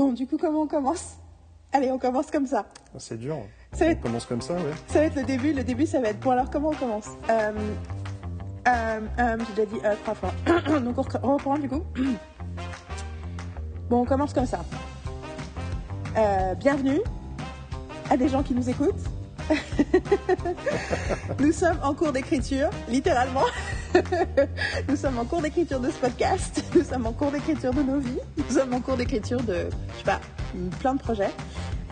Bon, du coup, comment on commence? Allez, on commence comme ça. C'est dur. Ça va, On être, commence comme ça, ouais. ça va être le début. Le début, ça va être. Bon, alors, comment on commence? Euh, euh, euh, J'ai déjà dit trois fois. Donc, on reprend du coup. Bon, on commence comme ça. Bienvenue à des gens qui nous écoutent. nous sommes en cours d'écriture, littéralement. nous sommes en cours d'écriture de ce podcast. Nous sommes en cours d'écriture de nos vies. Nous sommes en cours d'écriture de, je sais pas, plein de projets.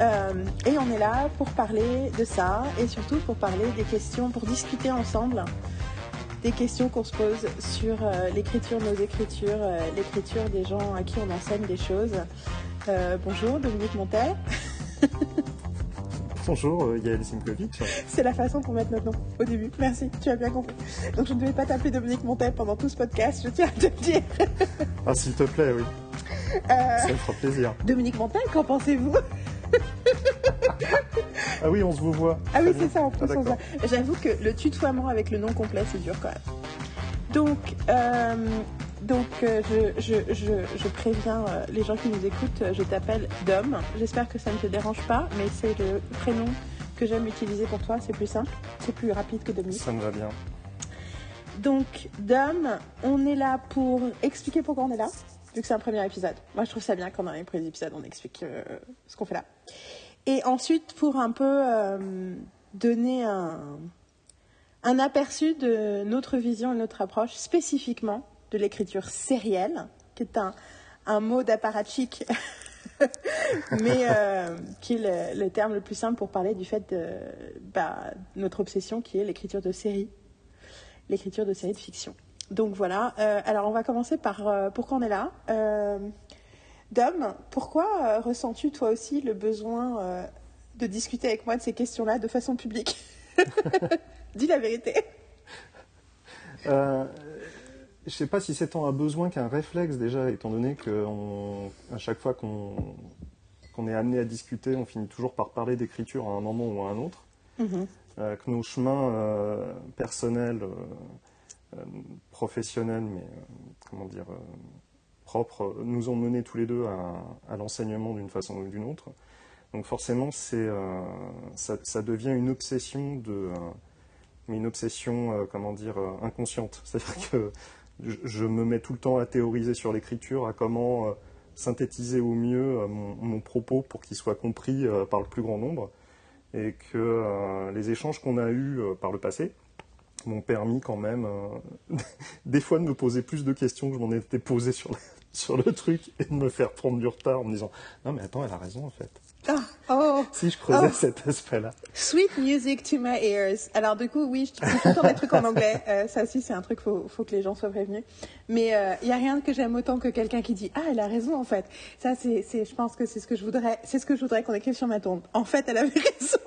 Euh, et on est là pour parler de ça et surtout pour parler des questions, pour discuter ensemble des questions qu'on se pose sur euh, l'écriture, nos écritures, euh, l'écriture des gens à qui on enseigne des choses. Euh, bonjour, Dominique Montel. Bonjour, Yael Simkovic. C'est la façon qu'on met notre nom au début. Merci, tu as bien compris. Donc je ne vais pas t'appeler Dominique Montel pendant tout ce podcast, je tiens à te le dire. Ah, s'il te plaît, oui. Euh, Ça me fera plaisir. Dominique Montel, qu'en pensez-vous? Ah oui, on se vous voit. Ah oui, c'est ça en Ah, plus. voit. J'avoue que le tutoiement avec le nom complet, c'est dur quand même. Donc, euh, donc euh, je, je, je, je préviens euh, les gens qui nous écoutent, euh, je t'appelle Dom. J'espère que ça ne te dérange pas, mais c'est le prénom que j'aime utiliser pour toi, c'est plus simple, c'est plus rapide que Dominique. Ça me va bien. Donc, Dom, on est là pour expliquer pourquoi on est là, vu que c'est un premier épisode. Moi, je trouve ça bien quand dans les premiers épisodes, on explique ce qu'on fait là. Et ensuite, pour un peu donner un, un aperçu de notre vision et notre approche spécifiquement de l'écriture sérielle, qui est un, un mot d'apparatchik, mais euh, qui est le, terme le plus simple pour parler du fait de bah, notre obsession qui est l'écriture de série l'écriture de séries de fiction. Donc voilà, Euh, alors on va commencer par euh, pourquoi on est là? Dom, pourquoi ressens-tu toi aussi le besoin de discuter avec moi de ces questions-là de façon publique? Dis la vérité. Je sais pas si c'est tant un besoin qu'un réflexe déjà, étant donné que on- à chaque fois qu'on est amené à discuter, on finit toujours par parler d'écriture à un moment ou à un autre. Euh, que nos chemins euh, personnels, euh, professionnels, mais comment dire, propres, nous ont menés tous les deux à, à l'enseignement d'une façon ou d'une autre. Donc forcément, c'est, ça, ça devient une obsession de, mais une obsession, euh, comment dire, euh, inconsciente. C'est-à-dire que je, me mets tout le temps à théoriser sur l'écriture, à comment euh, synthétiser au mieux euh, mon, propos pour qu'il soit compris euh, par le plus grand nombre. Et que les échanges qu'on a eus par le passé m'ont permis quand même des fois de me poser plus de questions que je m'en étais posé sur le truc et de me faire prendre du retard en me disant non mais attends elle a raison en fait Ah, oh, si je creusais Oh. cet aspect là sweet music to my ears. Alors du coup, oui, je trouve temps des trucs en anglais. Euh, ça aussi, c'est un truc, faut, faut que les gens soient prévenus. Mais il n'y a rien que j'aime autant que quelqu'un qui dit ah elle a raison en fait. Ça c'est, je pense que c'est ce que je voudrais, c'est ce que je voudrais qu'on écrive sur ma tombe. En fait, elle avait raison.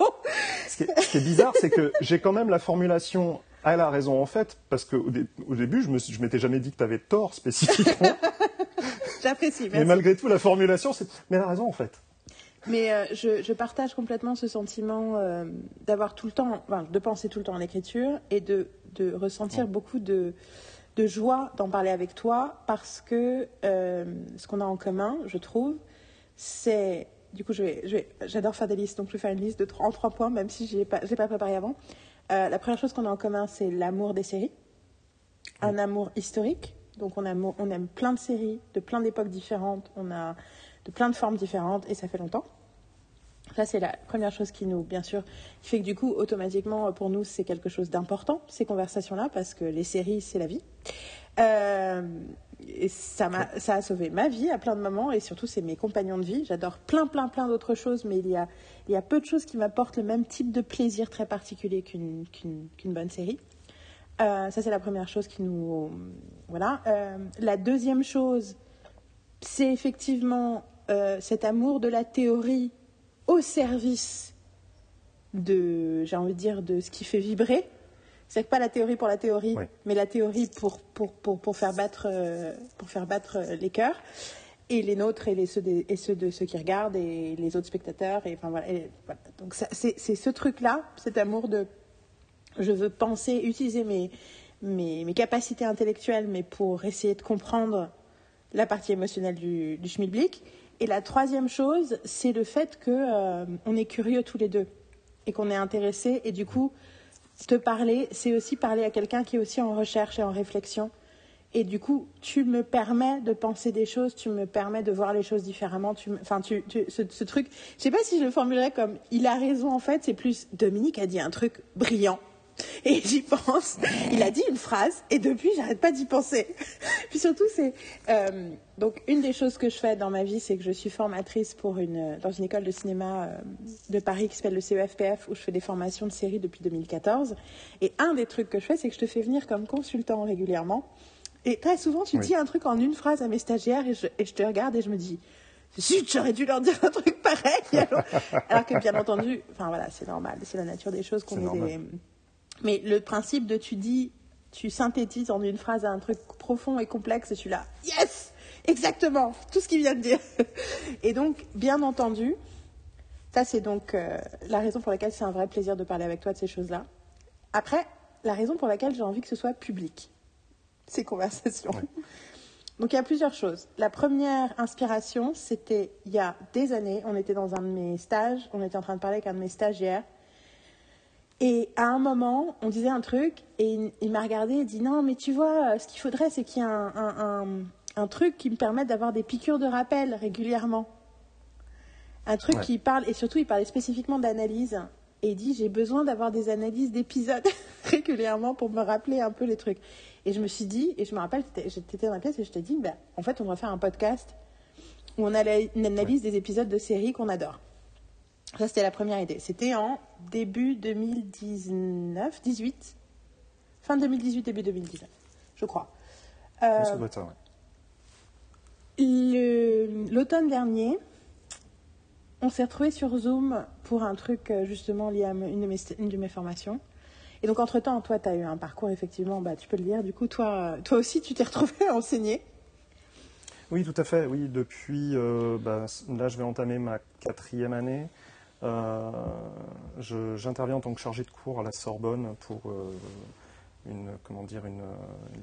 ce qui est, ce qui est bizarre c'est que j'ai quand même la formulation elle a raison en fait parce qu'au au début je je m'étais jamais dit que tu avais tort spécifiquement J'apprécie. mais Merci. malgré tout la formulation c'est mais elle a raison en fait Mais euh, je, je partage complètement ce sentiment euh, d'avoir tout le temps, enfin, de penser tout le temps à l'écriture et de, de ressentir beaucoup de, de joie d'en parler avec toi parce que euh, ce qu'on a en commun, je trouve, c'est. Du coup, je vais, je vais, j'adore faire des listes, donc je vais faire une liste de en trois points, même si je n'ai pas, pas préparé avant. La première chose qu'on a en commun, c'est l'amour des séries, un amour historique. Donc on aime, on aime plein de séries, de plein d'époques différentes, on a de plein de formes différentes, et ça fait longtemps. Ça, c'est la première chose qui nous, bien sûr, qui fait que du coup, automatiquement, pour nous, c'est quelque chose d'important, ces conversations-là, parce que les séries, c'est la vie. Euh, et ça, m'a, ça a sauvé ma vie à plein de moments, et surtout, c'est mes compagnons de vie. J'adore plein, plein, plein d'autres choses, mais il y a, il y a peu de choses qui m'apportent le même type de plaisir très particulier qu'une, qu'une, qu'une bonne série. Euh, ça, c'est la première chose qui nous. Voilà. Euh, la deuxième chose, c'est effectivement euh, cet amour de la théorie au service de, j'ai envie de dire, de ce qui fait vibrer. C'est pas la théorie pour la théorie, Oui. mais la théorie pour, pour, pour, pour faire battre, euh, pour faire battre euh, les cœurs. Et les nôtres et, les, ceux, des- et ceux de ceux qui regardent et les autres spectateurs. Et, enfin, voilà, et voilà. Donc c'est ce truc-là, cet amour de je veux penser, utiliser mes, mes, mes capacités intellectuelles, mais pour essayer de comprendre la partie émotionnelle du, du schmilblick. Et la troisième chose, c'est le fait que euh, on est curieux tous les deux et qu'on est intéressé. Et du coup, te parler, c'est aussi parler à quelqu'un qui est aussi en recherche et en réflexion. Et du coup, tu me permets de penser des choses, tu me permets de voir les choses différemment. Tu enfin, tu, ce, ce, truc, je sais pas si je le formulerais comme il a raison en fait, c'est plus Dominique a dit un truc brillant. Et j'y pense. Il a dit une phrase et depuis, j'arrête pas d'y penser. Puis surtout, c'est euh, donc une des choses que je fais dans ma vie, c'est que je suis formatrice pour une dans une école de cinéma euh, de Paris qui s'appelle le CEFPF où je fais des formations de séries depuis 2014. Et un des trucs que je fais, c'est que je te fais venir comme consultant régulièrement et très souvent, tu dis un truc en une phrase à mes stagiaires et je, et je te regarde et je me dis, zut, j'aurais dû leur dire un truc pareil. Alors, que bien entendu, enfin voilà, c'est normal, c'est la nature des choses qu'on est, des... Mais le principe de tu dis, tu synthétises en une phrase un truc profond et complexe et suis là, yes, exactement, tout ce qu'il vient de dire. Et donc, bien entendu, ça c'est donc euh, la raison pour laquelle c'est un vrai plaisir de parler avec toi de ces choses-là. Après, la raison pour laquelle j'ai envie que ce soit public ces conversations. Donc il y a plusieurs choses. La première inspiration, c'était il y a des années, on était dans un de mes stages, on était en train de parler avec un de mes stagiaires. Et à un moment, on disait un truc et il, m'a regardé et dit non, mais tu vois, ce qu'il faudrait, c'est qu'il y ait un, un, truc qui me permette d'avoir des piqûres de rappel régulièrement. Un truc qui parle, et surtout il parlait spécifiquement d'analyse et dit j'ai besoin d'avoir des analyses d'épisodes régulièrement pour me rappeler un peu les trucs. Et je me suis dit, et je me rappelle, j'étais dans la pièce et je t'ai dit, bah, en fait, on va faire un podcast où on a une analyse des épisodes de séries qu'on adore. Ça, c'était la première idée. C'était en début 2019, 18, fin 2018, début 2019, je crois. Euh, L'automne dernier, on s'est retrouvés sur Zoom pour un truc euh, justement lié à une de mes, une de mes formations. Et donc, entre-temps, toi, tu as eu un parcours, effectivement, bah, tu peux le dire. Du coup, toi, toi aussi, tu t'es retrouvé à enseigner. Oui, tout à fait. Oui, depuis, euh, bah, là, je vais entamer ma quatrième année. Euh, j'interviens en tant que chargé de cours à la Sorbonne pour euh, une, comment dire, une,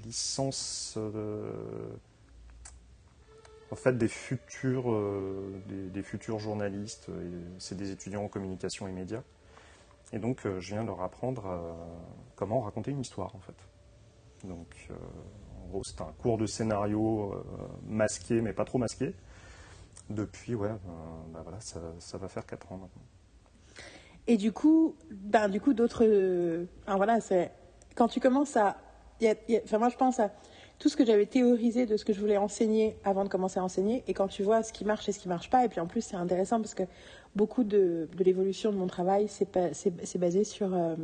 licence en fait des futurs, des, futurs journalistes. C'est des étudiants en communication et médias. Et donc, euh, je viens leur apprendre euh, comment raconter une histoire, en fait. Donc, euh, en gros, c'est un cours de scénario masqué, mais pas trop masqué. Depuis, ouais, bah voilà, ça, va faire 4 ans maintenant. Et du coup, ben, du coup, d'autres. voilà, c'est. Quand tu commences à. enfin, moi, je pense à tout ce que j'avais théorisé de ce que je voulais enseigner avant de commencer à enseigner, et quand tu vois ce qui marche et ce qui marche pas, et puis en plus, c'est intéressant parce que beaucoup de, l'évolution de mon travail, c'est basé sur, euh,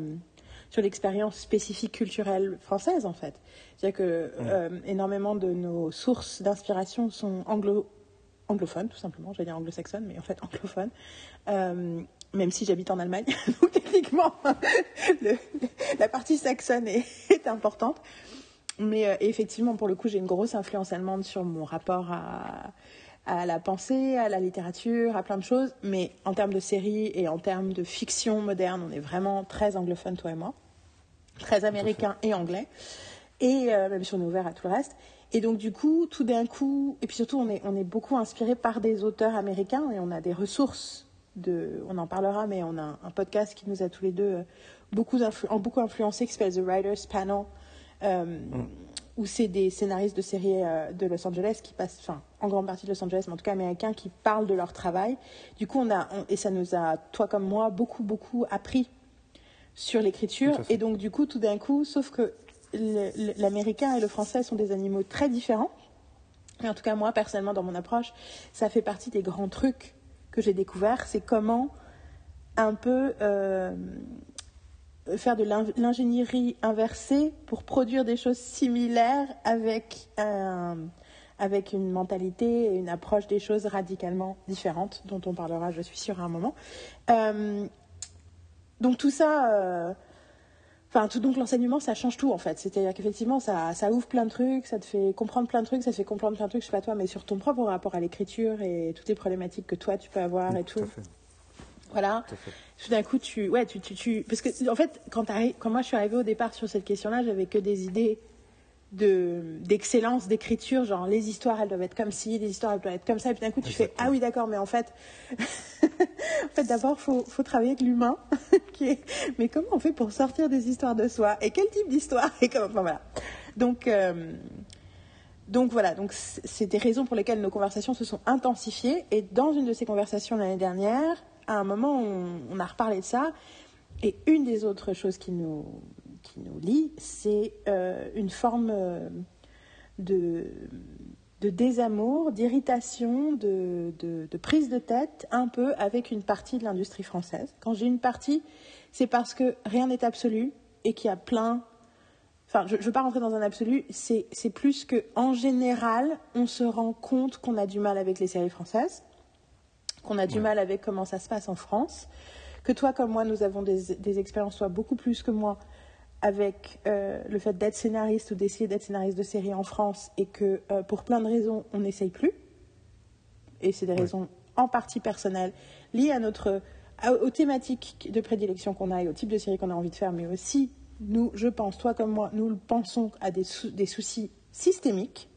sur l'expérience spécifique culturelle française, en fait. C'est-à-dire que euh, énormément de nos sources d'inspiration sont anglo anglophones, tout simplement. J'allais dire anglo-saxonnes, mais en fait anglophones. Euh, même si j'habite en Allemagne, donc techniquement, la partie saxonne est, est importante. Mais effectivement, pour le coup, j'ai une grosse influence allemande sur mon rapport à, à la pensée, à la littérature, à plein de choses. Mais en termes de séries et en termes de fiction moderne, on est vraiment très anglophone, toi et moi. Très américain et anglais. Et euh, même si on est ouvert à tout le reste. Et donc, du coup, tout d'un coup, et puis surtout, on est, on est beaucoup inspiré par des auteurs américains et on a des ressources. De, on en parlera, mais on a un, podcast qui nous a tous les deux euh, beaucoup, influ, beaucoup influencé qui s'appelle The Writers Panel. Euh, mm où c'est des scénaristes de séries euh, de Los Angeles qui passent, enfin, en grande partie de Los Angeles, mais en tout cas américains, qui parlent de leur travail. Du coup, on a, et ça nous a, toi comme moi, beaucoup, beaucoup appris sur l'écriture. Et donc, du coup, tout d'un coup, sauf que l'américain et le français sont des animaux très différents. Mais en tout cas, moi, personnellement, dans mon approche, ça fait partie des grands trucs que j'ai découverts. C'est comment un peu euh, faire de l'ingénierie inversée pour produire des choses similaires avec, avec une mentalité et une approche des choses radicalement différentes, dont on parlera, je suis sûre, à un moment. Euh, donc tout ça, euh, enfin tout donc l'enseignement, ça change tout en fait. C'est-à-dire qu'effectivement, ça, ça ouvre plein de trucs, ça te fait comprendre plein de trucs, ça te fait comprendre plein de trucs, je sais pas toi, mais sur ton propre rapport à l'écriture et toutes les problématiques que toi tu peux avoir et tout. tout voilà. Tout d'un coup, tu, ouais, tu, tu, tu, parce que en fait, quand, quand moi je suis arrivée au départ sur cette question-là, j'avais que des idées d'excellence d'écriture, genre les histoires elles doivent être comme ci, les histoires elles doivent être comme ça, et puis d'un coup tu fais ah oui d'accord, mais en fait, en fait d'abord faut, faut travailler avec l'humain, qui est mais comment on fait pour sortir des histoires de soi et quel type d'histoire et comment, enfin voilà. Donc euh, donc voilà, donc c'est des raisons pour lesquelles nos conversations se sont intensifiées et dans une de ces conversations l'année dernière, à un moment on, on a reparlé de ça et une des autres choses qui nous qui nous lie, c'est euh, une forme euh, de, de, désamour, d'irritation, de, de, prise de tête un peu avec une partie de l'industrie française. Quand j'ai une partie, c'est parce que rien n'est absolu et qu'il y a plein. Enfin, je ne veux pas rentrer dans un absolu, c'est plus que en général, on se rend compte qu'on a du mal avec les séries françaises, qu'on a du mal avec comment ça se passe en France, que toi comme moi, nous avons des, des expériences, toi beaucoup plus que moi, avec euh, le fait d'être scénariste ou d'essayer d'être scénariste de série en France et que euh, pour plein de raisons, on n'essaye plus. Et c'est des raisons en partie personnelles liées à notre, aux thématiques de prédilection qu'on a et au type de série qu'on a envie de faire, mais aussi, nous, je pense, toi comme moi, nous pensons à des, des soucis systémiques.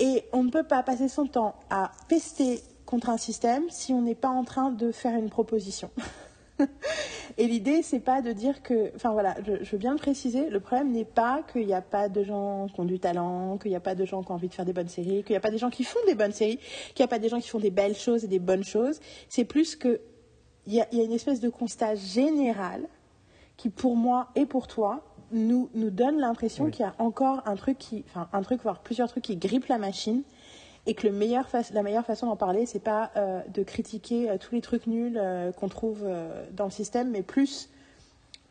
Et on ne peut pas passer son temps à pester contre un système si on n'est pas en train de faire une proposition. Et l'idée, c'est pas de dire que. Enfin voilà, je, veux bien le préciser, le problème n'est pas qu'il n'y a pas de gens qui ont du talent, qu'il n'y a pas de gens qui ont envie de faire des bonnes séries, qu'il n'y a pas des gens qui font des bonnes séries, qu'il n'y a pas des gens qui font des belles choses et des bonnes choses. C'est plus que. Il y, a, une espèce de constat général qui, pour moi et pour toi, nous, nous donne l'impression qu'il y a encore un truc qui. Enfin, un truc, voire plusieurs trucs qui grippent la machine et que le meilleur la meilleure façon d'en parler, c'est pas euh, de critiquer euh, tous les trucs nuls euh, qu'on trouve dans le système, mais plus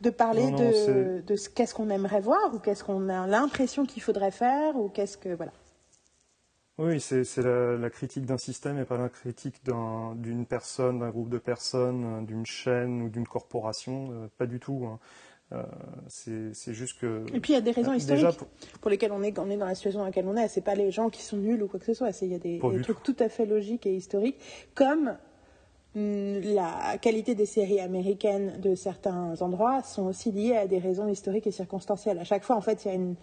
de parler de, de qu'est-ce qu'on aimerait voir ou qu'est-ce qu'on a l'impression qu'il faudrait faire ou qu'est-ce que voilà. Oui, c'est la, la, critique d'un système et pas la critique d'une personne, d'un groupe de personnes, d'une chaîne ou d'une corporation, pas du tout. Hein. Euh, c'est juste que. Et puis il y a des raisons historiques pour... lesquelles on est, on est dans la situation dans laquelle on est. C'est pas les gens qui sont nuls ou quoi que ce soit. Il y a des, trucs tout. à fait logiques et historiques, comme mm, la qualité des séries américaines de certains endroits sont aussi liées à des raisons historiques et circonstancielles. À chaque fois, en fait, il y a une.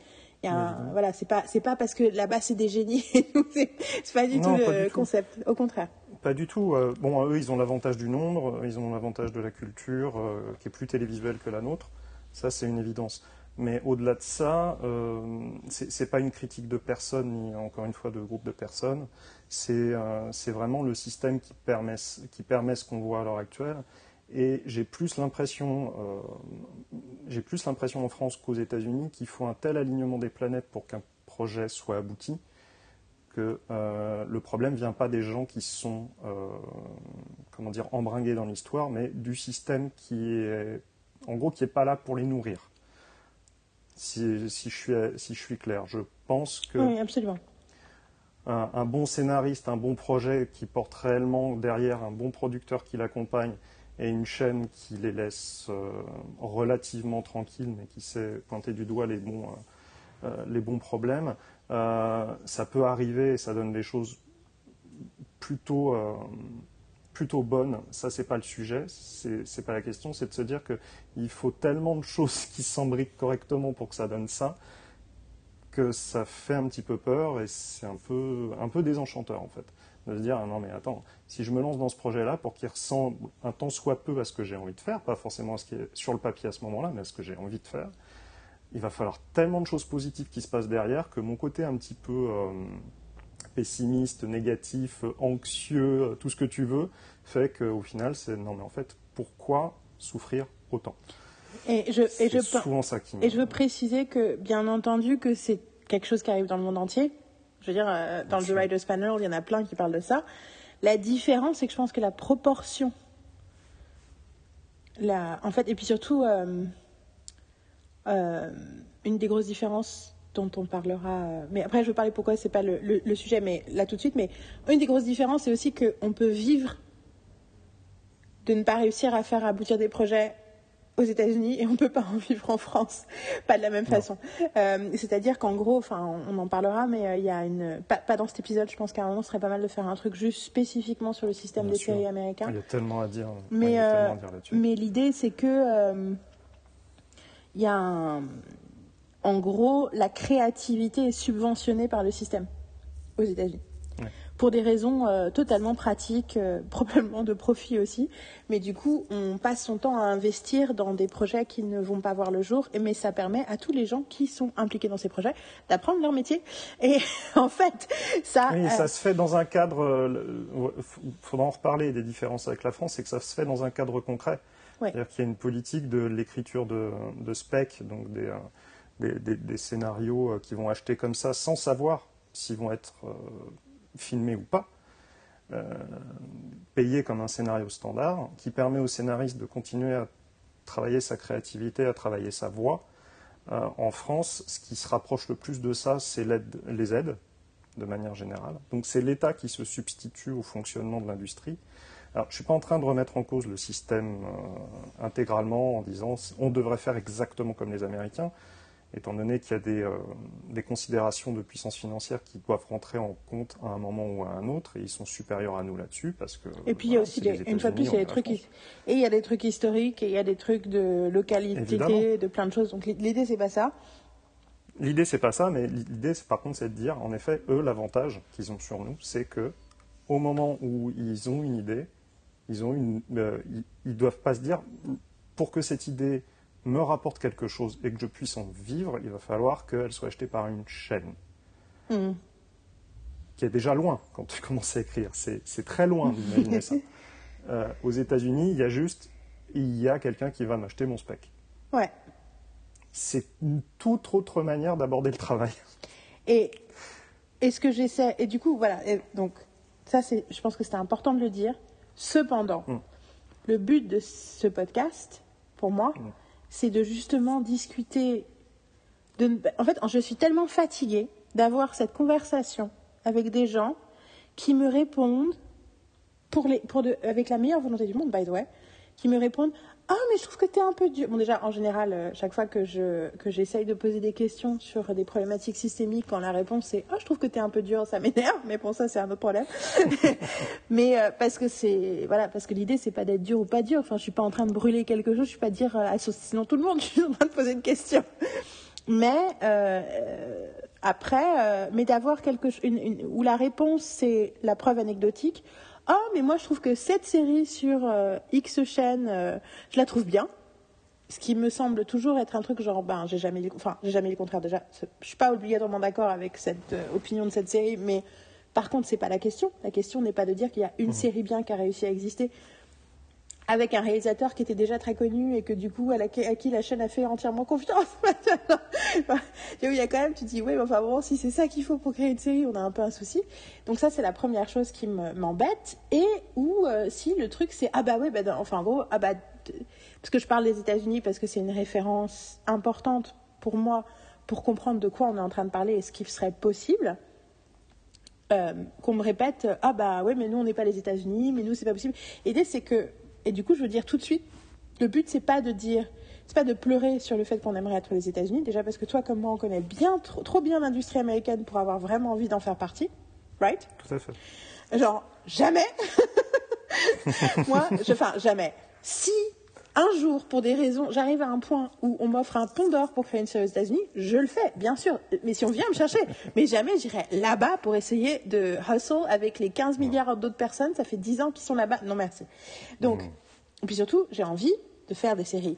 Il y a un, voilà, c'est pas c'est pas parce que là-bas c'est des génies c'est pas du tout le concept. Au contraire. Pas du tout. Euh, bon, eux, ils ont l'avantage du nombre, ils ont l'avantage de la culture euh, qui est plus télévisuelle que la nôtre. Ça, c'est une évidence. Mais au-delà de ça, euh, ce n'est pas une critique de personne, ni encore une fois de groupe de personnes. C'est euh, vraiment le système qui permet, qui permet ce qu'on voit à l'heure actuelle. Et j'ai plus l'impression, euh, j'ai plus l'impression en France qu'aux États-Unis qu'il faut un tel alignement des planètes pour qu'un projet soit abouti que le problème vient pas des gens qui sont, comment dire, embringués dans l'histoire, mais du système qui est en gros, qui n'est pas là pour les nourrir. Si, je suis, si je suis clair, je pense que oui, absolument. Un, bon scénariste, un bon projet qui porte réellement derrière un bon producteur qui l'accompagne et une chaîne qui les laisse euh, relativement tranquilles, mais qui sait pointer du doigt les bons, euh, euh, les bons problèmes, ça peut arriver et ça donne des choses plutôt plutôt bonne, ça c'est pas le sujet, c'est pas la question, c'est de se dire qu'il faut tellement de choses qui s'embriquent correctement pour que ça donne ça, que ça fait un petit peu peur et c'est un peu, un peu désenchanteur en fait. De se dire, ah non mais attends, si je me lance dans ce projet-là pour qu'il ressemble un temps soit peu à ce que j'ai envie de faire, pas forcément à ce qui est sur le papier à ce moment-là, mais à ce que j'ai envie de faire, il va falloir tellement de choses positives qui se passent derrière que mon côté un petit peu... Euh, pessimiste, négatif, anxieux, tout ce que tu veux, fait qu'au final, c'est non, mais en fait, pourquoi souffrir autant? Et je, et je, souvent ça qui Et je veux préciser que, bien entendu, que c'est quelque chose qui arrive dans le monde entier. Je veux dire, euh, dans le The Writer's Panel, il y en a plein qui parlent de ça. La différence, c'est que je pense que la proportion, la, en fait, et puis surtout, euh, euh, une des grosses différences dont on parlera. Euh, mais après, je veux parler pourquoi c'est pas le, le, sujet, mais là tout de suite. Mais une des grosses différences, c'est aussi qu'on peut vivre de ne pas réussir à faire aboutir des projets aux États-Unis et on ne peut pas en vivre en France, pas de la même façon. Euh, c'est-à-dire qu'en gros, enfin, on, en parlera, mais euh, il y a une, pas, pas, dans cet épisode. Je pense qu'à un moment, ce serait pas mal de faire un truc juste spécifiquement sur le système des séries américains. Il y a tellement à dire. Mais, mais l'idée, c'est que il y a un en gros, la créativité est subventionnée par le système aux États-Unis pour des raisons euh, totalement pratiques, euh, probablement de profit aussi. Mais du coup, on passe son temps à investir dans des projets qui ne vont pas voir le jour, mais ça permet à tous les gens qui sont impliqués dans ces projets d'apprendre leur métier. Et en fait, ça... Oui, ça euh, se fait dans un cadre... Il faudra en reparler des différences avec la France, c'est que ça se fait dans un cadre concret. C'est-à-dire qu'il y a une politique de l'écriture de, de, spec, donc des, des, scénarios qui vont acheter comme ça sans savoir s'ils vont être filmé ou pas, euh, payé comme un scénario standard, qui permet au scénariste de continuer à travailler sa créativité, à travailler sa voix. Euh, en France, ce qui se rapproche le plus de ça, c'est les aides, de manière générale. Donc c'est l'État qui se substitue au fonctionnement de l'industrie. Alors, je ne suis pas en train de remettre en cause le système euh, intégralement en disant on devrait faire exactement comme les Américains étant donné qu'il y a des, euh, des, considérations de puissance financière qui doivent rentrer en compte à un moment ou à un autre, et ils sont supérieurs à nous là-dessus, parce que... Et puis il y a aussi, une fois de plus, il y a des trucs, et il y a des trucs historiques, et il y a des trucs de localité, de plein de choses, donc l'idée, c'est pas ça. L'idée, c'est pas ça, mais l'idée, par contre, c'est de dire, en effet, eux, l'avantage qu'ils ont sur nous, c'est que au moment où ils ont une idée, ils ont une, euh, ils doivent pas se dire, pour que cette idée me rapporte quelque chose et que je puisse en vivre, il va falloir qu'elle soit achetée par une chaîne. Hmm. Qui est déjà loin quand tu commences à écrire. C'est très loin d'imaginer ça. Euh, aux États-Unis, il y a juste, il y a quelqu'un qui va m'acheter mon spec. Ouais. C'est une toute autre manière d'aborder le travail. Et, et ce que j'essaie, et du coup, voilà, donc ça, c'est, je pense que c'était important de le dire. Cependant, hmm. le but de ce podcast, pour moi, hmm c'est de justement discuter. En fait, je suis tellement fatiguée d'avoir cette conversation avec des gens qui me répondent, avec la meilleure volonté du monde, by the way, qui me répondent ah, mais je trouve que tu es un peu dur. Bon, déjà, en général, euh, chaque fois que, je, que j'essaye de poser des questions sur des problématiques systémiques, quand la réponse c'est Ah, je trouve que tu es un peu dur, ça m'énerve, mais pour ça, c'est un autre problème. mais euh, parce que c'est. Voilà, parce que l'idée, c'est pas d'être dur ou pas dur. Enfin, je suis pas en train de brûler quelque chose, je suis pas dire euh, sinon tout le monde, je suis en train de poser une question. Mais après, mais d'avoir quelque chose. où la réponse, c'est la preuve anecdotique ah, mais moi je trouve que cette série sur euh, X chaîne, euh, je la trouve bien. Ce qui me semble toujours être un truc genre, ben, j'ai jamais lu, enfin, j'ai jamais lu le contraire déjà. Je suis pas obligatoirement d'accord avec cette euh, opinion de cette série, mais par contre, c'est pas la question. La question n'est pas de dire qu'il y a une mmh. série bien qui a réussi à exister avec un réalisateur qui était déjà très connu et que du coup à, qui la chaîne a fait entièrement confiance. il y a quand même, tu te dis oui, mais enfin bon, si c'est ça qu'il faut pour créer une série, on a un peu un souci. Donc ça c'est la première chose qui m'embête et où euh, si le truc c'est ah bah oui, bah, enfin en gros ah bah parce que je parle des États-Unis parce que c'est une référence importante pour moi pour comprendre de quoi on est en train de parler et ce qui serait possible. Euh, qu'on me répète ah bah ouais mais nous on n'est pas les États-Unis mais nous c'est pas possible l'idée c'est que et du coup, je veux dire tout de suite, le but, c'est pas de dire, c'est pas de pleurer sur le fait qu'on aimerait être les États-Unis, déjà parce que toi, comme moi, on connaît bien, trop, trop bien l'industrie américaine pour avoir vraiment envie d'en faire partie, right? Tout à fait. Genre, jamais Moi, je, enfin, jamais. Si un jour, pour des raisons, j'arrive à un point où on m'offre un pont d'or pour créer une série aux États-Unis, je le fais, bien sûr. Mais si on vient me chercher, mais jamais j'irai là-bas pour essayer de hustle avec les 15 milliards d'autres personnes. Ça fait 10 ans qu'ils sont là-bas. Non, merci. Donc, mmh. et puis surtout, j'ai envie de faire des séries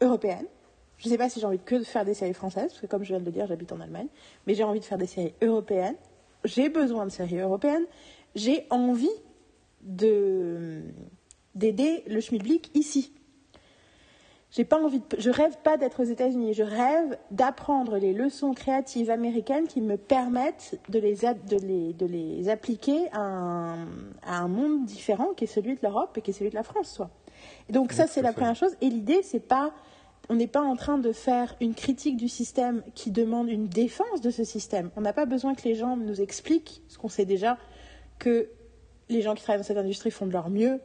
européennes. Je ne sais pas si j'ai envie que de faire des séries françaises, parce que comme je viens de le dire, j'habite en Allemagne. Mais j'ai envie de faire des séries européennes. J'ai besoin de séries européennes. J'ai envie de d'aider le schmilblick ici. J'ai pas envie de, je rêve pas d'être aux États-Unis. Je rêve d'apprendre les leçons créatives américaines qui me permettent de les, de les, de les appliquer à un, à un, monde différent qui est celui de l'Europe et qui est celui de la France, soit. Et donc ça, c'est la première chose. Et l'idée, c'est pas, on n'est pas en train de faire une critique du système qui demande une défense de ce système. On n'a pas besoin que les gens nous expliquent ce qu'on sait déjà, que les gens qui travaillent dans cette industrie font de leur mieux,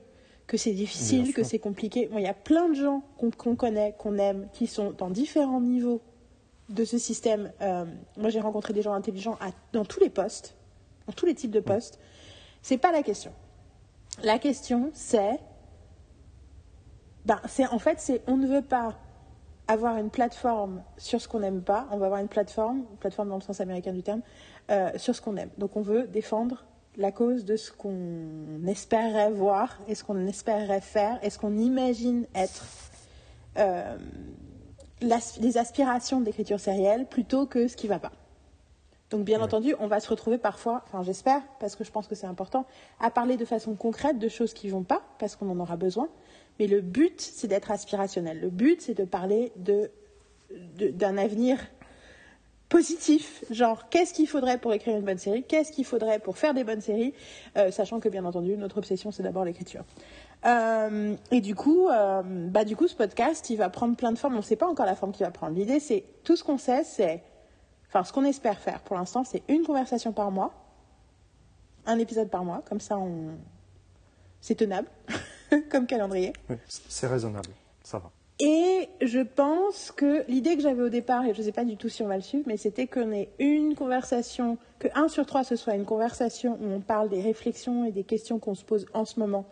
que c'est difficile, que c'est compliqué. il y a plein de gens qu'on connaît, qu'on aime, qui sont dans différents niveaux de ce système. Euh, moi, j'ai rencontré des gens intelligents dans tous les postes, dans tous les types de postes. C'est pas la question. La question, c'est, ben, c'est en fait, c'est on ne veut pas avoir une plateforme sur ce qu'on n'aime pas. On va avoir une plateforme, plateforme dans le sens américain du terme, euh, sur ce qu'on aime. Donc on veut défendre la cause de ce qu'on espérerait voir et ce qu'on espérerait faire et ce qu'on imagine être euh, les aspirations de l'écriture sérielle plutôt que ce qui ne va pas. Donc bien entendu, on va se retrouver parfois, enfin j'espère, parce que je pense que c'est important, à parler de façon concrète de choses qui ne vont pas, parce qu'on en aura besoin. Mais le but, c'est d'être aspirationnel. Le but, c'est de parler de, d'un avenir positif, genre qu'est-ce qu'il faudrait pour écrire une bonne série, qu'est-ce qu'il faudrait pour faire des bonnes séries, euh, sachant que bien entendu notre obsession c'est d'abord l'écriture. Euh, et du coup, euh, bah du coup ce podcast il va prendre plein de formes. On ne sait pas encore la forme qu'il va prendre. L'idée c'est tout ce qu'on sait, c'est, enfin ce qu'on espère faire pour l'instant, c'est une conversation par mois, un épisode par mois, comme ça c'est tenable comme calendrier. c'est raisonnable, ça va. Et je pense que l'idée que j'avais au départ, et je ne sais pas du tout si on va le suivre, mais c'était qu'on ait une conversation, que un sur trois ce soit une conversation où on parle des réflexions et des questions qu'on se pose en ce moment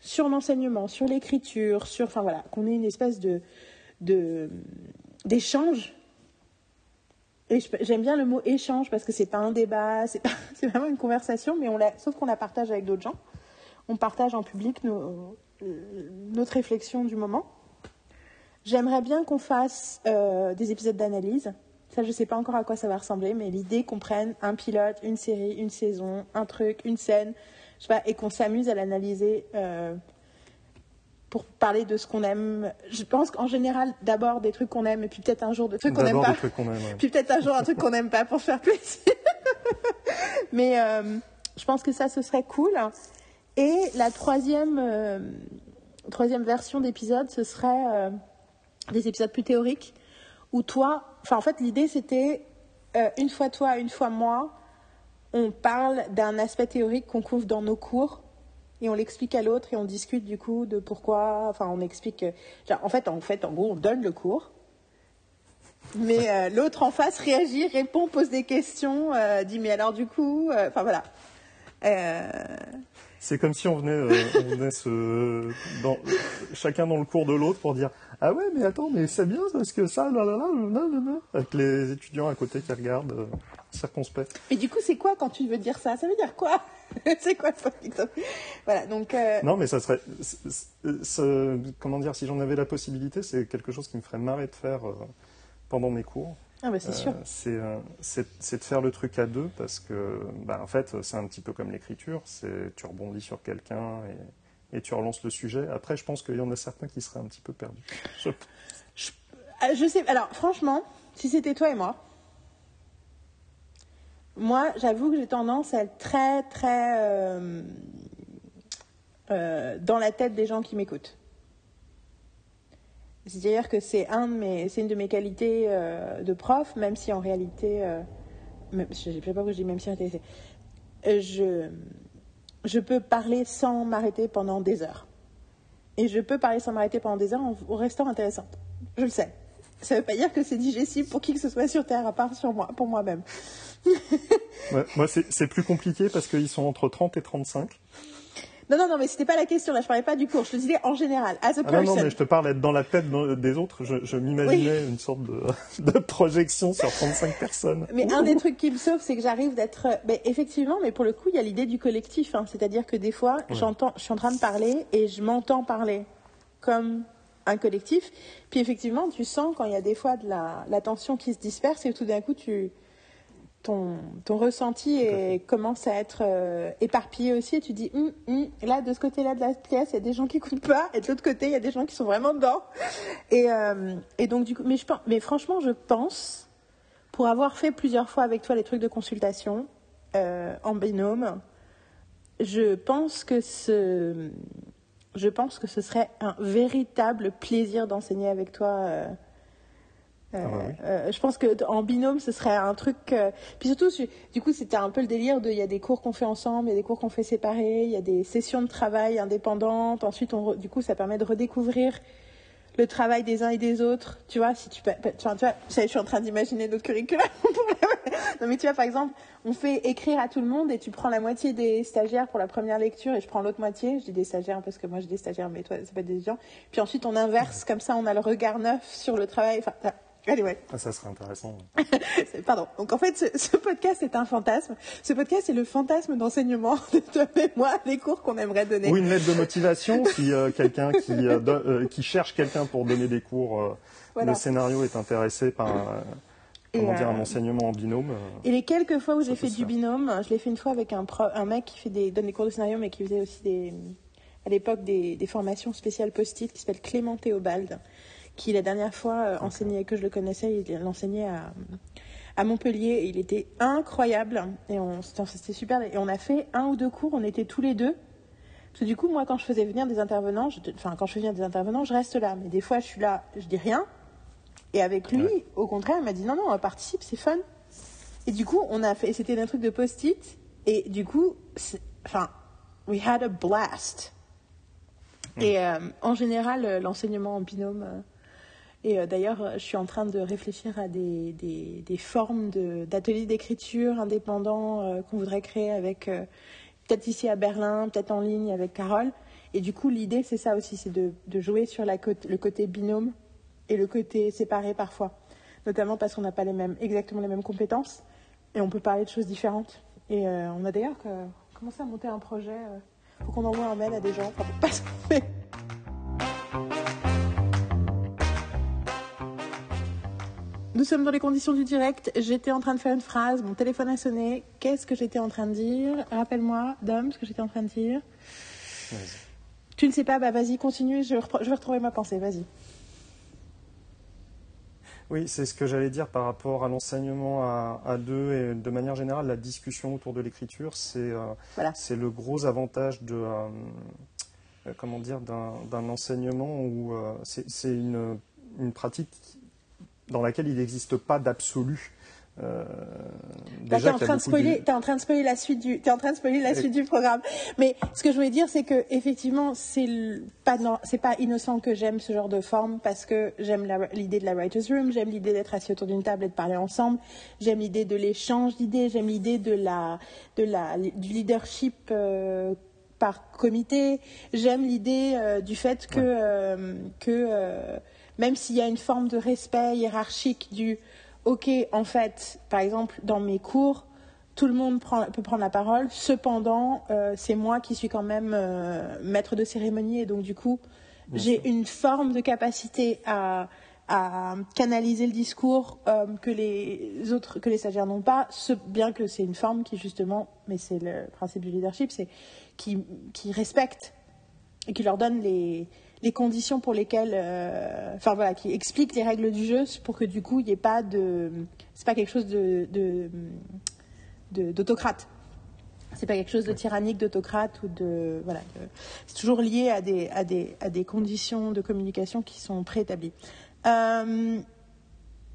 sur l'enseignement, sur l'écriture, sur, enfin voilà, qu'on ait une espèce de, d'échange. Et j'aime bien le mot échange parce que c'est pas un débat, c'est, vraiment une conversation, mais on la, sauf qu'on la partage avec d'autres gens. On partage en public notre réflexion du moment. J'aimerais bien qu'on fasse euh, des épisodes d'analyse. Ça, je ne sais pas encore à quoi ça va ressembler, mais l'idée qu'on prenne un pilote, une série, une saison, un truc, une scène, je sais pas, et qu'on s'amuse à l'analyser euh, pour parler de ce qu'on aime. Je pense qu'en général, d'abord des trucs qu'on aime, et puis peut-être un jour de trucs qu'on n'aime pas. Puis peut-être un jour un truc qu'on n'aime pas pour faire plaisir. mais euh, je pense que ça, ce serait cool. Et la troisième, troisième version d'épisode, ce serait des épisodes plus théoriques où toi, enfin en fait l'idée c'était euh, une fois toi, une fois moi, on parle d'un aspect théorique qu'on couvre dans nos cours et on l'explique à l'autre et on discute du coup de pourquoi, enfin on explique, genre, en fait en fait en gros on donne le cours, mais euh, l'autre en face réagit, répond, pose des questions, euh, dit mais alors du coup, enfin voilà. C'est comme si on venait, chacun dans le cours de l'autre pour dire ah ouais, mais attends, mais c'est bien parce que ça, là, là, là, là, là, avec les étudiants à côté qui regardent euh, circonspect. Et du coup, c'est quoi quand tu veux dire ça? Ça veut dire quoi? C'est quoi ça Voilà, donc. Euh... Non, mais ça serait. comment dire Si j'en avais la possibilité, c'est quelque chose qui me ferait marrer de faire euh, pendant mes cours. Ah bah c'est sûr. Euh, c'est de faire le truc à deux parce que, bah, en fait, c'est un petit peu comme l'écriture. C'est tu rebondis sur quelqu'un et et tu relances le sujet. Après, je pense qu'il y en a certains qui seraient un petit peu perdus. Je, euh, sais. Alors, franchement, si c'était toi et moi, moi, j'avoue que j'ai tendance à être très, très euh, euh, dans la tête des gens qui m'écoutent. C'est-à-dire que c'est un une de mes qualités de prof, même si en réalité, je ne sais pas pourquoi je dis même si en réalité, je je peux parler sans m'arrêter pendant des heures. Et je peux parler sans m'arrêter pendant des heures en, restant intéressante. Je le sais. Ça ne veut pas dire que c'est digestible pour qui que ce soit sur Terre, à part sur moi, pour moi-même. moi, c'est plus compliqué parce qu'ils sont entre 30 et 35. Non, non, non, mais c'était pas la question. Là, je parlais pas du cours. Je te disais en général, as a person. Ah non, non, mais je te parle d'être dans la tête des autres. Je, m'imaginais une sorte de, projection sur 35 personnes. Mais un des trucs qui me sauve, c'est que j'arrive d'être. Mais effectivement, mais pour le coup, il y a l'idée du collectif. Hein. C'est-à-dire que des fois, j'entends, je suis en train de parler et je m'entends parler comme un collectif. Puis effectivement, tu sens quand il y a des fois de la, la tension qui se disperse et tout d'un coup, tu ton, ressenti commence à être euh, éparpillé aussi. Et tu dis, hum, hum, là, de ce côté-là de la pièce, il y a des gens qui n'écoutent pas, et de l'autre côté, il y a des gens qui sont vraiment dedans. Et, euh, donc, du coup, mais, je, mais franchement, je pense, pour avoir fait plusieurs fois avec toi les trucs de consultation euh, en binôme, je pense que ce, je pense que ce serait un véritable plaisir d'enseigner avec toi euh, ah euh, je pense que en binôme, ce serait un truc. Euh, puis surtout, du coup, c'était un peu le délire de. Il y a des cours qu'on fait ensemble, il y a des cours qu'on fait séparés, il y a des sessions de travail indépendantes. Ensuite, on, du coup, ça permet de redécouvrir le travail des uns et des autres. Tu vois, si tu peux, tu vois, je suis en train d'imaginer notre curriculum. non, mais tu vois, par exemple, on fait écrire à tout le monde et tu prends la moitié des stagiaires pour la première lecture et je prends l'autre moitié. Je dis des stagiaires parce que moi j'ai des stagiaires, mais toi, ça peut être des étudiants. Puis ensuite, on inverse, comme ça, on a le regard neuf sur le travail. Enfin, Anyway. Ah, ça serait intéressant. Pardon. Donc en fait, ce, podcast est un fantasme. Ce podcast est le fantasme d'enseignement de toi et moi, les cours qu'on aimerait donner. Ou une lettre de motivation si euh, quelqu'un qui, euh, euh, qui cherche quelqu'un pour donner des cours, le scénario est intéressé par comment dire, un enseignement en binôme. Et les quelques fois où j'ai fait du binôme, je l'ai fait une fois avec un, un mec qui fait des, donne des cours de scénario, mais qui faisait aussi des, à l'époque des, des formations spéciales post-it, qui s'appelle Clément Théobald qui la dernière fois euh, enseignait, que je le connaissais, il l'enseignait à, à Montpellier. Et il était incroyable. Et c'était super. Et on a fait un ou deux cours, on était tous les deux. Parce que du coup, moi, quand je faisais venir des intervenants, enfin, quand je fais venir des intervenants, je reste là. Mais des fois, je suis là, je dis rien. Et avec lui, au contraire, il m'a dit non, non, on participe, c'est fun. Et du coup, on a fait, c'était un truc de post-it. Et du coup, enfin, we had a blast. Hmm. Et euh, en général, euh, l'enseignement en binôme, et euh, d'ailleurs, je suis en train de réfléchir à des, des, formes d'ateliers d'écriture indépendants euh, qu'on voudrait créer avec, euh, peut-être ici à Berlin, peut-être en ligne avec Carole. Et du coup, l'idée, c'est ça aussi, c'est de, de, jouer sur la le côté binôme et le côté séparé parfois. Notamment parce qu'on n'a pas les mêmes, exactement les mêmes compétences et on peut parler de choses différentes. Et on a d'ailleurs commencé à monter un projet. Faut qu'on envoie un mail à des gens. Enfin, pas Nous sommes dans les conditions du direct. J'étais en train de faire une phrase, mon téléphone a sonné. Qu'est-ce que j'étais en train de dire? Rappelle-moi, Dom, ce que j'étais en train de dire. Tu ne sais pas Bah vas-y, continue, je, je vais retrouver ma pensée, vas-y. Oui, c'est ce que j'allais dire par rapport à l'enseignement à, deux et de manière générale, la discussion autour de l'écriture, c'est euh, le gros avantage de, euh, euh, comment dire, d'un enseignement où c'est une, une pratique dans laquelle il n'existe pas d'absolu. Euh, bah, tu es, en train de spoiler, en train de spoiler la suite du, es en train de spoiler la suite du programme. Mais ce que je voulais dire, c'est que effectivement, c'est pas c'est pas innocent que j'aime ce genre de forme parce que j'aime l'idée de la writers room, j'aime l'idée d'être assis autour d'une table et de parler ensemble, j'aime l'idée de l'échange d'idées, j'aime l'idée de la, de la, du leadership. Euh, par comité, j'aime l'idée euh, du fait que, euh, que même s'il y a une forme de respect hiérarchique du OK, en fait, par exemple, dans mes cours, tout le monde peut prendre la parole, cependant, euh, c'est moi qui suis quand même euh, maître de cérémonie et donc du coup, j'ai une forme de capacité à, canaliser le discours euh, que les autres, que les stagiaires n'ont pas, bien que c'est une forme qui justement, mais c'est le principe du leadership, c'est qui, qui respecte et qui leur donne les, les conditions pour lesquelles, euh, enfin voilà, qui explique les règles du jeu pour que du coup il n'y ait pas de, c'est pas quelque chose de, d'autocrate. C'est pas quelque chose de tyrannique, d'autocrate ou de voilà. c'est toujours lié à des, à des, à des conditions de communication qui sont préétablies. Euh,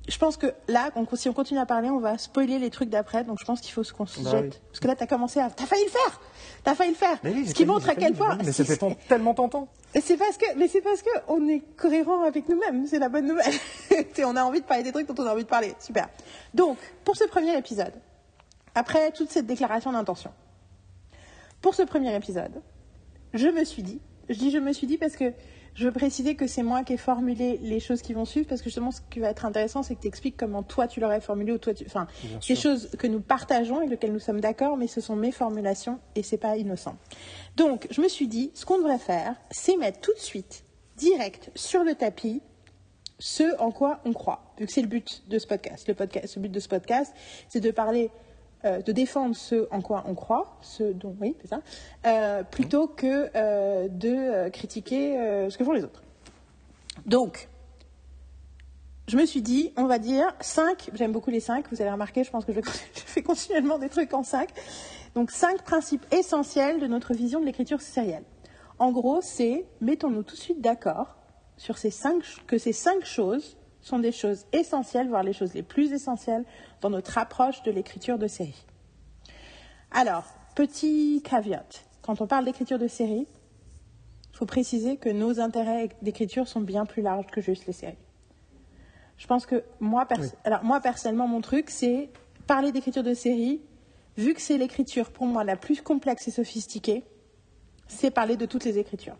je pense que là, si on continue à parler, on va spoiler les trucs d'après. Donc je pense qu'il faut qu'on se bah jette. Parce que là, tu as commencé à. T'as failli le faire T'as failli le faire Ce qui montre à quel point. Mais ça fait tellement tentant. C'est parce que, mais c'est parce que on est cohérent avec nous-mêmes. C'est la bonne nouvelle. on a envie de parler des trucs dont on a envie de parler. Super. Donc, pour ce premier épisode, après toute cette déclaration d'intention, pour ce premier épisode, je me suis dit, je dis je me suis dit parce que je veux préciser que c'est moi qui ai formulé les choses qui vont suivre parce que justement, ce qui va être intéressant, c'est que tu expliques comment toi tu l'aurais formulé ou toi tu. Enfin, des choses que nous partageons et lesquelles nous sommes d'accord, mais ce sont mes formulations et c'est pas innocent. Donc, je me suis dit, ce qu'on devrait faire, c'est mettre tout de suite, direct, sur le tapis, ce en quoi on croit, vu que c'est le but de ce podcast. Le, podcast, le but de ce podcast, c'est de parler euh, de défendre ce en quoi on croit, ce dont oui, c'est ça, euh, plutôt que euh, de critiquer ce que font les autres. Donc, je me suis dit, on va dire 5, j'aime beaucoup les 5, vous avez remarqué, je pense que je, fais continuellement des trucs en 5. Donc, 5 principes essentiels de notre vision de l'écriture sérielle. En gros, c'est mettons-nous tout de suite d'accord sur ces cinq, que ces 5 choses sont des choses essentielles, voire les choses les plus essentielles dans notre approche de l'écriture de série. Alors, petit caveat, quand on parle d'écriture de série, il faut préciser que nos intérêts d'écriture sont bien plus larges que juste les séries. Je pense que moi, alors moi personnellement, mon truc, c'est parler d'écriture de série, vu que c'est l'écriture pour moi la plus complexe et sophistiquée, c'est parler de toutes les écritures.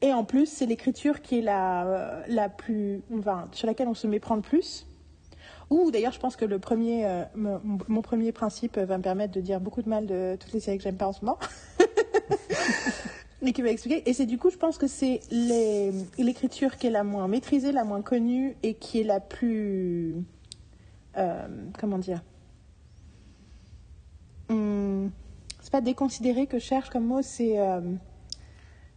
Et en plus, c'est l'écriture qui est la, euh, la plus, enfin, sur laquelle on se méprend le plus. Ou d'ailleurs, je pense que le premier, euh, mon, premier principe va me permettre de dire beaucoup de mal de toutes les séries que j'aime pas en ce moment. Mais qui va expliquer. Et c'est du coup, je pense que c'est l'écriture qui est la moins maîtrisée, la moins connue et qui est la plus. Euh, comment dire? Hum, C'est pas déconsidéré que je cherche comme mot, c'est.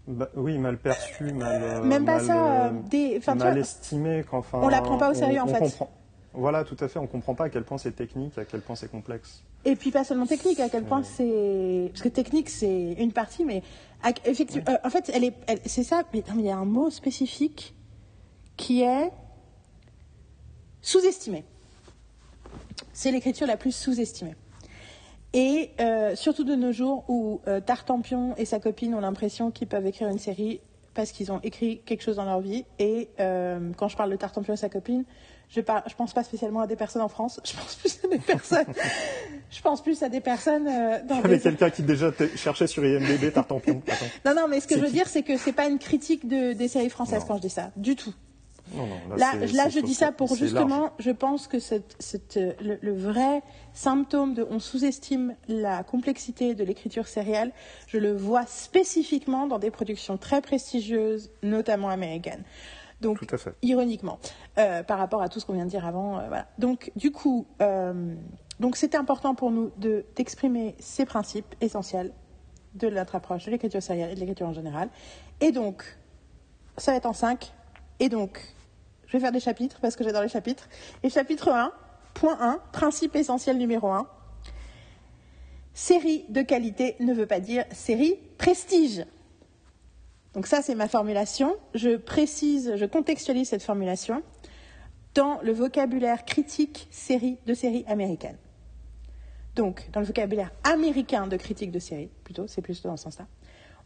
Bah, oui, mal perçu, mal. Même pas ça, des, mal estimé. Enfin, on la prend pas au sérieux en fait. Voilà, tout à fait. On ne comprend pas à quel point c'est technique, à quel point c'est complexe. Et puis pas seulement technique, à quel point c'est... Parce que technique, c'est une partie, mais... Effectivement, euh, en fait, elle est, c'est ça, mais il y a un mot spécifique qui est sous-estimé. C'est l'écriture la plus sous-estimée. Et euh, surtout de nos jours où euh, Tartampion et sa copine ont l'impression qu'ils peuvent écrire une série parce qu'ils ont écrit quelque chose dans leur vie. Et quand je parle de Tartampion et sa copine, je ne pense pas spécialement à des personnes en France. Je pense plus à des personnes. je pense plus à des personnes. Euh, dans des... quelqu'un qui déjà cherchait sur IMDb Tartampion. non, non, mais ce que je veux dire, c'est que c'est pas une critique de, des séries françaises quand je dis ça, du tout. Non, non, là, là, je dis ça pour justement, je pense que cette, cette, le, vrai symptôme de on sous-estime la complexité de l'écriture sérielle, je le vois spécifiquement dans des productions très prestigieuses, notamment américaines. Donc, ironiquement, euh, par rapport à tout ce qu'on vient de dire avant. Euh, voilà. Donc, du coup, euh, donc c'était important pour nous de, d'exprimer ces principes essentiels de notre approche de l'écriture sérielle et de l'écriture en général. Et donc, ça va être en cinq. Et donc, je vais faire des chapitres parce que j'adore les chapitres. Et chapitre 1, point 1, principe essentiel numéro 1. Série de qualité ne veut pas dire série prestige. Donc ça, c'est ma formulation. Je précise, je contextualise cette formulation dans le vocabulaire critique série de séries américaines. Donc, dans le vocabulaire américain de critique de série, plutôt, c'est plutôt dans ce sens-là,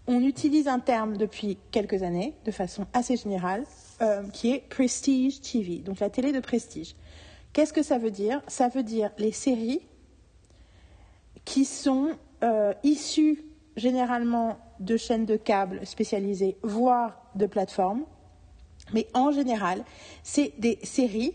on utilise un terme depuis quelques années, de façon assez générale, euh, qui est prestige TV, donc la télé de prestige. Qu'est-ce que ça veut dire? Ça veut dire les séries qui sont euh, issues généralement de chaînes de câbles spécialisées, voire de plateformes. Mais en général, c'est des séries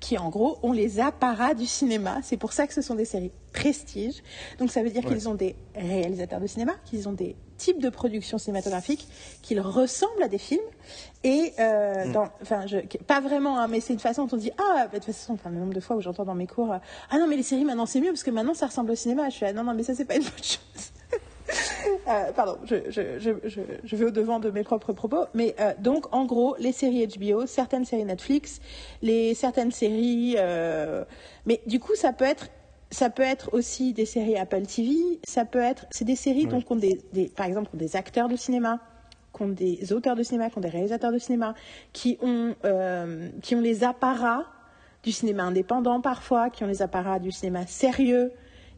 qui, en gros, ont les apparats du cinéma. C'est pour ça que ce sont des séries prestige. Donc ça veut dire qu'ils ont des réalisateurs de cinéma, qu'ils ont des types de production cinématographique, qu'ils ressemblent à des films. Et, euh, mm. enfin, pas vraiment, hein, mais c'est une façon dont on dit Ah, bah, de toute façon, enfin, le nombre de fois où j'entends dans mes cours Ah non, mais les séries maintenant c'est mieux parce que maintenant ça ressemble au cinéma. Je suis Non, non, mais ça c'est pas une bonne chose. Euh, pardon, je, vais au-devant de mes propres propos. Mais euh, donc, en gros, les séries HBO, certaines séries Netflix, les, certaines séries. Euh, mais du coup, ça peut être. Ça peut être aussi des séries Apple TV, ça peut être, c'est des séries donc ont des, par exemple, des acteurs de cinéma, qui ont des auteurs de cinéma, qui ont des réalisateurs de cinéma, qui ont, qui ont les apparats du cinéma indépendant parfois, qui ont les apparats du cinéma sérieux,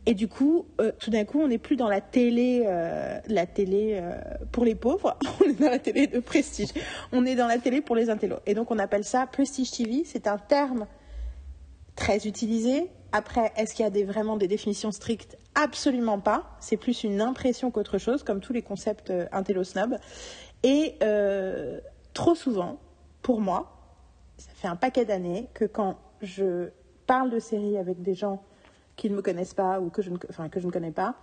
et du coup, euh, tout d'un coup, on n'est plus dans la télé, euh, la télé euh, pour les pauvres, on est dans la télé de prestige. On est dans la télé pour les intellos. Et donc, on appelle ça Prestige TV. C'est un terme très utilisé. Après, est-ce qu'il y a des, vraiment des définitions strictes? Absolument pas. C'est plus une impression qu'autre chose, comme tous les concepts intello-snob. Et trop souvent, pour moi, ça fait un paquet d'années que quand je parle de séries avec des gens qui ne me connaissent pas ou que je ne, enfin, que je ne connais pas,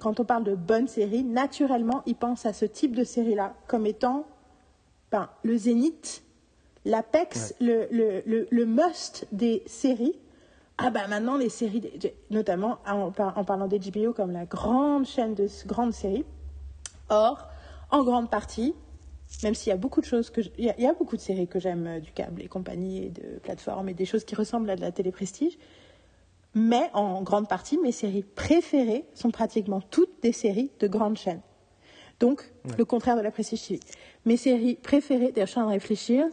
quand on parle de bonnes séries, naturellement, ils pensent à ce type de série-là comme étant ben, le zénith, l'apex, le, le, le, must des séries. Ah ben maintenant, les séries, notamment en, en parlant d'HBO comme la grande chaîne de grandes séries. Or, en grande partie, même s'il y a beaucoup de choses que il y, a beaucoup de séries que j'aime euh, du câble et compagnie et de plateformes et des choses qui ressemblent à de la télé prestige mais en grande partie, mes séries préférées sont pratiquement toutes des séries de grandes chaînes. Donc, le contraire de la Prestige TV. Mes séries préférées, d'ailleurs, je suis en train de réfléchir.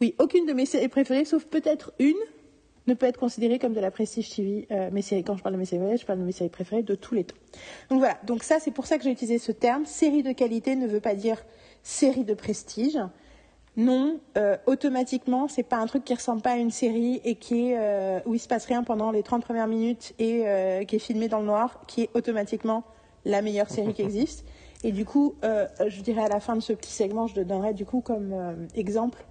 Oui, aucune de mes séries préférées, sauf peut-être une, ne peut être considéré comme de la prestige TV. Euh, mes séries, quand je parle de mes séries, je parle de mes séries préférées de tous les temps. Donc voilà. Donc ça, c'est pour ça que j'ai utilisé ce terme. Série de qualité ne veut pas dire série de prestige. Non, euh, automatiquement, c'est pas un truc qui ressemble pas à une série et qui est, euh, où il se passe rien pendant les 30 premières minutes et euh, qui est filmé dans le noir, qui est automatiquement la meilleure série qui existe. Et du coup, je dirais à la fin de ce petit segment, je donnerai du coup comme exemple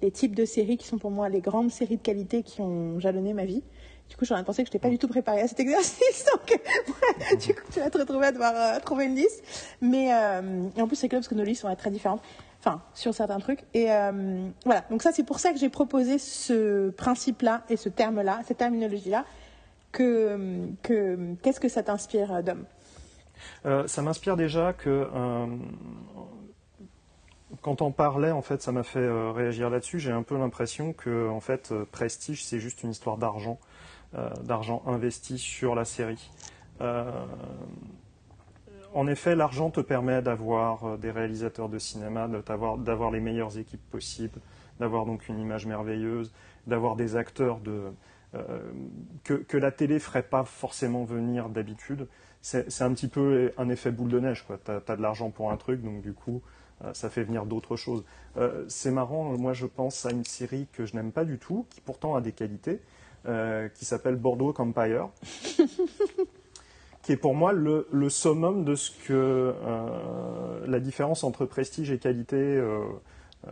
les types de séries qui sont pour moi les grandes séries de qualité qui ont jalonné ma vie. Du coup, j'aurais pensé que je n'étais pas du tout préparée à cet exercice. Donc, du coup, tu vas te retrouver à devoir trouver une liste. Mais en plus, c'est clair parce que nos listes vont être très différentes enfin sur certains trucs. Et euh, voilà, donc ça c'est pour ça que j'ai proposé ce principe-là et ce terme-là, cette terminologie-là. Que, que qu'est-ce que ça t'inspire, Dom? Euh, Ça m'inspire déjà que euh, quand on parlait, en fait, ça m'a fait réagir là-dessus. J'ai un peu l'impression que en fait, prestige, c'est juste une histoire d'argent, d'argent investi sur la série en effet, l'argent te permet d'avoir euh, des réalisateurs de cinéma, d'avoir les meilleures équipes possibles, d'avoir donc une image merveilleuse, d'avoir des acteurs euh, que, la télé ferait pas forcément venir d'habitude. C'est un petit peu un effet boule de neige. Tu as, de l'argent pour un truc, donc du coup, euh, ça fait venir d'autres choses. C'est marrant, moi je pense à une série que je n'aime pas du tout, qui pourtant a des qualités, qui s'appelle Bordeaux Empire. qui est pour moi le, summum de ce que euh, la différence entre prestige et qualité euh, euh,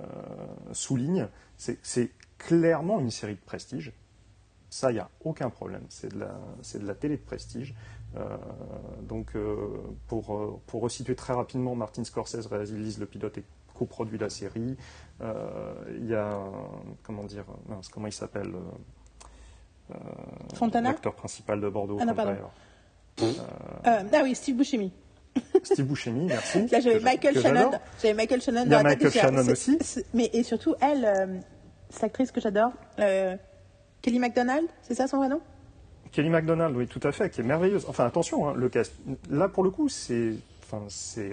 souligne. C'est clairement une série de prestige. Ça, il n'y a aucun problème. C'est de, de, la télé de prestige. donc, pour, pour resituer très rapidement, Martin Scorsese réalise le pilote et coproduit la série. Il y a, comment dire, comment il s'appelle L'acteur principal de Bordeaux. Ah, ah oui, Steve Buscemi. Steve Buscemi, merci. Là, j'avais Michael Shannon. J'avais Michael Shannon dans la Michael Shannon aussi. Mais et surtout elle, euh, cette actrice que j'adore, euh, Kelly MacDonald, c'est ça son vrai nom? Kelly MacDonald, oui, tout à fait, qui est merveilleuse. Enfin, attention, hein, le cast. Là, pour le coup, c'est, enfin, c'est,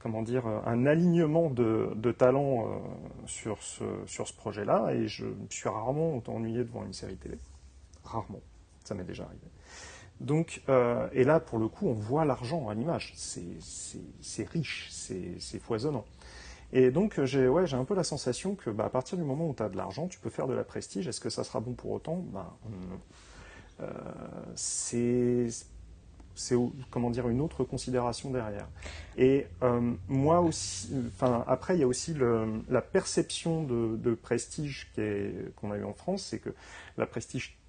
comment dire, un alignement de, de talents sur ce sur ce projet-là, et je me suis rarement ennuyé devant une série télé. Rarement, ça m'est déjà arrivé. Donc, euh, et là, pour le coup, on voit l'argent à l'image. C'est riche, c'est foisonnant. Et donc, j'ai ouais, un peu la sensation que bah, à partir du moment où tu as de l'argent, tu peux faire de la prestige. Est-ce que ça sera bon pour autant? Bah, euh, C'est comment dire une autre considération derrière. Et euh, moi aussi, enfin après il y a aussi la perception de, de prestige qu'on a eu en France, c'est que la prestige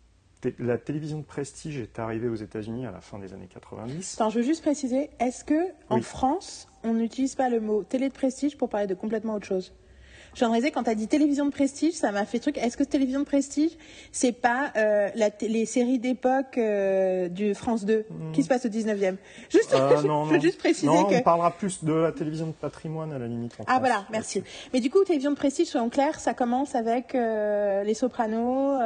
la télévision de prestige est arrivée aux États-Unis à la fin des années 90. je veux juste préciser, est-ce que en France, on n'utilise pas le mot télé de prestige pour parler de complètement autre chose? Jean Rézé, quand tu as dit télévision de prestige, ça m'a fait truc. Est-ce que télévision de prestige, c'est pas euh, les séries d'époque euh, du France 2 hmm. qui se passe au 19e Juste, euh, je veux juste préciser non, on parlera plus de la télévision de patrimoine à la limite. ah voilà, merci. Mais du coup, télévision de prestige, soyons clairs, ça commence avec Les Sopranos,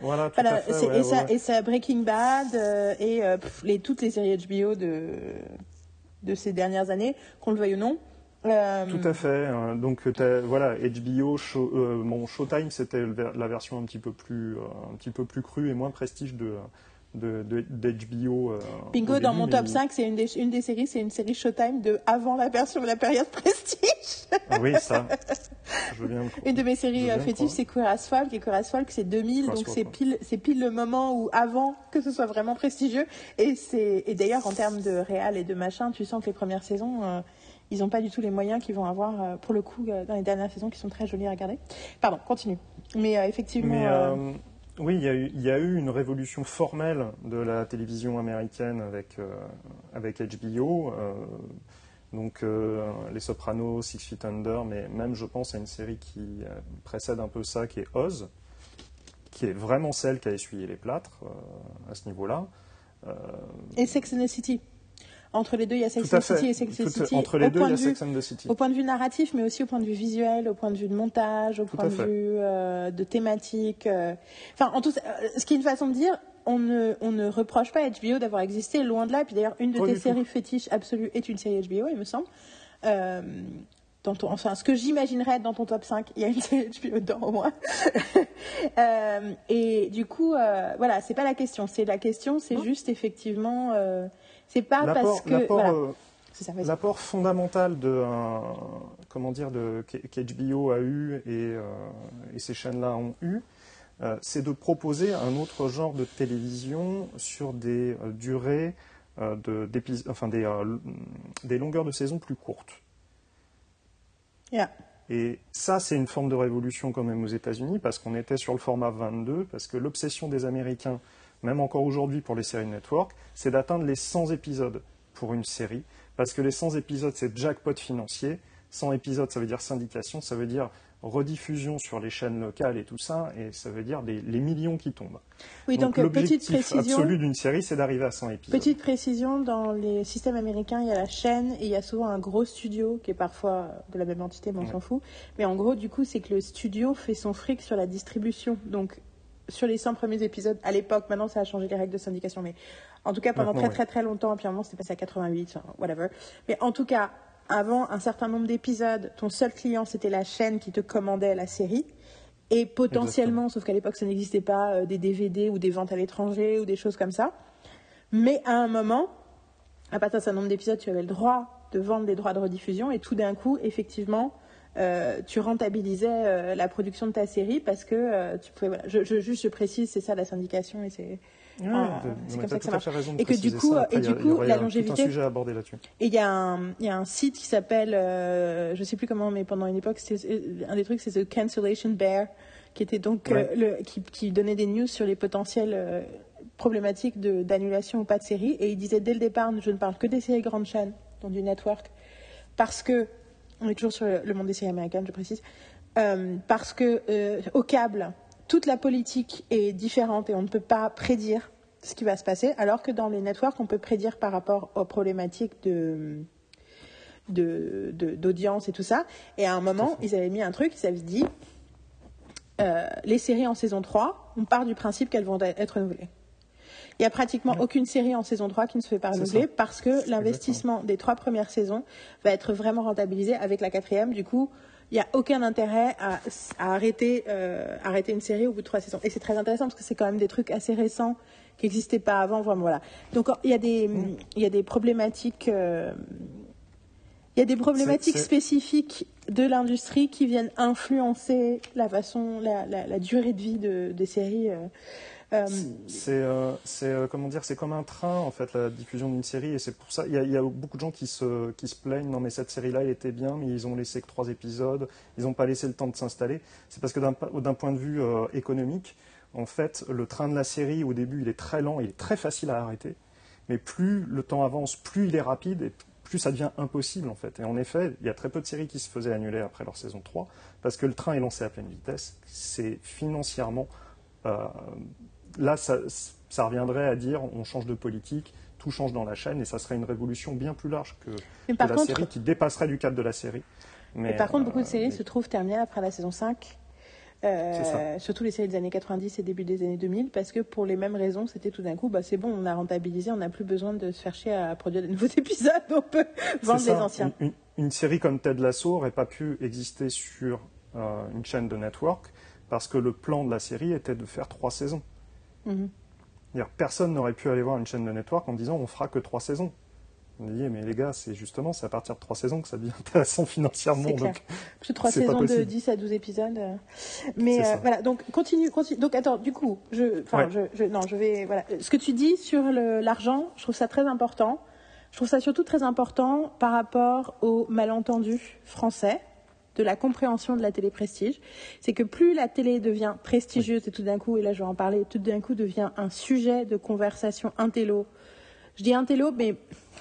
voilà, tout à fait, et, ça, et, ça, Breaking Bad et les, toutes les séries HBO de de ces dernières années, qu'on le veuille ou non. Euh, Tout à fait. Hein. Donc voilà, HBO, euh, mon Showtime, c'était la version un petit peu plus, euh, un petit peu plus crue et moins prestige de d'HBO. Bingo, dans mon top 5, c'est une des, une des séries, c'est une série Showtime de avant la version de la période prestige. Ah oui, ça. Je viens une de mes séries fétiches, c'est Queer as Folk, et Queer as Folk, c'est 2000, donc c'est pile, c'est pile le moment où avant que ce soit vraiment prestigieux. Et c'est, et d'ailleurs, en termes de réal et de machin, tu sens que les premières saisons, ils n'ont pas du tout les moyens qu'ils vont avoir, euh, pour le coup, euh, dans les dernières saisons qui sont très jolies à regarder. Pardon, continue. Mais euh, effectivement. oui, il y, a eu, une révolution formelle de la télévision américaine avec, avec HBO. donc Les Sopranos, Six Feet Under, mais même je pense à une série qui précède un peu ça, qui est Oz, qui est vraiment celle qui a essuyé les plâtres à ce niveau-là. Et Sex and the City entre les deux, il y a Sex and the City et Sex and the City. Entre les deux, il y a Sex and the City. Au point de vue narratif, mais aussi au point de vue visuel, au point de vue de montage, au point de vue euh, de thématique. Euh. Enfin, en tout, euh, ce qui est une façon de dire, on ne, on ne reproche pas à HBO d'avoir existé, loin de là. Et puis d'ailleurs, une de tes séries fétiches absolues est une série HBO, il me semble. dans ton, enfin, ce que j'imaginerais être dans ton top 5, il y a une série HBO dedans au moins. Euh, et du coup, euh, voilà, c'est pas la question. C'est la question, c'est juste effectivement, euh, c'est pas parce que. L'apport fondamental de comment dire de qu'HBO a eu et, et ces chaînes-là ont eu, c'est de proposer un autre genre de télévision sur des durées de, enfin des, des longueurs de saison plus courtes. Et ça, c'est une forme de révolution quand même aux États-Unis, parce qu'on était sur le format 22, parce que l'obsession des Américains, même encore aujourd'hui pour les séries network, c'est d'atteindre les 100 épisodes pour une série, parce que les 100 épisodes, c'est jackpot financier. 100 épisodes, ça veut dire syndication, ça veut dire rediffusion sur les chaînes locales et tout ça, et ça veut dire les millions qui tombent. Oui, donc, donc petite précision. absolu d'une série, c'est d'arriver à 100 épisodes. Petite précision, dans les systèmes américains, il y a la chaîne et il y a souvent un gros studio qui est parfois de la même entité, mais on s'en fout. Mais en gros, du coup, c'est que le studio fait son fric sur la distribution. Donc, sur les 100 premiers épisodes, à l'époque, maintenant ça a changé les règles de syndication, mais en tout cas pendant très très très longtemps, et puis à un moment c'était passé à 88, whatever. Mais en tout cas, avant un certain nombre d'épisodes, ton seul client c'était la chaîne qui te commandait la série. Et potentiellement, sauf qu'à l'époque ça n'existait pas, euh, des DVD ou des ventes à l'étranger ou des choses comme ça. Mais à un moment, à partir d'un certain nombre d'épisodes, tu avais le droit de vendre des droits de rediffusion et tout d'un coup, effectivement, euh, tu rentabilisais euh, la production de ta série parce que tu pouvais. Voilà, je, je, juste je précise, c'est ça la syndication et c'est ah, c'est comme ça que ça marche. Et que du coup, et du coup, la longévité. Et il y, a un, y a un site qui s'appelle, euh, je sais plus comment, mais pendant une époque, un des trucs, c'est The Cancellation Bear, qui était donc euh, le, qui, qui, donnait des news sur les potentielles euh, problématiques d'annulation ou pas de séries. Et il disait dès le départ, je ne parle que des séries grandes chaînes, donc du network, parce que on est toujours sur le monde des séries américaines, je précise, parce que au câble toute la politique est différente et on ne peut pas prédire ce qui va se passer, alors que dans les networks, on peut prédire par rapport aux problématiques de d'audience et tout ça. Et à un moment, ils avaient mis un truc, ils avaient dit, euh, les séries en saison 3, on part du principe qu'elles vont être renouvelées. Il n'y a pratiquement aucune série en saison 3 qui ne se fait pas renouveler parce que l'investissement des trois premières saisons va être vraiment rentabilisé avec la quatrième. Du coup, il n'y a aucun intérêt à, arrêter, euh, arrêter une série au bout de trois saisons. Et c'est très intéressant parce que c'est quand même des trucs assez récents qui n'existaient pas avant. voilà. Donc il y a des, il y a des problématiques. Euh, il y a des problématiques spécifiques de l'industrie qui viennent influencer la façon, la, durée de vie de, des séries. Euh, c'est euh, euh, comment dire, c'est comme un train en fait la diffusion d'une série et c'est pour ça il y, a beaucoup de gens qui se qui se plaignent non mais cette série là elle était bien mais ils ont laissé que trois épisodes, ils n'ont pas laissé le temps de s'installer. C'est parce que d'un point de vue économique, en fait le train de la série au début il est très lent, il est très facile à arrêter, mais plus le temps avance, plus il est rapide et plus ça devient impossible en fait. Et en effet, il y a très peu de séries qui se faisaient annuler après leur saison 3 parce que le train est lancé à pleine vitesse. C'est financièrement là, ça, reviendrait à dire on change de politique, tout change dans la chaîne et ça serait une révolution bien plus large que, la série qui dépasserait du cadre de la série. Mais, par contre, beaucoup de euh, séries se trouvent terminées après la saison 5. Euh, surtout les séries des années 90 et début des années 2000, parce que pour les mêmes raisons, c'était tout d'un coup, bah, c'est bon, on a rentabilisé, on n'a plus besoin de se faire chier à produire de nouveaux épisodes, on peut vendre les anciens. Une, série comme Ted Lasso n'aurait pas pu exister sur euh, une chaîne de network, parce que le plan de la série était de faire trois saisons. Mhm. Personne n'aurait pu aller voir une chaîne de network en disant on fera que trois saisons. On dit mais les gars, c'est justement c'est à partir de trois saisons que ça devient intéressant financièrement. Donc, Plus trois saisons de 10 à 12 épisodes. Euh. Mais euh, voilà, donc continue, continue. Donc attends, du coup, je, je, non, je vais, voilà. Ce que tu dis sur l'argent, je trouve ça très important. Je trouve ça surtout très important par rapport aux malentendus français de la compréhension de la télé prestige, c'est que plus la télé devient prestigieuse et tout d'un coup, et là je vais en parler, tout d'un coup devient un sujet de conversation intello. Je dis intello, mais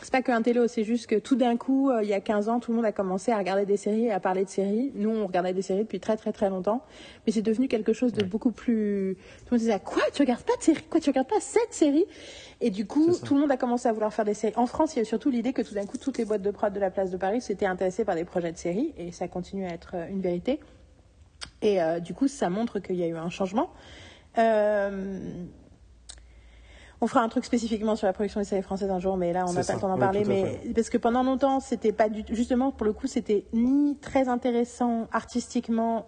c'est pas que intello, c'est juste que tout d'un coup, euh, il y a 15 ans, tout le monde a commencé à regarder des séries et à parler de séries. Nous, on regardait des séries depuis très très très longtemps, mais c'est devenu quelque chose de beaucoup plus. Tout le monde disait quoi Tu regardes pas de série? Quoi Tu regardes pas cette série? Et du coup, tout le monde a commencé à vouloir faire des séries. En France, il y a surtout l'idée que tout d'un coup, toutes les boîtes de prod de la place de Paris s'étaient intéressées par des projets de séries, et ça continue à être euh, une vérité. Et euh, du coup, ça montre qu'il y a eu un changement. Euh, On fera un truc spécifiquement sur la production des séries françaises un jour, mais là, on n'a pas le temps d'en parler. Mais parce que pendant longtemps, c'était pas du justement pour le coup, c'était ni très intéressant artistiquement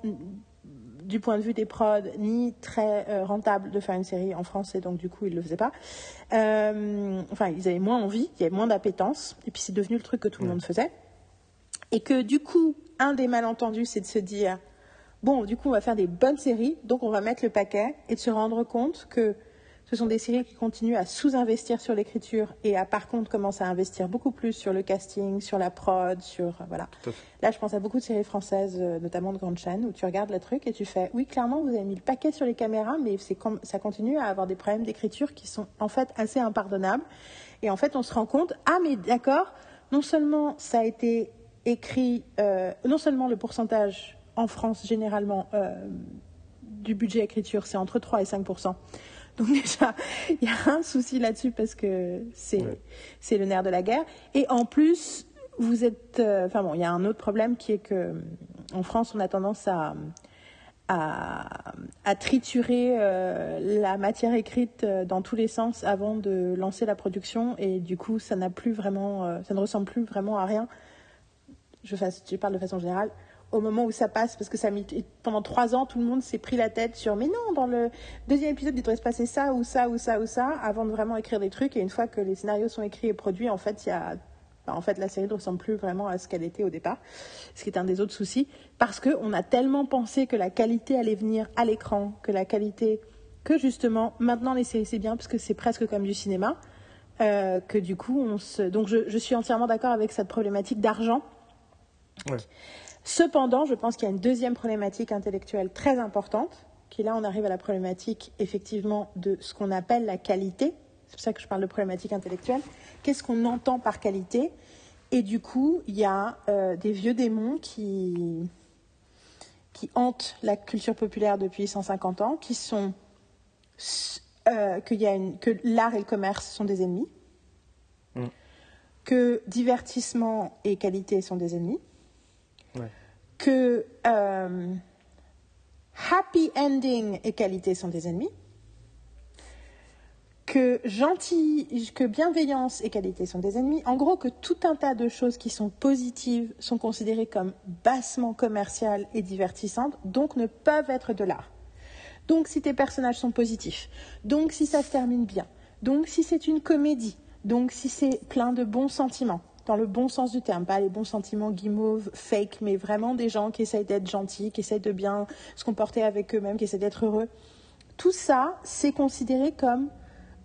du point de vue des prods, ni très euh, rentable de faire une série en français, donc du coup, ils le faisaient pas. Euh, enfin, ils avaient moins envie, il y avait moins d'appétence, et puis c'est devenu le truc que tout le monde faisait. Et que du coup, un des malentendus, c'est de se dire, bon, du coup, on va faire des bonnes séries, donc on va mettre le paquet, et de se rendre compte que ce sont des séries qui continuent à sous-investir sur l'écriture et à par contre commencer à investir beaucoup plus sur le casting, sur la prod, sur euh, voilà. Là, je pense à beaucoup de séries françaises, euh, notamment de grandes chaînes, où tu regardes le truc et tu fais, oui, clairement, vous avez mis le paquet sur les caméras, mais c'est ça continue à avoir des problèmes d'écriture qui sont en fait assez impardonnables. Et en fait, on se rend compte, ah mais d'accord, non seulement ça a été écrit, euh, non seulement le pourcentage en France généralement du budget écriture, c'est entre 3 et 5 donc déjà, il y a un souci là-dessus parce que c'est c'est le nerf de la guerre. Et en plus, vous êtes, euh, enfin bon, il y a un autre problème qui est que en France, on a tendance à à, à triturer euh, la matière écrite euh, dans tous les sens avant de lancer la production et du coup, ça n'a plus vraiment, ça ne ressemble plus vraiment à rien. Je, fasse, je parle de façon générale au moment où ça passe, parce que ça pendant trois ans, tout le monde s'est pris la tête sur mais non, dans le deuxième épisode, il devrait se passer ça ou ça ou ça ou ça, avant de vraiment écrire des trucs. Et une fois que les scénarios sont écrits et produits, en fait, il y a en fait, la série ne ressemble plus vraiment à ce qu'elle était au départ, ce qui est un des autres soucis, parce qu'on a tellement pensé que la qualité allait venir à l'écran, que la qualité, que justement, maintenant les séries c'est bien, parce que c'est presque comme du cinéma, euh, que du coup, on se... Donc je, je suis entièrement d'accord avec cette problématique d'argent. Ouais. Cependant, je pense qu'il y a une deuxième problématique intellectuelle très importante, qui là, on arrive à la problématique effectivement de ce qu'on appelle la qualité. C'est pour ça que je parle de problématique intellectuelle. Qu'est-ce qu'on entend par qualité? Et du coup, il y a euh, des vieux démons qui, qui hantent la culture populaire depuis 150 ans, qui sont euh, que, que l'art et le commerce sont des ennemis, mm. que divertissement et qualité sont des ennemis que euh, happy ending et qualité sont des ennemis, que gentil, que bienveillance et qualité sont des ennemis. En gros, que tout un tas de choses qui sont positives sont considérées comme bassement commerciales et divertissantes, donc ne peuvent être de l'art. Donc si tes personnages sont positifs, donc si ça se termine bien, donc si c'est une comédie, donc si c'est plein de bons sentiments, dans le bon sens du terme, pas les bons sentiments guimauves, fake, mais vraiment des gens qui essayent d'être gentils, qui essayent de bien se comporter avec eux-mêmes, qui essayent d'être heureux. Tout ça, c'est considéré comme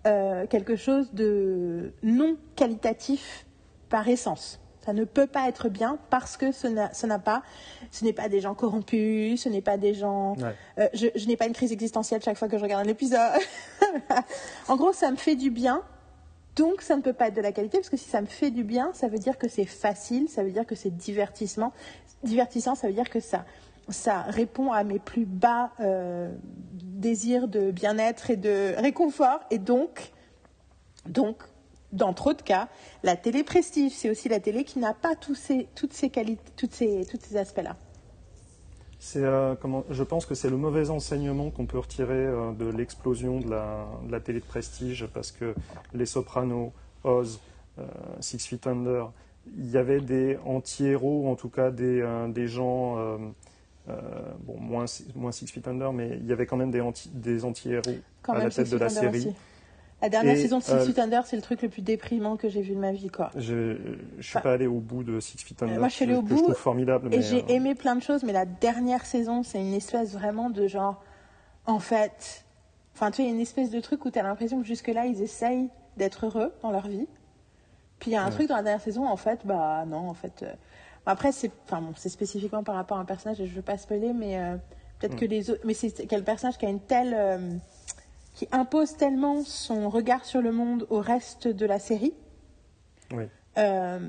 euh, quelque chose de non qualitatif par essence. Ça ne peut pas être bien parce que ce n'a pas, ce n'est pas des gens corrompus, ce n'est pas des gens. Euh, je, je n'ai pas une crise existentielle chaque fois que je regarde un épisode. en gros, ça me fait du bien donc, ça ne peut pas être de la qualité, parce que si ça me fait du bien, ça veut dire que c'est facile, ça veut dire que c'est divertissement. Divertissant, ça veut dire que ça, répond à mes plus bas euh, désirs de bien-être et de réconfort. Et donc, dans trop de cas, la télé prestige, c'est aussi la télé qui n'a pas tous ces, qualités, tous ces aspects-là. C'est, euh, comment, je pense que c'est le mauvais enseignement qu'on peut retirer euh, de l'explosion de la, de la, télé de prestige, parce que Les Sopranos, Oz, euh, Six Feet Under, il y avait des anti-héros, en tout cas des, des gens, bon, moins, moins Six Feet Under, mais il y avait quand même des, anti, des anti-héros à la tête de la série. La dernière saison de Six euh, Feet Under, c'est le truc le plus déprimant que j'ai vu de ma vie, quoi. Je, ne suis pas allé au bout de Six Feet Under. moi, je suis allé au bout. Je trouve formidable. Et j'ai euh, aimé plein de choses, mais la dernière saison, c'est une espèce vraiment de genre, en fait, enfin, tu sais, il y a une espèce de truc où tu as l'impression que jusque-là, ils essayent d'être heureux dans leur vie. Puis il y a un truc dans la dernière saison, en fait, bah non, en fait. Euh, après, c'est, enfin, bon, c'est spécifiquement par rapport à un personnage, et je veux pas spoiler, mais peut-être que les autres, mais c'est quel personnage qui a une telle qui impose tellement son regard sur le monde au reste de la série. Euh,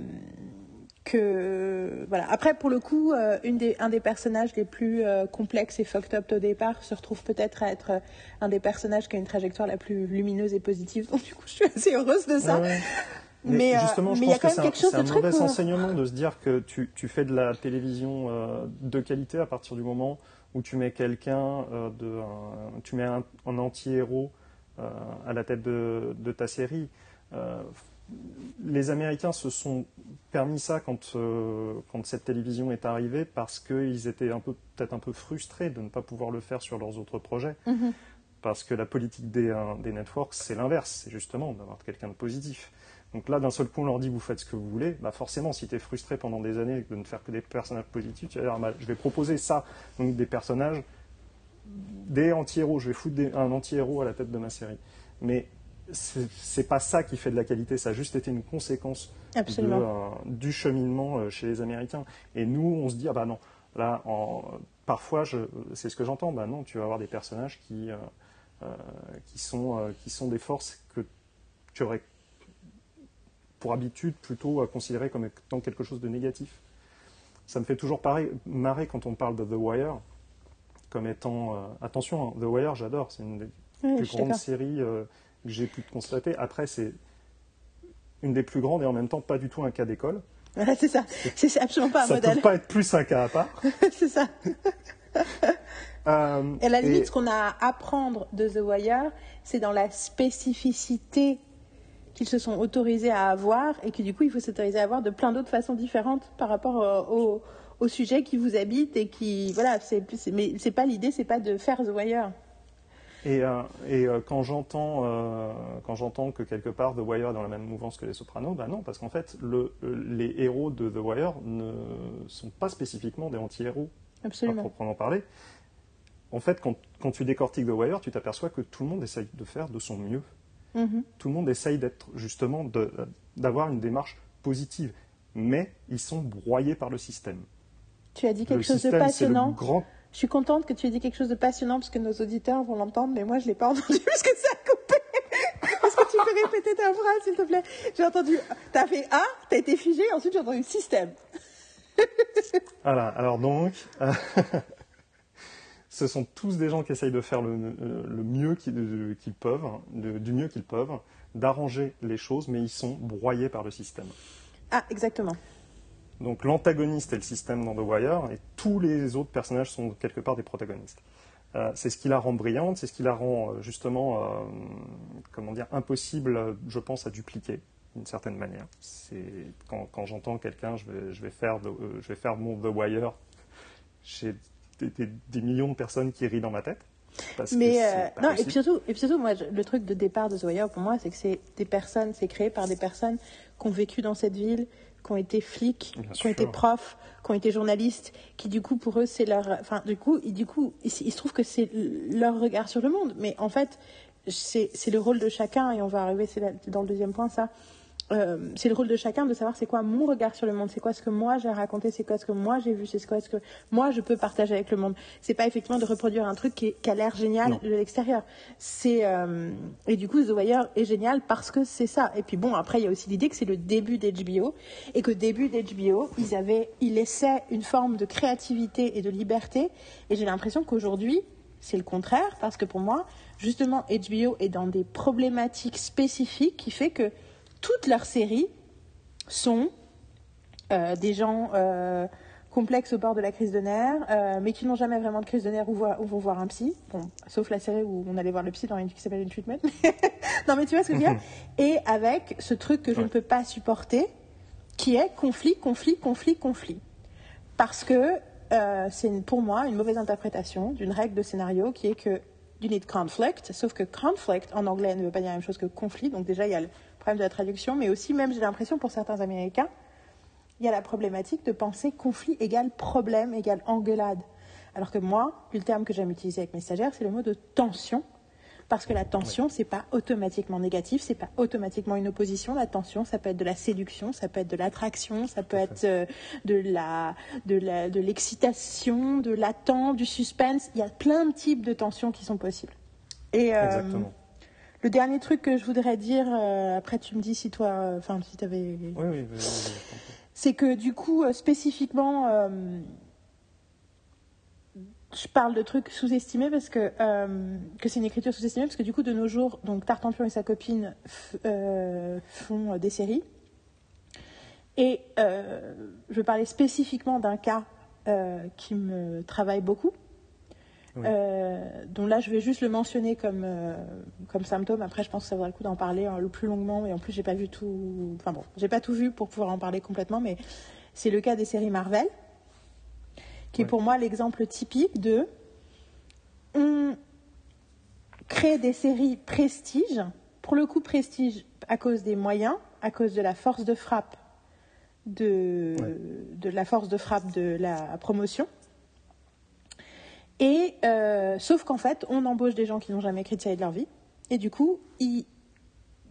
que voilà. Après, pour le coup, euh, une des, un des personnages les plus euh, complexes et fucked up au départ se retrouve peut-être à être un des personnages qui a une trajectoire la plus lumineuse et positive. Donc du coup, je suis assez heureuse de ça. Mais, justement, je pense que c'est un, un mauvais enseignement de se dire que tu, tu fais de la télévision de qualité à partir du moment où tu mets quelqu'un euh, de, tu mets un, anti-héros à la tête de, ta série. les Américains se sont permis ça quand, quand cette télévision est arrivée parce qu'ils étaient un peu, peut-être un peu frustrés de ne pas pouvoir le faire sur leurs autres projets. Mm-hmm. Parce que la politique des, des networks, c'est l'inverse, c'est justement d'avoir quelqu'un de positif. Donc là, d'un seul coup, on leur dit vous faites ce que vous voulez. Bah forcément, si tu es frustré pendant des années de ne faire que des personnages positifs, tu vas dire bah, je vais proposer ça, donc des personnages, des anti-héros. Je vais foutre un anti-héros à la tête de ma série. Mais c'est pas ça qui fait de la qualité. Ça a juste été une conséquence euh, du cheminement euh, chez les Américains. Et nous, on se dit ah bah non. Là, en, parfois, c'est ce que j'entends. Bah non, tu vas avoir des personnages qui euh, qui sont qui sont des forces que tu aurais pour habitude plutôt à considérer comme étant quelque chose de négatif. Ça me fait toujours pareil, marrer quand on parle de The Wire comme étant... Euh, attention, hein, The Wire, j'adore, c'est une des plus grandes séries euh, que j'ai pu constater. Après, c'est une des plus grandes et en même temps pas du tout un cas d'école. c'est ça, c'est absolument pas un modèle. Ça peut pas être plus un cas à part. c'est ça. Euh, et à la limite, ce qu'on a à apprendre de The Wire, c'est dans la spécificité qu'ils se sont autorisés à avoir et que du coup il faut s'autoriser à avoir de plein d'autres façons différentes par rapport au, au, sujet qui vous habite et qui voilà c'est mais c'est pas l'idée c'est pas de faire The Wire et, euh, et euh, quand j'entends euh, quand j'entends que quelque part The Wire est dans la même mouvance que les Sopranos, bah non, parce qu'en fait le, les héros de The Wire ne sont pas spécifiquement des anti-héros, à proprement parler. En fait, quand, quand tu décortiques The Wire, tu t'aperçois que tout le monde essaye de faire de son mieux. Mhm. Tout le monde essaye d'être justement d'avoir une démarche positive, mais ils sont broyés par le système. Tu as dit quelque chose de passionnant. Je suis contente que tu aies dit quelque chose de passionnant parce que nos auditeurs vont l'entendre, mais moi je ne l'ai pas entendu parce que ça a coupé. Est-ce que tu peux répéter ta phrase, s'il te plaît? J'ai entendu, tu as fait A, tu as été figé, ensuite j'ai entendu système. voilà, alors donc, ce sont tous des gens qui essayent de faire le, mieux qu'ils peuvent, du mieux qu'ils peuvent, d'arranger les choses, mais ils sont broyés par le système. Ah, exactement. Donc l'antagoniste est le système dans The Wire, et tous les autres personnages sont quelque part des protagonistes. Euh, c'est ce qui la rend brillante, c'est ce qui la rend euh, justement, euh, comment dire, impossible, je pense, à dupliquer d'une certaine manière. C'est quand, quand j'entends quelqu'un, je vais, je vais faire, je vais faire mon The Wire chez des, millions de personnes qui rient dans ma tête. mais euh, non, et puis surtout, et puis surtout, moi, le truc de départ de The pour moi, c'est que c'est des personnes, c'est créé par des personnes qui ont vécu dans cette ville, qui ont été flics, qui ont été profs, qui ont été journalistes, qui du coup pour eux c'est leur, enfin du coup, du coup, il, se trouve que c'est leur regard sur le monde. Mais en fait, c'est le rôle de chacun, et on va arriver, c'est dans le deuxième point, ça. Euh, c'est le rôle de chacun de savoir c'est quoi mon regard sur le monde, c'est quoi ce que moi j'ai raconté, c'est quoi ce que moi j'ai vu, c'est quoi ce que moi je peux partager avec le monde. C'est pas effectivement de reproduire un truc qui, a l'air génial de l'extérieur. C'est euh, et du coup The Wire est génial parce que c'est ça. Et puis bon après il y a aussi l'idée que c'est le début d'HBO et que début d'HBO ils avaient ils laissaient une forme de créativité et de liberté et j'ai l'impression qu'aujourd'hui c'est le contraire parce que pour moi justement HBO est dans des problématiques spécifiques qui fait que toutes leurs séries sont euh, des gens euh, complexes au bord de la crise de nerfs, euh, mais qui n'ont jamais vraiment de crise de nerfs ou, vont voir un psy. sauf la série où on allait voir le psy dans une qui s'appelle une treatment. non, mais tu vois ce que je veux dire? Et avec ce truc que je ne peux pas supporter, qui est conflit, conflit, conflit, conflit. Parce que c'est pour moi une mauvaise interprétation d'une règle de scénario qui est que you need conflict, sauf que conflict en anglais ne veut pas dire la même chose que conflit. Donc déjà, il y a le problème de la traduction, mais aussi même j'ai l'impression pour certains Américains, il y a la problématique de penser conflit égale problème égale engueulade. Alors que moi, le terme que j'aime utiliser avec mes stagiaires, c'est le mot de tension. Parce que la tension, c'est pas automatiquement négatif, c'est pas automatiquement une opposition. La tension, ça peut être de la séduction, ça peut être de l'attraction, ça peut être euh, de la, de la, de l'excitation, de l'attente, du suspense. Il y a plein de types de tensions qui sont possibles. Et, euh, Exactement. Le dernier truc que je voudrais dire, euh, après tu me dis si toi, euh, enfin si tu avais. Oui, oui, oui, c'est que du coup, euh, spécifiquement, je parle de trucs sous-estimés parce que, que c'est une écriture sous-estimée parce que du coup, de nos jours, donc Tartampion et sa copine font des séries. Et je vais parler spécifiquement d'un cas qui me travaille beaucoup dont là je vais juste le mentionner comme, comme symptôme. Après, je pense que ça vaudrait le coup d'en parler le plus longuement. Et en plus, j'ai pas vu tout. Enfin bon, j'ai pas tout vu pour pouvoir en parler complètement, mais c'est le cas des séries Marvel, qui est pour moi l'exemple typique de on crée des séries prestige, pour le coup prestige à cause des moyens, à cause de la force de frappe de, de la force de frappe de la promotion. Et euh, sauf qu'en fait, on embauche des gens qui n'ont jamais écrit de série de leur vie, et du coup, ils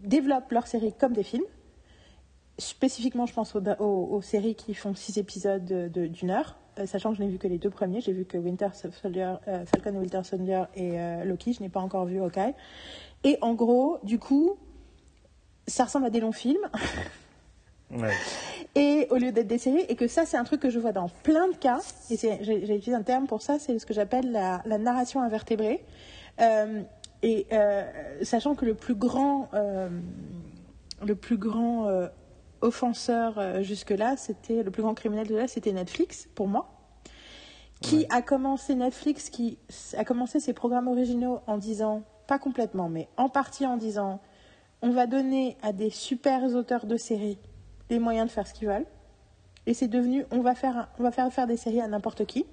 développent leur série comme des films. Spécifiquement, je pense aux, séries qui font six épisodes d'une heure, euh, sachant que je n'ai vu que les deux premiers. J'ai vu que Winter Soldier, euh, Falcon et Winter Soldier et Loki. Je n'ai pas encore vu Hawkeye. Et en gros, du coup, ça ressemble à des longs films. Et au lieu d'être des séries, et que ça, c'est un truc que je vois dans plein de cas, et j'ai utilisé un terme pour ça, c'est ce que j'appelle la, narration invertébrée. Euh, et euh, sachant que le plus grand, euh, le plus grand offenseur jusque-là, c'était le plus grand criminel de là, c'était Netflix, pour moi. Qui a commencé Netflix, qui a commencé ses programmes originaux en disant, pas complètement, mais en partie en disant, on va donner à des super auteurs de séries les moyens de faire ce qu'ils veulent. Et c'est devenu, on va faire, on va faire faire des séries à n'importe qui.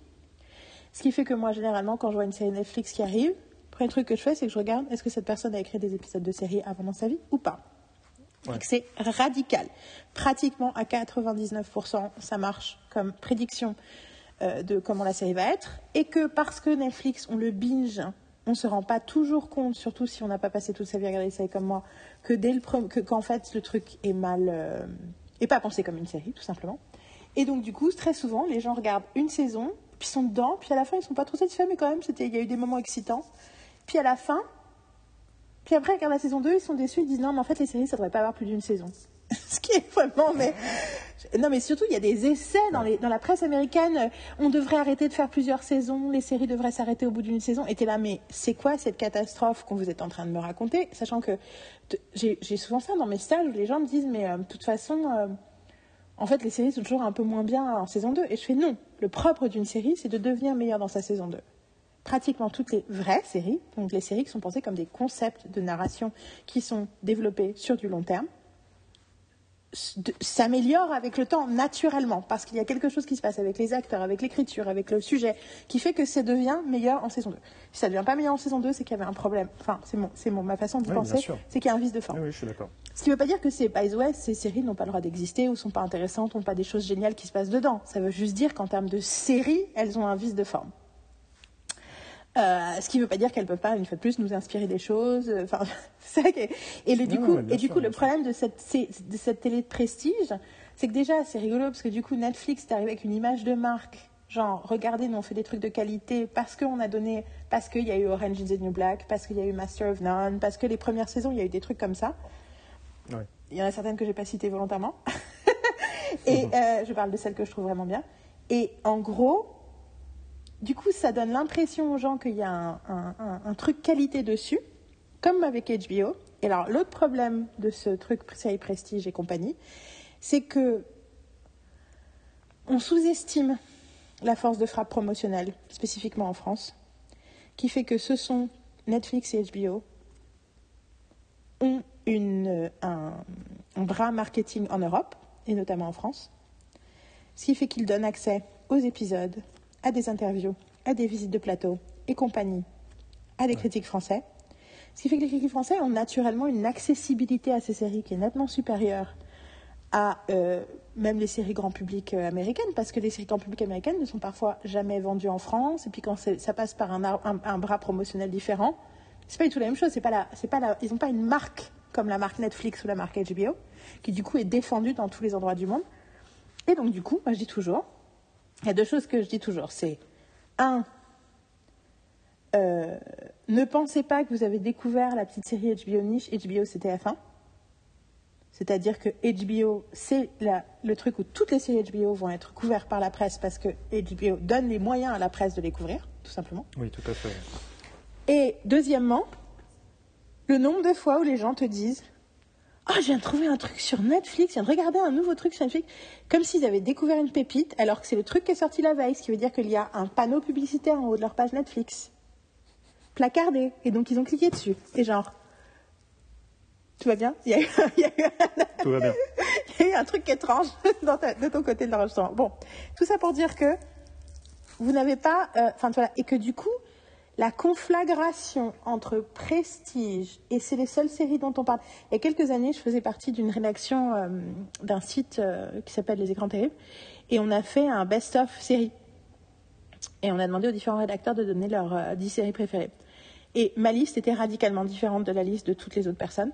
Ce qui fait que moi, généralement, quand je vois une série Netflix qui arrive, le premier truc que je fais, c'est que je regarde est-ce que cette personne a écrit des épisodes de série avant dans sa vie ou pas. C'est radical. Pratiquement à 99%, ça marche comme prédiction euh, de comment la série va être. Et que parce que Netflix, on le binge, on ne se rend pas toujours compte, surtout si on n'a pas passé toute sa vie à regarder des séries comme moi, que dès le que, qu'en fait le truc est mal. Euh, et pas pensé comme une série, tout simplement. Et donc, du coup, très souvent, les gens regardent une saison, puis sont dedans, puis à la fin, ils sont pas trop satisfaits, mais quand même, c'était, il y a eu des moments excitants. Puis à la fin, puis après, ils regardent la saison 2, ils sont déçus, ils disent non, mais en fait, les séries, ça devrait pas avoir plus d'une saison. Ce qui est vraiment, mais. Non, mais surtout, il y a des essais dans, les, dans la presse américaine. On devrait arrêter de faire plusieurs saisons, les séries devraient s'arrêter au bout d'une saison. Et t'es là, mais c'est quoi cette catastrophe qu'on vous êtes en train de me raconter? Sachant que j'ai souvent ça dans mes stages où les gens me disent, mais euh, de toute façon, euh, en fait, les séries sont toujours un peu moins bien en saison 2. Et je fais non. Le propre d'une série, c'est de devenir meilleur dans sa saison 2 pratiquement toutes les vraies séries, donc les séries qui sont pensées comme des concepts de narration qui sont développés sur du long terme, s'améliore avec le temps naturellement parce qu'il y a quelque chose qui se passe avec les acteurs, avec l'écriture, avec le sujet qui fait que ça devient meilleur en saison 2. Si ça ne devient pas meilleur en saison 2, c'est qu'il y avait un problème. Enfin, c'est mon, c'est mon, ma façon de penser, c'est qu'il y a un vice de forme. Oui, je suis d'accord. Ce qui ne veut pas dire que ces, by the ces séries n'ont pas le droit d'exister ou sont pas intéressantes, n'ont pas des choses géniales qui se passent dedans. Ça veut juste dire qu'en termes de séries, elles ont un vice de forme. Euh, ce qui ne veut pas dire qu'elles ne peuvent pas, une fois de plus, nous inspirer des choses. Enfin, et, le, du coup, et du coup le problème de cette, de cette télé de prestige, c'est que déjà, c'est rigolo parce que du coup, Netflix est arrivé avec une image de marque. Genre, regardez, nous on fait des trucs de qualité parce qu'on a donné, parce qu'il y a eu Orange is the New Black, parce qu'il y a eu Master of None, parce que les premières saisons, il y a eu des trucs comme ça. Il y en a certaines que j'ai pas citées volontairement. et euh, je parle de celles que je trouve vraiment bien. Et en gros, du coup, ça donne l'impression aux gens qu'il y a un, truc qualité dessus, comme avec HBO. Et alors, l'autre problème de ce truc série Prestige et compagnie, c'est que on sous-estime la force de frappe promotionnelle, spécifiquement en France, qui fait que ce sont Netflix et HBO ont un bras marketing en Europe, et notamment en France, ce qui fait qu'ils donnent accès aux épisodes, à des interviews, à des visites de plateau et compagnie, à des critiques français. Ce qui fait que les critiques français ont naturellement une accessibilité à ces séries qui est nettement supérieure à euh, même les séries grand public euh, américaines, parce que les séries grand public américaines ne sont parfois jamais vendues en France, et puis quand ça passe par un, un, bras promotionnel différent, c'est pas du tout la même chose. C'est pas la, c'est pas la, ils n'ont pas une marque comme la marque Netflix ou la marque HBO, qui du coup est défendue dans tous les endroits du monde. Et donc du coup, moi je dis toujours, il y a deux choses que je dis toujours. C'est, un, euh, ne pensez pas que vous avez découvert la petite série HBO niche. HBO, c'est TF1. C'est-à-dire que HBO, c'est le truc où toutes les séries HBO vont être couvertes par la presse parce que HBO donne les moyens à la presse de les couvrir, tout simplement. Oui, tout à fait. Et deuxièmement, le nombre de fois où les gens te disent ah, je viens de trouver un truc sur Netflix, je viens de regarder un nouveau truc sur Netflix, comme s'ils avaient découvert une pépite, alors que c'est le truc qui est sorti la veille, ce qui veut dire qu'il y a un panneau publicitaire en haut de leur page Netflix. placardé. Et donc, ils ont cliqué dessus. Et genre, tout va bien? Il y, a eu, Tout va bien. il y a eu un truc étrange de ton côté de l'enregistrement. Bon, tout ça pour dire que vous n'avez pas. euh, Enfin, voilà. Et que du coup, la conflagration entre prestige, et c'est les seules séries dont on parle. Il y a quelques années, je faisais partie d'une rédaction euh, d'un site euh, qui s'appelle Les Écrans Terribles, et on a fait un best-of série. Et on a demandé aux différents rédacteurs de donner leurs euh, 10 séries préférées. Et ma liste était radicalement différente de la liste de toutes les autres personnes.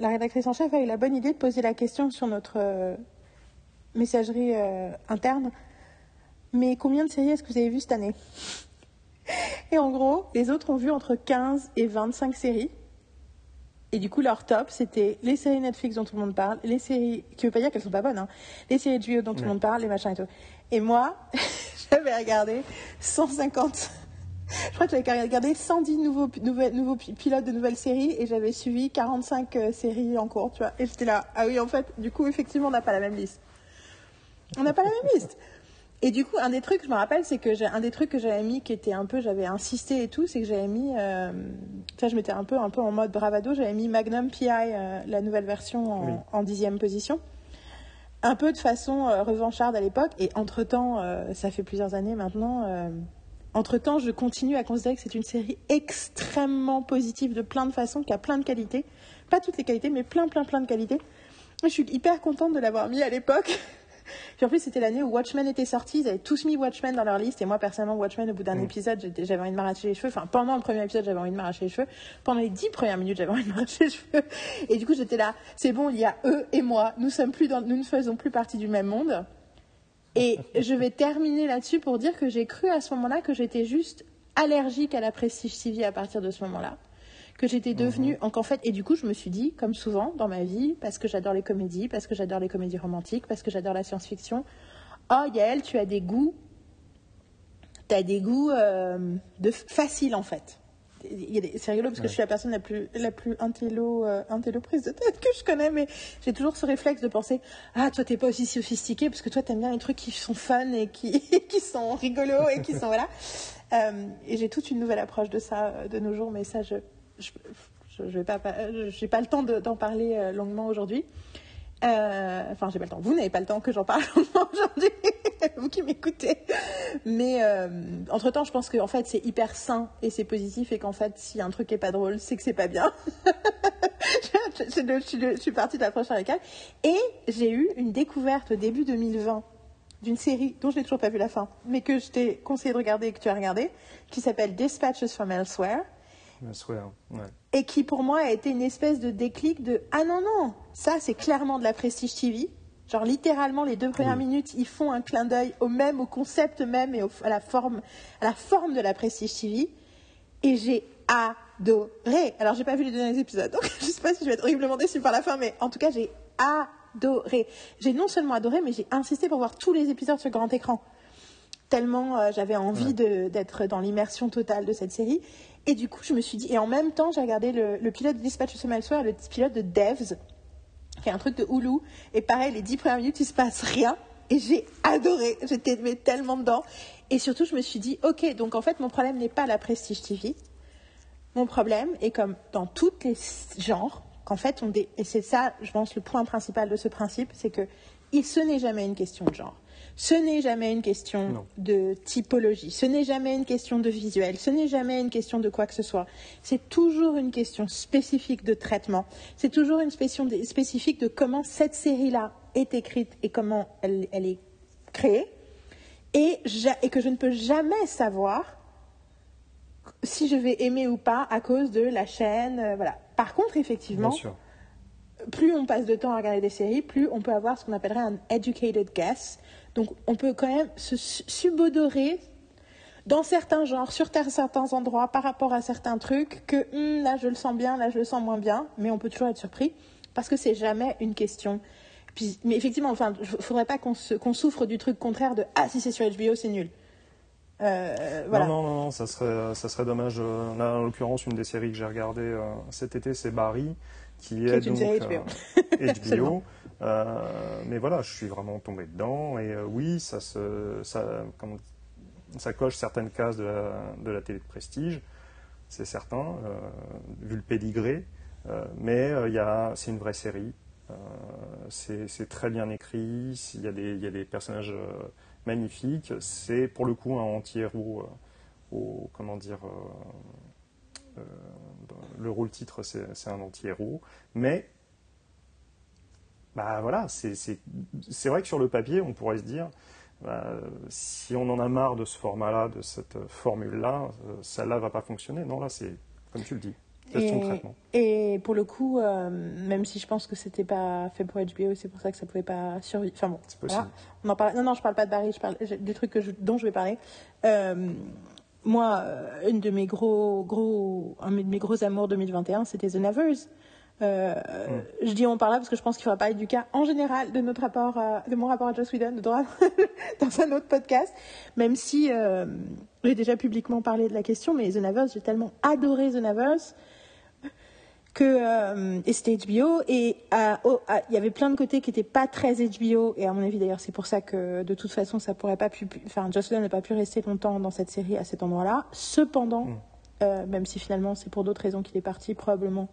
La rédactrice en chef a eu la bonne idée de poser la question sur notre euh, messagerie interne. Mais combien de séries est-ce que vous avez vues cette année? Et en gros, les autres ont vu entre 15 et 25 séries. Et du coup, leur top, c'était les séries Netflix dont tout le monde parle, les séries, qui veut pas dire qu'elles sont pas bonnes, hein, les séries de JO dont tout le monde parle, les machins et tout. Et moi, j'avais regardé 150, je crois que j'avais regardé 110 nouveaux, nouveaux pi- pilotes de nouvelles séries et j'avais suivi 45 euh, séries en cours, tu vois. Et j'étais là, ah oui, en fait, du coup, effectivement, on n'a pas la même liste. On n'a pas la même liste. Et du coup, un des trucs, je me rappelle, c'est que j'ai un des trucs que j'avais mis qui était un peu, j'avais insisté et tout, c'est que j'avais mis, euh, ça, je m'étais un peu, un peu en mode bravado, j'avais mis Magnum PI, euh, la nouvelle version en, Oui. en dixième position. Un peu de façon euh, revancharde à l'époque, et entre-temps, euh, ça fait plusieurs années maintenant, euh, entre-temps, je continue à considérer que c'est une série extrêmement positive de plein de façons, qui a plein de qualités. Pas toutes les qualités, mais plein, plein, plein de qualités. Je suis hyper contente de l'avoir mis à l'époque. Puis en plus, c'était l'année où Watchmen était sorti. Ils avaient tous mis Watchmen dans leur liste. Et moi, personnellement, Watchmen, au bout d'un Mm. épisode, j'avais envie de m'arracher les cheveux. Enfin, pendant le premier épisode, j'avais envie de m'arracher les cheveux. Pendant les dix premières minutes, j'avais envie de m'arracher les cheveux. Et du coup, j'étais là. C'est bon, il y a eux et moi. Nous sommes plus dans, nous ne faisons plus partie du même monde. Et je vais terminer là-dessus pour dire que j'ai cru à ce moment-là que j'étais juste allergique à la Prestige TV à partir de ce moment-là. Que j'étais devenue. Donc en fait, et du coup, je me suis dit, comme souvent dans ma vie, parce que j'adore les comédies, parce que j'adore les comédies romantiques, parce que j'adore la science-fiction. Oh, Yael, tu as des goûts. Tu as des goûts euh, de facile en fait. C'est rigolo parce que Ouais. je suis la personne la plus, la plus intello, euh, intello prise de tête que je connais, mais j'ai toujours ce réflexe de penser Ah, toi, t'es pas aussi sophistiqué parce que toi, t'aimes bien les trucs qui sont fun et qui, qui sont rigolos et qui sont. Voilà. Euh, et j'ai toute une nouvelle approche de ça de nos jours, mais ça, je je, je vais pas, le temps de- d'en parler euh, longuement aujourd'hui. Euh, Enfin, j'ai pas le temps. Vous n'avez pas le temps que j'en parle longuement aujourd'hui, vous qui m'écoutez. Mais euh, entre temps, je pense qu'en fait, c'est hyper sain et c'est positif et qu'en fait, si un truc est pas drôle, c'est que c'est pas bien. je suis partie de l'approche radicale. Et j'ai eu une découverte au début 2020 d'une série dont je n'ai toujours pas vu la fin, mais que je t'ai conseillé de regarder et que tu as regardé, qui s'appelle Dispatches from Elsewhere Ouais. et qui pour moi a été une espèce de déclic de ah non non ça c'est clairement de la prestige TV genre littéralement les deux premières Oui. minutes ils font un clin d'œil au même au concept même et au- à la forme à la forme de la prestige TV et j'ai adoré alors j'ai pas vu les derniers épisodes donc je sais pas si je vais être horriblement déçue par la fin mais en tout cas j'ai adoré j'ai non seulement adoré mais j'ai insisté pour voir tous les épisodes sur grand écran tellement euh, j'avais envie Ouais. d'être dans l'immersion totale de cette série. Et du coup, je me suis dit, et en même temps, j'ai regardé le, pilote de Dispatch of Elsewhere, le pilote de Devs, qui est un truc de Hulu. Et pareil, les dix premières minutes, il se passe rien. Et j'ai adoré. J'étais tellement dedans. Et surtout, je me suis dit, ok, donc en fait, mon problème n'est pas la Prestige TV. Mon problème est comme dans tous les genres, qu'en fait, on dé- et c'est ça, je pense, le point principal de ce principe, c'est que ce n'est jamais une question de genre. Ce n'est jamais une question Non. de typologie. Ce n'est jamais une question de visuel. Ce n'est jamais une question de quoi que ce soit. C'est toujours une question spécifique de traitement. C'est toujours une question spécifique de comment cette série-là est écrite et comment elle, elle est créée. Et, que je ne peux jamais savoir si je vais aimer ou pas à cause de la chaîne. euh, voilà. Par contre, effectivement, plus on passe de temps à regarder des séries, plus on peut avoir ce qu'on appellerait un educated guess. Donc, on peut quand même se su- subodorer dans certains genres, sur certains endroits, par rapport à certains trucs, que hum, là je le sens bien, là je le sens moins bien, mais on peut toujours être surpris parce que c'est jamais une question. Puis, mais effectivement, enfin, faudrait pas qu'on souffre du truc contraire de ah si c'est sur HBO c'est nul. Euh, voilà. Non, non, non, ça serait, ça serait dommage. Euh, Là, en l'occurrence, une des séries que j'ai regardées euh, cet été, c'est Barry, qui, est, est une donc série euh, HBO. Euh, mais voilà, je suis vraiment tombé dedans. Et euh, oui, ça, se, coche certaines cases de la, télé de prestige. c'est certain, vu le pédigré. mais c'est une vraie série. c'est très bien écrit. Il y a des, il y a des personnages magnifiques. C'est pour le coup un anti-héros. au, comment dire le rôle titre, c'est un anti-héros. Mais, bah voilà, c'est vrai que sur le papier, on pourrait se dire, bah, si on en a marre de ce format-là, de cette formule-là, ça là va pas fonctionner. Non, là, c'est comme tu le dis. Et, traitement. et pour le coup, euh, même si je pense que c'était pas fait pour HBO, c'est pour ça que ça pouvait pas survivre. Enfin bon, voilà. on en parle. Non, non, je parle pas de Barry, je parle des trucs que dont je vais parler. Euh, moi, euh, une de mes gros, gros, un de mes gros amours 2021, c'était The Nevers. Euh, mm. Je dis on parle là parce que je pense qu'il faudra parler du cas en général de notre rapport, de mon rapport à Joss Whedon dans un autre podcast. Même si euh, j'ai déjà publiquement parlé de la question, mais The Nevers, j'ai tellement adoré The Nevers que euh, et c'était HBO et il y avait plein de côtés qui n'étaient pas très HBO et à mon avis d'ailleurs c'est pour ça que de toute façon ça pourrait pas pu enfin Jocelyn n'a pas pu rester longtemps dans cette série à cet endroit-là cependant mm. euh, même si finalement c'est pour d'autres raisons qu'il est parti probablement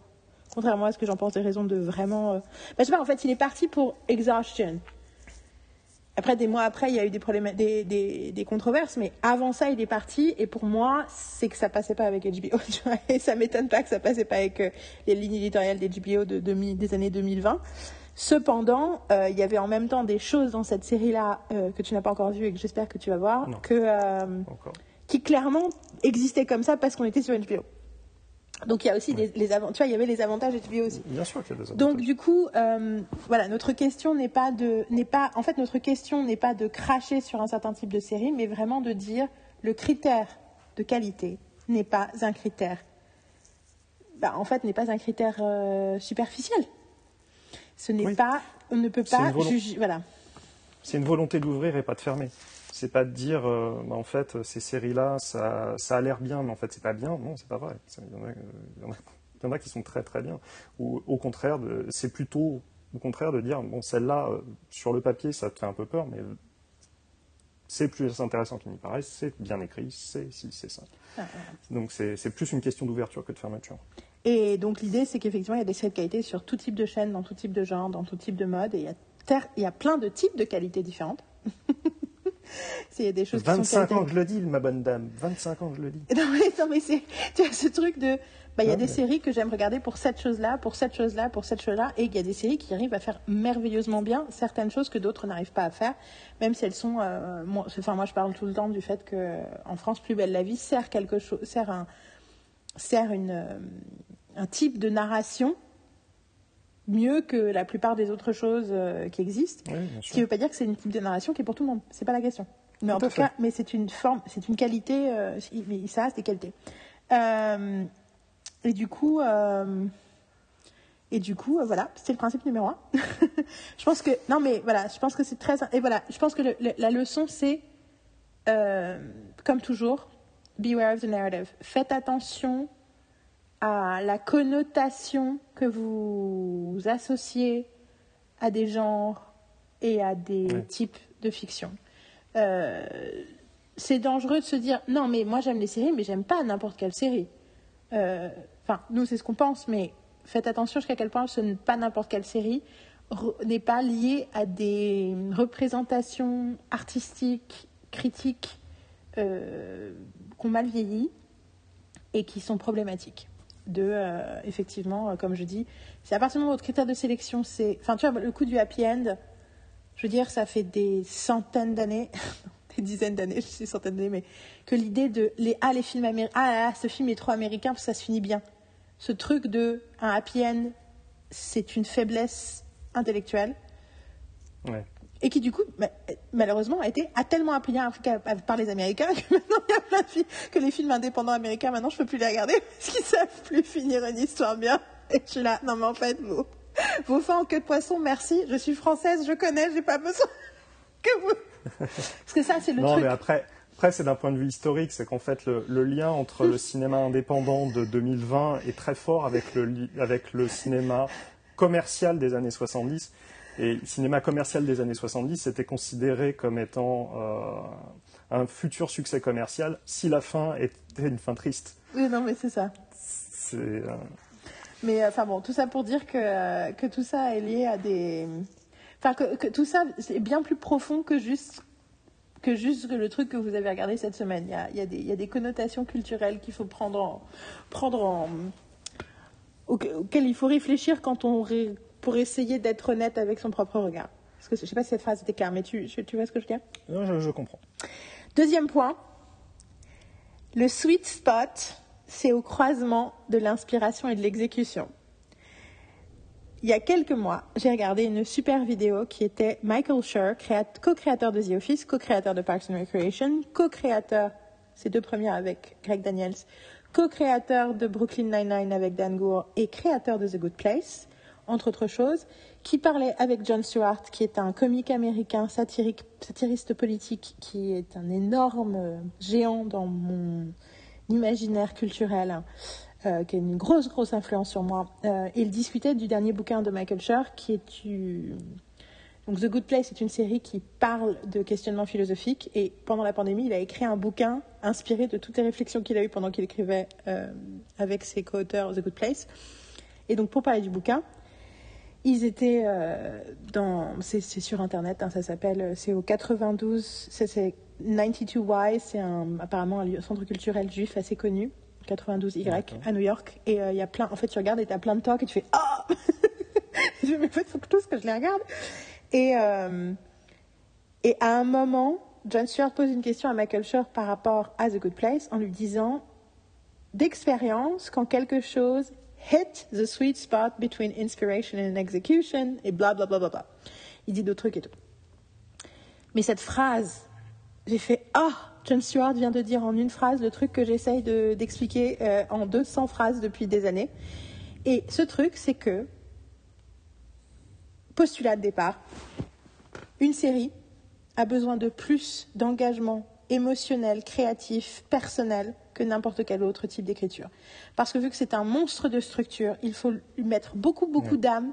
contrairement à ce que j'en pense des raisons de vraiment euh... bah, je sais pas en fait il est parti pour exhaustion après, des mois après, il y a eu des problèmes, des, des, controverses, mais avant ça, il est parti. Et pour moi, c'est que ça passait pas avec HBO. et ça m'étonne pas que ça passait pas avec euh, les lignes éditoriales d'HBO de, des années 2020. Cependant, euh, il y avait en même temps des choses dans cette série-là euh, que tu n'as pas encore vues et que j'espère que tu vas voir, que, qui clairement existaient comme ça parce qu'on était sur HBO. Donc il y a aussi les, il y avait les avantages HBO aussi. Bien sûr qu'il y a des avantages. Donc du coup, euh, voilà, notre question n'est pas de, n'est pas, en fait, notre question n'est pas de cracher sur un certain type de série, mais vraiment de dire le critère de qualité n'est pas un critère. Bah, en fait, n'est pas un critère euh, superficiel. Ce n'est pas, on ne peut pas juger, voilà. C'est une volonté d'ouvrir et pas de fermer c'est pas de dire euh, bah, en fait ces séries là ça, ça a l'air bien mais en fait c'est pas bien. Non c'est pas vrai. Il y, en a, qui sont très très bien. Ou au contraire c'est plutôt au contraire de dire bon celle-là euh, sur le papier ça te fait un peu peur mais c'est plus intéressant qu'il n'y paraît c'est bien écrit c'est si c'est ça. Ah, donc c'est plus une question d'ouverture que de fermeture. Et donc l'idée c'est qu'effectivement il y a des séries de qualité sur tout type de chaîne dans tout type de genre dans tout type de mode et il y a, il y a plein de types de qualités différentes des choses 25 ans que je le dis, ma bonne dame. 25 ans que je le dis. Non, mais, non, mais c'est tu as ce truc de. Bah, il y a des séries que j'aime regarder pour cette chose-là, pour cette chose-là, pour cette chose-là, et il y a des séries qui arrivent à faire merveilleusement bien certaines choses que d'autres n'arrivent pas à faire, même si elles sont. Euh, moi, enfin, moi, je parle tout le temps du fait que en France, Plus belle la vie sert quelque chose, sert un, sert une, euh, un type de narration mieux que la plupart des autres choses euh, qui existent. ce qui ne veut pas dire que c'est une type de narration qui est pour tout le monde. C'est pas la question. Mais en tout, cas, mais c'est une forme, c'est une qualité. Euh, mais ça reste des qualités. Euh, et du coup, et du coup, voilà, c'est le principe numéro un. je pense que non, mais voilà, je pense que c'est très. Et voilà, je pense que la leçon c'est, comme toujours, beware of the narrative. Faites attention à la connotation que vous associez à des genres et à des types de fiction. Euh, c'est dangereux de se dire non mais moi j'aime les séries mais j'aime pas n'importe quelle série. Euh, enfin nous c'est ce qu'on pense mais faites attention jusqu'à quel point ce n'est pas n'importe quelle série n'est pas lié à des représentations artistiques, critiques euh, qu'on mal vieilli et qui sont problématiques de, euh, effectivement, euh, comme je dis, c'est à partir du moment où votre critère de sélection, c'est. Enfin, tu vois, le coup du happy end, je veux dire, ça fait des centaines d'années, des dizaines d'années, je sais centaines d'années, mais que l'idée de. Les, ah, les films américains. Ah, ce film est trop américain ça se finit bien. Ce truc de. Un happy end, c'est une faiblesse intellectuelle. Ouais et qui du coup malheureusement a été a tellement appris par les Américains que maintenant il y a plein de films que les films indépendants américains maintenant je peux plus les regarder parce qu'ils savent plus finir une histoire bien. Et je suis là non mais en fait vous vos fins en queue de poisson merci. Je suis française je connais j'ai pas besoin que vous. Parce que ça c'est le non, truc. mais après après, c'est d'un point de vue historique, c'est qu'en fait, le, lien entre le cinéma indépendant de 2020 est très fort avec le, avec le cinéma commercial des années 70. Et le cinéma commercial des années 70 était considéré comme étant euh, un futur succès commercial si la fin était une fin triste. Oui, non, mais c'est ça. C'est. euh, Mais enfin bon, tout ça pour dire que, que tout ça est lié à des. Enfin, que, que tout ça c'est bien plus profond que juste, que juste le truc que vous avez regardé cette semaine. Il y a, il y a, des, il y a des connotations culturelles qu'il faut prendre en. Prendre en auxquelles auxquelles il faut réfléchir quand on. ré- pour essayer d'être honnête avec son propre regard. Parce que je sais pas si cette phrase était claire, mais tu, tu vois ce que je veux dire? Non, je, je comprends. Deuxième point, le sweet spot, c'est au croisement de l'inspiration et de l'exécution. Il y a quelques mois, j'ai regardé une super vidéo qui était Michael Schur, créat- co-créateur de The Office, co-créateur de Parks and Recreation, co-créateur, ces deux premiers avec Greg Daniels, co-créateur de Brooklyn Nine-Nine avec Dan Gour et créateur de The Good Place, entre autres choses, qui parlait avec John Stewart, qui est un comique américain satirique, satiriste politique, qui est un énorme euh, géant dans mon imaginaire culturel, euh, qui a une grosse, grosse influence sur moi. Euh, il discutait du dernier bouquin de Michael Schur, qui est du... Donc The Good Place est une série qui parle de questionnements philosophiques et pendant la pandémie, il a écrit un bouquin inspiré de toutes les réflexions qu'il a eues pendant qu'il écrivait avec ses co-auteurs The Good Place. Et donc pour parler du bouquin, ils étaient euh, dans. C'est sur internet, hein, ça s'appelle. C'est au 92. c'est- C'est 92Y, c'est apparemment un centre culturel juif assez connu. 92Y D'accord. à New York. Et euh, il y a plein. En fait, tu regardes et tu as plein de talks et tu fais Ah Je me fais, faut que tous que je les regarde. Et, euh, et à un moment, John Stewart pose une question à Michael Schur par rapport à The Good Place en lui disant d'expérience quand quelque chose hit the sweet spot between inspiration and execution et bla bla bla bla bla. Il dit d'autres trucs et tout. Mais cette phrase, j'ai fait ah John Stewart vient de dire en une phrase le truc que j'essaye de- d'expliquer euh, en 200 phrases depuis des années. Et ce truc, c'est que postulat de départ, une série a besoin de plus d'engagement émotionnel, créatif, personnel que n'importe quel autre type d'écriture. Parce que vu que c'est un monstre de structure, il faut lui mettre beaucoup, beaucoup Ouais. d'âme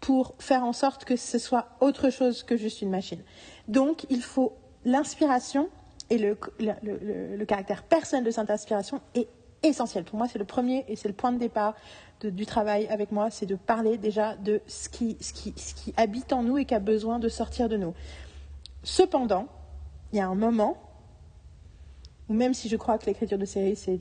pour faire en sorte que ce soit autre chose que juste une machine. Donc, il faut l'inspiration et le, le- le- le caractère personnel de cette inspiration est essentiel. Pour moi, c'est le premier et c'est le point de départ de- du travail avec moi, c'est de parler déjà de ce qui, ce, qui, ce qui habite en nous et qui a besoin de sortir de nous. Cependant, il y a un moment même si je crois que l'écriture de série, c'est,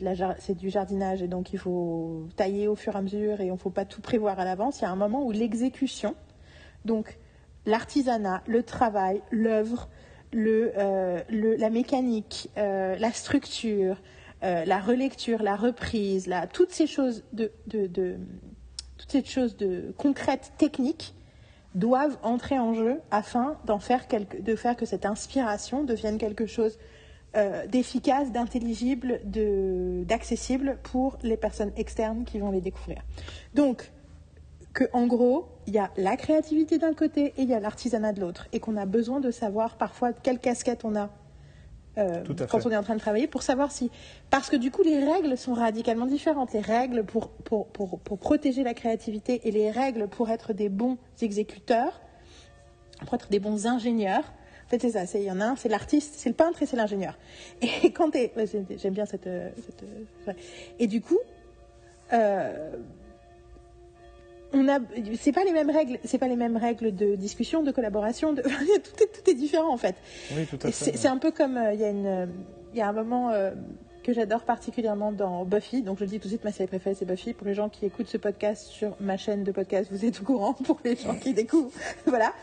du jardinage et donc il faut tailler au fur et à mesure et on ne faut pas tout prévoir à l'avance, il y a un moment où l'exécution, donc l'artisanat, le travail, l'œuvre, euh, la mécanique, euh, la structure, euh, la relecture, la reprise, toutes ces choses concrètes, techniques, doivent entrer en jeu afin de faire que cette inspiration devienne quelque chose euh, d'efficace, d'intelligible, d'accessible pour les personnes externes qui vont les découvrir. Donc, que en gros, il y a la créativité d'un côté et il y a l'artisanat de l'autre, et qu'on a besoin de savoir parfois quelle casquette on a euh, quand on est en train de travailler pour savoir si. Parce que du coup, les règles sont radicalement différentes. Les règles pour, pour, pour, pour protéger la créativité et les règles pour être des bons exécuteurs, pour être des bons ingénieurs. En fait, c'est ça. Il y en a un, c'est l'artiste, c'est le peintre et c'est l'ingénieur. Et quand t'es. ouais, J'aime bien cette. euh, cette, euh, ouais. Et du coup. euh, on a, c'est pas les mêmes règles, c'est pas les mêmes règles de discussion, de collaboration, de, tout, est, tout est différent en fait. Oui, tout à fait. C'est un peu comme euh, il y a une, il y a un moment euh, que j'adore particulièrement dans Buffy. Donc je le dis tout de suite, ma série préférée c'est Buffy. Pour les gens qui écoutent ce podcast sur ma chaîne de podcast, vous êtes au courant. Pour les gens qui découvrent, voilà.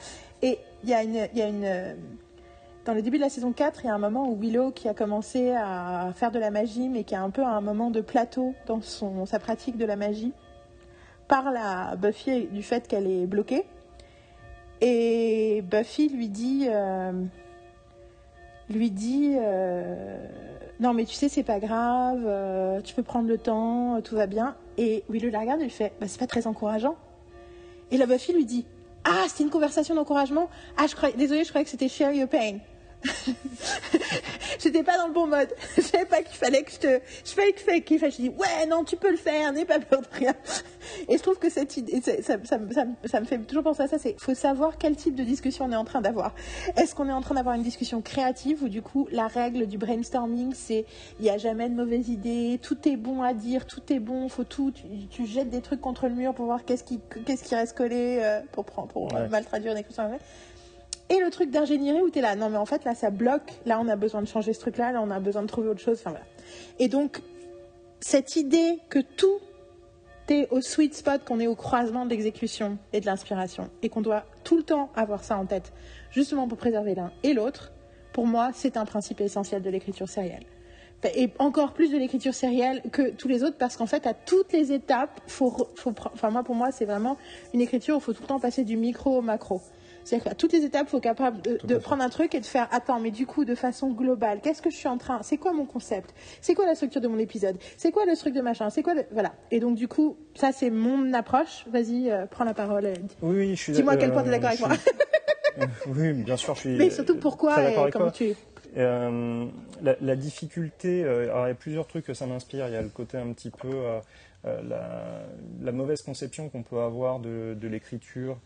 Et il y a une, euh, dans le début de la saison 4, il y a un moment où Willow qui a commencé à faire de la magie, mais qui a un peu un moment de plateau dans sa pratique de la magie, parle à Buffy du fait qu'elle est bloquée. Et Buffy lui dit, euh, lui dit, euh, non mais tu sais c'est pas grave, tu peux prendre le temps, tout va bien. Et Willow la regarde et lui fait, bah, c'est pas très encourageant. Et la Buffy lui dit, ah c'était une conversation d'encouragement. Ah je croyais, désolé je croyais que c'était share your pain. J'étais pas dans le bon mode. Je savais pas qu'il fallait que je te. Je savais qu'il fallait que je dis ouais, non, tu peux le faire, n'aie pas peur de rien. Et je trouve que cette idée, ça, ça, ça, me fait toujours penser à ça c'est faut savoir quel type de discussion on est en train d'avoir. Est-ce qu'on est en train d'avoir une discussion créative ou du coup, la règle du brainstorming, c'est il n'y a jamais de mauvaises idées, tout est bon à dire, tout est bon, faut tout. Tu, jettes des trucs contre le mur pour voir qu'est-ce qui, qu'est-ce qui reste collé euh, pour, pour, pour mal traduire une expression et le truc d'ingénierie où tu es là, non mais en fait là ça bloque, là on a besoin de changer ce truc-là, là on a besoin de trouver autre chose, enfin voilà. Et donc cette idée que tout est au sweet spot, qu'on est au croisement de l'exécution et de l'inspiration, et qu'on doit tout le temps avoir ça en tête, justement pour préserver l'un et l'autre, pour moi c'est un principe essentiel de l'écriture sérielle. Et encore plus de l'écriture sérielle que tous les autres, parce qu'en fait, à toutes les étapes, faut, faut, enfin moi, pour moi, c'est vraiment une écriture où il faut tout le temps passer du micro au macro. C'est-à-dire qu'à toutes les étapes, il faut être capable de, prendre un truc et de faire attends, mais du coup, de façon globale, qu'est-ce que je suis en train C'est quoi mon concept? C'est quoi la structure de mon épisode? C'est quoi le truc de machin? C'est quoi Voilà. Et donc, du coup, ça, c'est mon approche. Vas-y, euh, prends la parole. Oui, oui, je suis Dis-moi à quel point tu es d'accord avec moi. oui, bien sûr, je suis. Mais surtout, pourquoi et comment tu. Euh, la, la, difficulté, euh, alors il y a plusieurs trucs que ça m'inspire. Il y a le côté un petit peu la, la, mauvaise conception qu'on peut avoir de, de l'écriture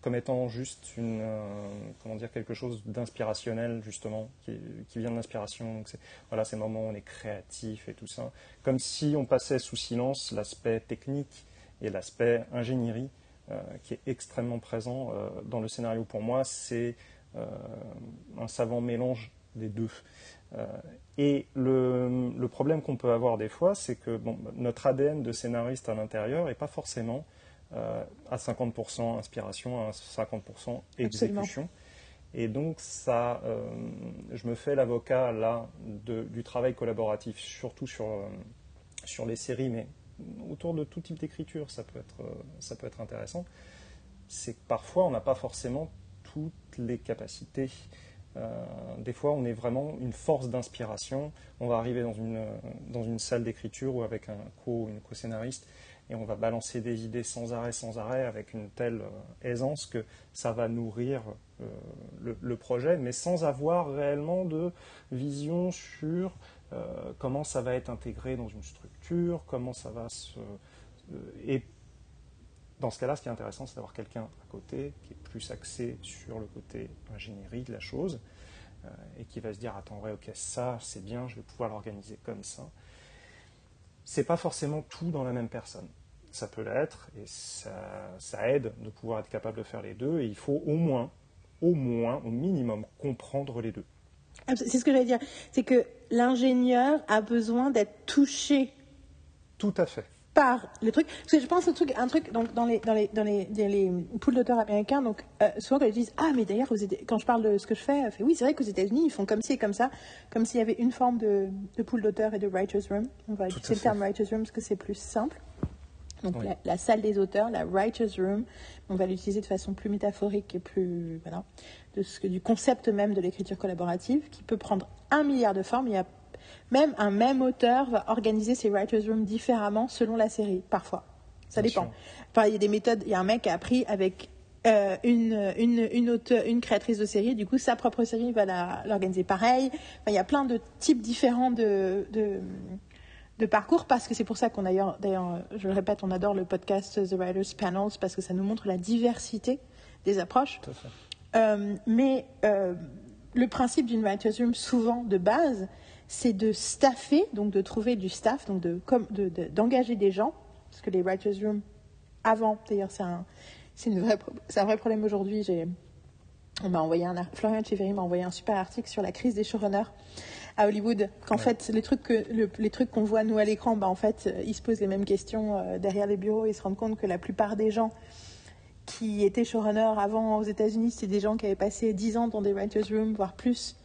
comme étant juste une, euh, comment dire, quelque chose d'inspirationnel, justement, qui, vient de l'inspiration. Donc, c'est, voilà, ces moments où on est créatif et tout ça. Comme si on passait sous silence l'aspect technique et l'aspect ingénierie, euh, qui est extrêmement présent euh, dans le scénario. Pour moi, c'est un savant mélange des deux. et le, problème qu'on peut avoir des fois, c'est que bon, notre ADN de scénariste à l'intérieur n'est pas forcément euh, à 50% inspiration, à 50% exécution. Et donc, ça, euh, je me fais l'avocat là du travail collaboratif, surtout sur, euh, sur les séries, mais autour de tout type d'écriture, ça, peut être, ça peut être intéressant. C'est que parfois, on n'a pas forcément toutes les capacités. des fois, on est vraiment une force d'inspiration. On va arriver dans une, dans une salle d'écriture ou avec un co, une co-scénariste et on va balancer des idées sans arrêt, sans arrêt, avec une telle euh, aisance que ça va nourrir euh, le, projet, mais sans avoir réellement de vision sur euh, comment ça va être intégré dans une structure, comment ça va se... et dans ce cas-là, ce qui est intéressant, c'est d'avoir quelqu'un à côté qui est plus axé sur le côté ingénierie de la chose et qui va se dire attends ouais ok ça c'est bien je vais pouvoir l'organiser comme ça c'est pas forcément tout dans la même personne. Ça peut l'être et ça, aide de pouvoir être capable de faire les deux. Et il faut au moins, au moins, au minimum, comprendre les deux. C'est ce que j'allais dire. C'est que l'ingénieur a besoin d'être touché. Tout à fait par le truc. Parce que je pense un truc, un truc donc dans les dans les dans les, les poules d'auteurs américains, donc euh, souvent quand ils disent ah mais d'ailleurs quand je parle de ce que je fais, fait, oui c'est vrai qu'aux États-Unis ils font comme ci et comme ça, comme s'il y avait une forme de, de pool d'auteurs et de writers room. On va utiliser le terme writers room parce que c'est plus simple. Donc la, salle des auteurs, la writers room, on va l'utiliser de façon plus métaphorique et plus voilà de ce que du concept même de l'écriture collaborative qui peut prendre un milliard de formes. Il y a même un même auteur va organiser ses writers' rooms différemment selon la série, parfois. Ça dépend. Enfin, il y a des méthodes. Il y a un mec qui a appris avec euh, une, une, une, une créatrice de série, du coup, sa propre série va l'organiser pareil. Enfin, il y a plein de types différents de, de, de parcours parce que c'est pour ça qu'on d'ailleurs, d'ailleurs, je le répète, on adore le podcast The Writers Panels parce que ça nous montre la diversité des approches. Euh, mais euh, le principe d'une writer's room, souvent de base, c'est de staffer, donc de trouver du staff, donc d'engager de, d'engager des gens, parce que les writers' room, avant, d'ailleurs, c'est un, un vrai problème aujourd'hui. J'ai, on m'a envoyé un, Florian Chiveri m'a envoyé un super article sur la crise des showrunners à Hollywood. Qu'en fait, les trucs que, les trucs qu'on voit nous à l'écran, bah en fait, euh, ils se posent les mêmes questions euh, derrière les bureaux. Ils se rendent compte que la plupart des gens qui étaient showrunners avant aux États-Unis, c'est des gens qui avaient passé 10 ans dans des writers' rooms, voire plus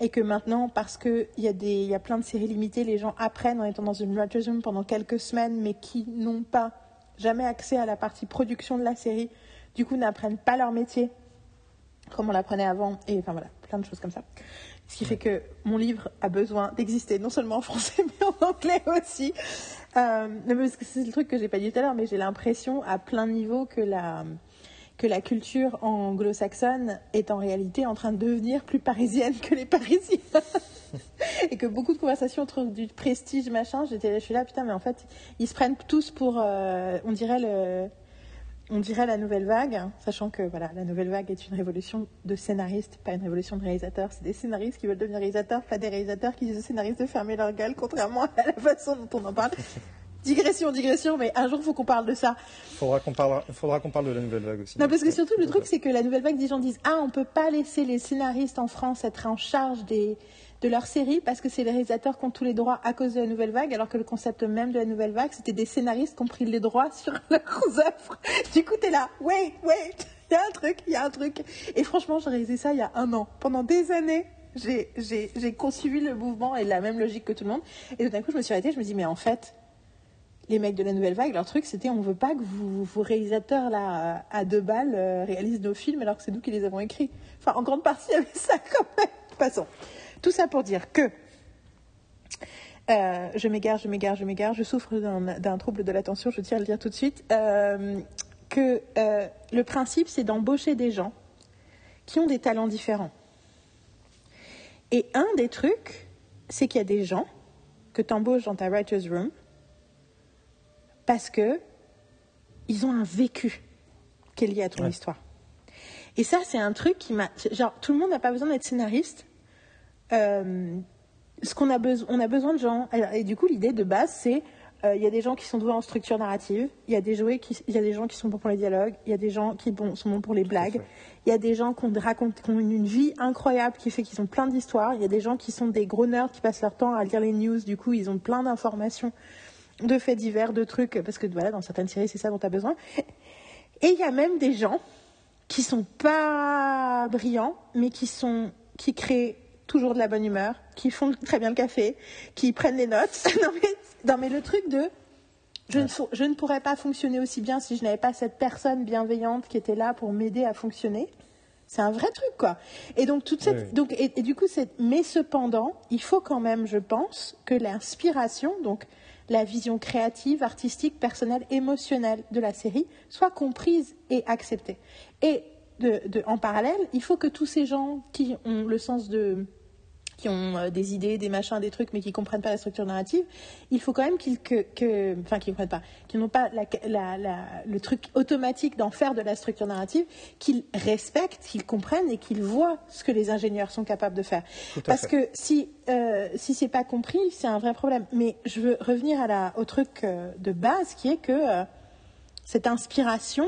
et que maintenant, parce qu'il y, a y a plein de séries limitées, les gens apprennent en étant dans une writer's room pendant quelques semaines, mais qui n'ont pas jamais accès à la partie production de la série, du coup n'apprennent pas leur métier comme on l'apprenait avant, et enfin voilà, plein de choses comme ça. Ce qui fait que mon livre a besoin d'exister non seulement en français, mais en anglais aussi. Euh, c'est le truc que j'ai pas dit tout à l'heure, mais j'ai l'impression à plein niveau que la que la culture anglo-saxonne est en réalité en train de devenir plus parisienne que les Parisiens. et que beaucoup de conversations autour du prestige, machin, j'étais, je suis là, putain, mais en fait, ils se prennent tous pour, euh, on dirait le, on dirait la nouvelle vague, sachant que voilà, la nouvelle vague est une révolution de scénaristes, pas une révolution de réalisateurs. C'est des scénaristes qui veulent devenir réalisateurs, pas des réalisateurs qui disent aux scénaristes de fermer leur gueule, contrairement à la façon dont on en parle. Digression, digression, mais un jour, il faut qu'on parle de ça. Faudra qu'on parle, faudra qu'on parle de la nouvelle vague aussi. Non, parce que surtout, le truc, c'est que la nouvelle vague, des gens disent, ah, on peut pas laisser les scénaristes en France être en charge des, de leur série parce que c'est les réalisateurs qui ont tous les droits à cause de la nouvelle vague, alors que le concept même de la nouvelle vague, c'était des scénaristes qui ont pris les droits sur leurs œuvres. Du coup, t'es là, wait, wait, il y a un truc, il y a un truc. Et franchement, j'ai réalisé ça il y a un an. Pendant des années, j'ai suivi le mouvement et la même logique que tout le monde. Et tout d'un coup, je me suis arrêtée, je me dis, mais en fait, les mecs de la nouvelle vague, leur truc, c'était on veut pas que vous, vos réalisateurs là à deux balles euh, réalisent nos films alors que c'est nous qui les avons écrits. Enfin, en grande partie, il y avait ça quand même. Passons. Tout ça pour dire que euh, je m'égare, je m'égare, je m'égare, je souffre d'un trouble de l'attention, je tiens à le dire tout de suite, euh, que le principe, c'est d'embaucher des gens qui ont des talents différents. Et un des trucs, c'est qu'il y a des gens que tu embauches dans ta writer's room parce que ils ont un vécu qui est lié à ton histoire. Et ça, c'est un truc qui m'a... Genre, tout le monde n'a pas besoin d'être scénariste. Euh, ce qu'on a besoin, on a besoin de gens. Et du coup, l'idée de base, c'est euh, il y a des gens qui sont doués en structure narrative, il y a des qui, il y a des gens qui sont bons pour les dialogues, il y a des gens qui sont bons pour les blagues, il y a des gens qui ont, qui ont une, vie incroyable qui fait qu'ils ont plein d'histoires, il y a des gens qui sont des gros nerds qui passent leur temps à lire les news, du coup ils ont plein d'informations, de faits divers, de trucs, parce que voilà, dans certaines séries c'est ça dont tu as besoin. Et il y a même des gens qui sont pas brillants, mais qui sont qui créent toujours de la bonne humeur, qui font très bien le café, qui prennent les notes. non, mais, le truc de je, ne, je, ne, pourrais pas fonctionner aussi bien si je n'avais pas cette personne bienveillante qui était là pour m'aider à fonctionner. C'est un vrai truc, quoi. Et donc, toute cette. Donc, et, du coup, mais cependant, il faut quand même, je pense, que l'inspiration, donc la vision créative, artistique, personnelle, émotionnelle de la série, soit comprise et acceptée. Et en parallèle, il faut que tous ces gens qui ont le sens de qui ont euh, des idées, des machins, des trucs, mais qui comprennent pas la structure narrative, il faut quand même qu'ils que, enfin qu'ils comprennent pas, qu'ils n'ont pas le truc automatique d'en faire de la structure narrative, qu'ils respectent, qu'ils comprennent et qu'ils voient ce que les ingénieurs sont capables de faire. Parce que si euh, si c'est pas compris, c'est un vrai problème. Mais je veux revenir à la, au truc euh, de base qui est que euh, cette inspiration,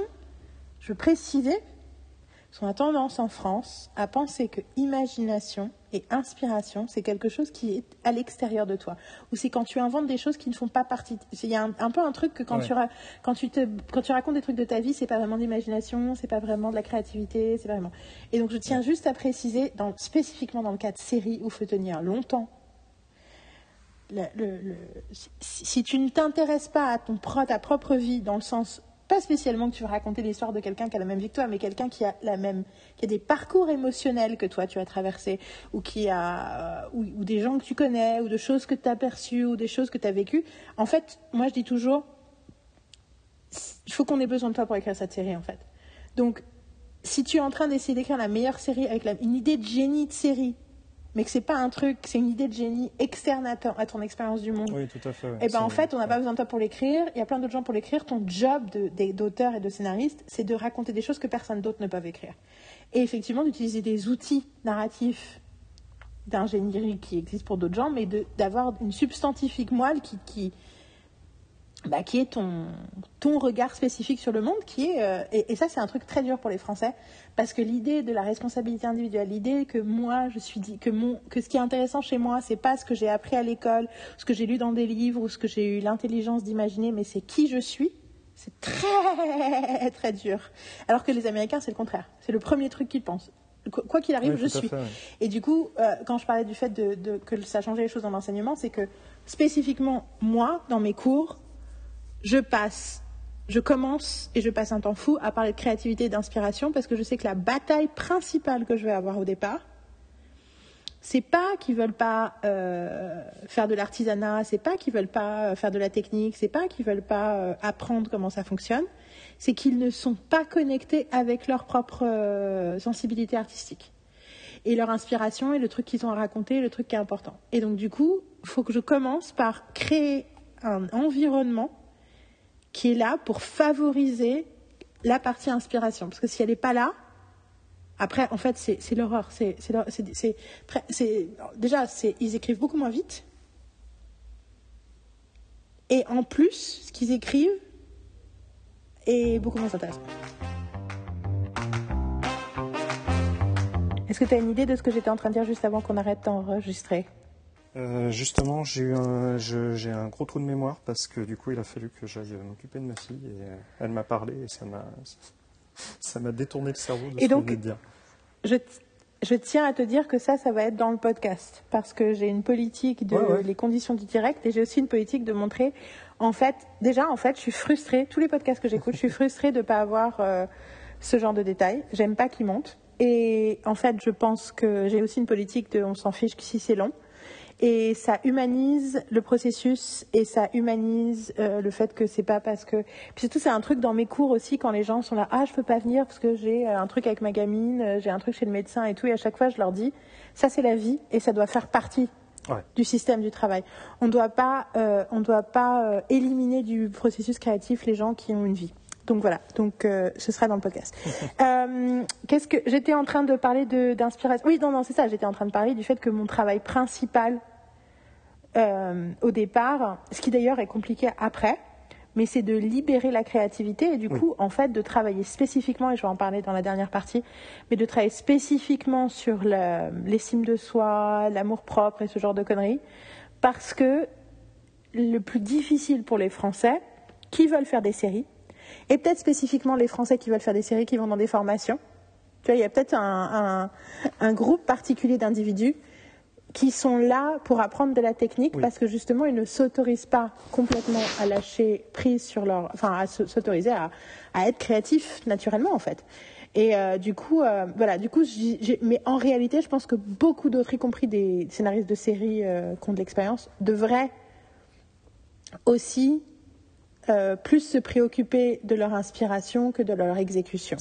je veux préciser on a tendance en France à penser que imagination et inspiration, c'est quelque chose qui est à l'extérieur de toi. Ou c'est quand tu inventes des choses qui ne font pas partie. Il y a un, peu un truc que quand, tu quand, tu te, quand tu racontes des trucs de ta vie, c'est pas vraiment d'imagination, c'est pas vraiment de la créativité, c'est vraiment. Et donc je tiens juste à préciser, dans, spécifiquement dans le cas de série où il faut tenir longtemps, si, tu ne t'intéresses pas à ton, ta propre vie dans le sens pas spécialement que tu veux raconter l'histoire de quelqu'un qui a la même vie que toi, mais quelqu'un qui a la même, qui a des parcours émotionnels que toi tu as traversés, ou qui a, ou, des gens que tu connais, ou de choses que tu as perçues, ou des choses que tu as vécues. En fait, moi je dis toujours, il faut qu'on ait besoin de toi pour écrire cette série, en fait. Donc, si tu es en train d'essayer d'écrire la meilleure série avec une idée de génie de série, mais que c'est pas un truc, c'est une idée de génie externe à ton, expérience du monde. Oui, tout à fait. Et eh ben en fait, on n'a pas besoin de toi pour l'écrire. Il y a plein d'autres gens pour l'écrire. Ton job d'auteur et de scénariste, c'est de raconter des choses que personne d'autre ne peut écrire. Et effectivement, d'utiliser des outils narratifs d'ingénierie qui existent pour d'autres gens, mais d'avoir une substantifique moelle qui, qui, bah, qui est ton, ton regard spécifique sur le monde, qui est euh, et, ça c'est un truc très dur pour les Français parce que l'idée de la responsabilité individuelle, l'idée que moi je suis dit que mon que ce qui est intéressant chez moi c'est pas ce que j'ai appris à l'école, ce que j'ai lu dans des livres ou ce que j'ai eu l'intelligence d'imaginer, mais c'est qui je suis. C'est très très dur. Alors que les Américains c'est le contraire, c'est le premier truc qu'ils pensent. Quoi qu'il arrive, je suis. Et du coup, euh, quand je parlais du fait de, de, que ça changeait les choses dans l'enseignement, c'est que spécifiquement moi, dans mes cours, je passe, je commence et je passe un temps fou à parler de créativité et d'inspiration parce que je sais que la bataille principale que je vais avoir au départ, c'est pas qu'ils veulent pas euh, faire de l'artisanat, c'est pas qu'ils veulent pas euh, faire de la technique, c'est pas qu'ils veulent pas euh, apprendre comment ça fonctionne, c'est qu'ils ne sont pas connectés avec leur propre sensibilité artistique et leur inspiration et le truc qu'ils ont à raconter, le truc qui est important. Et donc du coup, faut que je commence par créer un environnement qui est là pour favoriser la partie inspiration. Parce que si elle n'est pas là, après, en fait, c'est l'horreur. Déjà, ils écrivent beaucoup moins vite. Et en plus, ce qu'ils écrivent est beaucoup moins intéressant. Est-ce que tu as une idée de ce que j'étais en train de dire juste avant qu'on arrête d'enregistrer? Euh, justement, j'ai eu un, j'ai un gros trou de mémoire parce que du coup, il a fallu que j'aille m'occuper de ma fille et elle m'a parlé et ça m'a, ça m'a détourné le cerveau de et ce donc, que je dire. Je, je, tiens à te dire que ça, ça va être dans le podcast parce que j'ai une politique de les conditions du direct et j'ai aussi une politique de montrer. En fait, déjà, en fait, je suis frustrée. Tous les podcasts que j'écoute, je suis frustrée de ne pas avoir euh, ce genre de détails. J'aime pas qu'ils montent. Et en fait, je pense que j'ai aussi une politique de on s'en fiche si c'est long et ça humanise le processus et ça humanise euh, le fait que c'est pas parce que puis surtout c'est un truc dans mes cours aussi quand les gens sont là ah je peux pas venir parce que j'ai euh, un truc avec ma gamine euh, j'ai un truc chez le médecin et tout et à chaque fois je leur dis ça c'est la vie et ça doit faire partie du système du travail. On doit pas on doit pas éliminer du processus créatif les gens qui ont une vie donc voilà, donc ce sera dans le podcast. Qu'est-ce que j'étais en train de parler d'inspiration Oui, non, non, c'est ça. J'étais en train de parler du fait que mon travail principal euh, au départ, ce qui d'ailleurs est compliqué après, mais c'est de libérer la créativité et du coup, en fait, de travailler spécifiquement, et je vais en parler dans la dernière partie, mais de travailler spécifiquement sur l'estime de soi, l'amour propre et ce genre de conneries, parce que le plus difficile pour les Français qui veulent faire des séries, et peut-être spécifiquement les Français qui veulent faire des séries qui vont dans des formations, tu vois, il y a peut-être un, un, groupe particulier d'individus qui sont là pour apprendre de la technique parce que justement ils ne s'autorisent pas complètement à lâcher prise sur leur, enfin à s'autoriser à, être créatifs naturellement en fait. Et euh, du coup, euh, voilà, du coup, mais en réalité, je pense que beaucoup d'autres, y compris des scénaristes de séries euh, qui ont de l'expérience, devraient aussi euh, plus se préoccuper de leur inspiration que de leur exécution.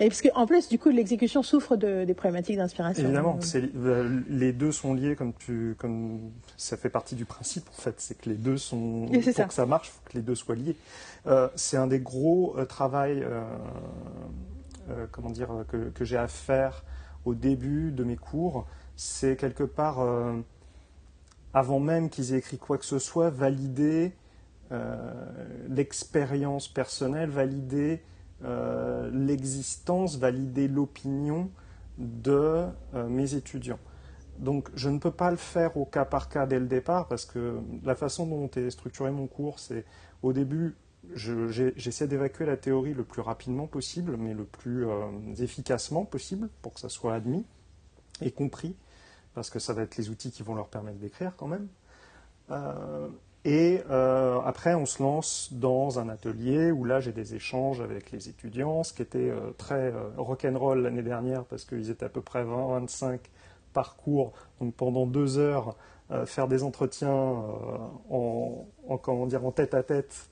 Et parce qu'en plus, du coup, l'exécution souffre de, des problématiques d'inspiration. Évidemment, euh, les deux sont liés comme tu, comme ça fait partie du principe en fait, c'est que les deux sont pour ça. que ça marche, il faut que les deux soient liés. Euh, c'est un des gros travails, comment dire, que, que j'ai à faire au début de mes cours. C'est quelque part avant même qu'ils aient écrit quoi que ce soit, valider l'expérience personnelle, valider euh, l'existence, valider l'opinion de euh, mes étudiants. Donc je ne peux pas le faire au cas par cas dès le départ parce que la façon dont est structuré mon cours, c'est au début, j'essaie d'évacuer la théorie le plus rapidement possible, mais le plus efficacement possible pour que ça soit admis et compris, parce que ça va être les outils qui vont leur permettre d'écrire quand même. Et euh, après, on se lance dans un atelier où là, j'ai des échanges avec les étudiants, ce qui était euh, très euh, rock'n'roll l'année dernière parce qu'ils étaient à peu près 20-25 par cours. Donc pendant deux heures, faire des entretiens en, comment dire, en tête à tête,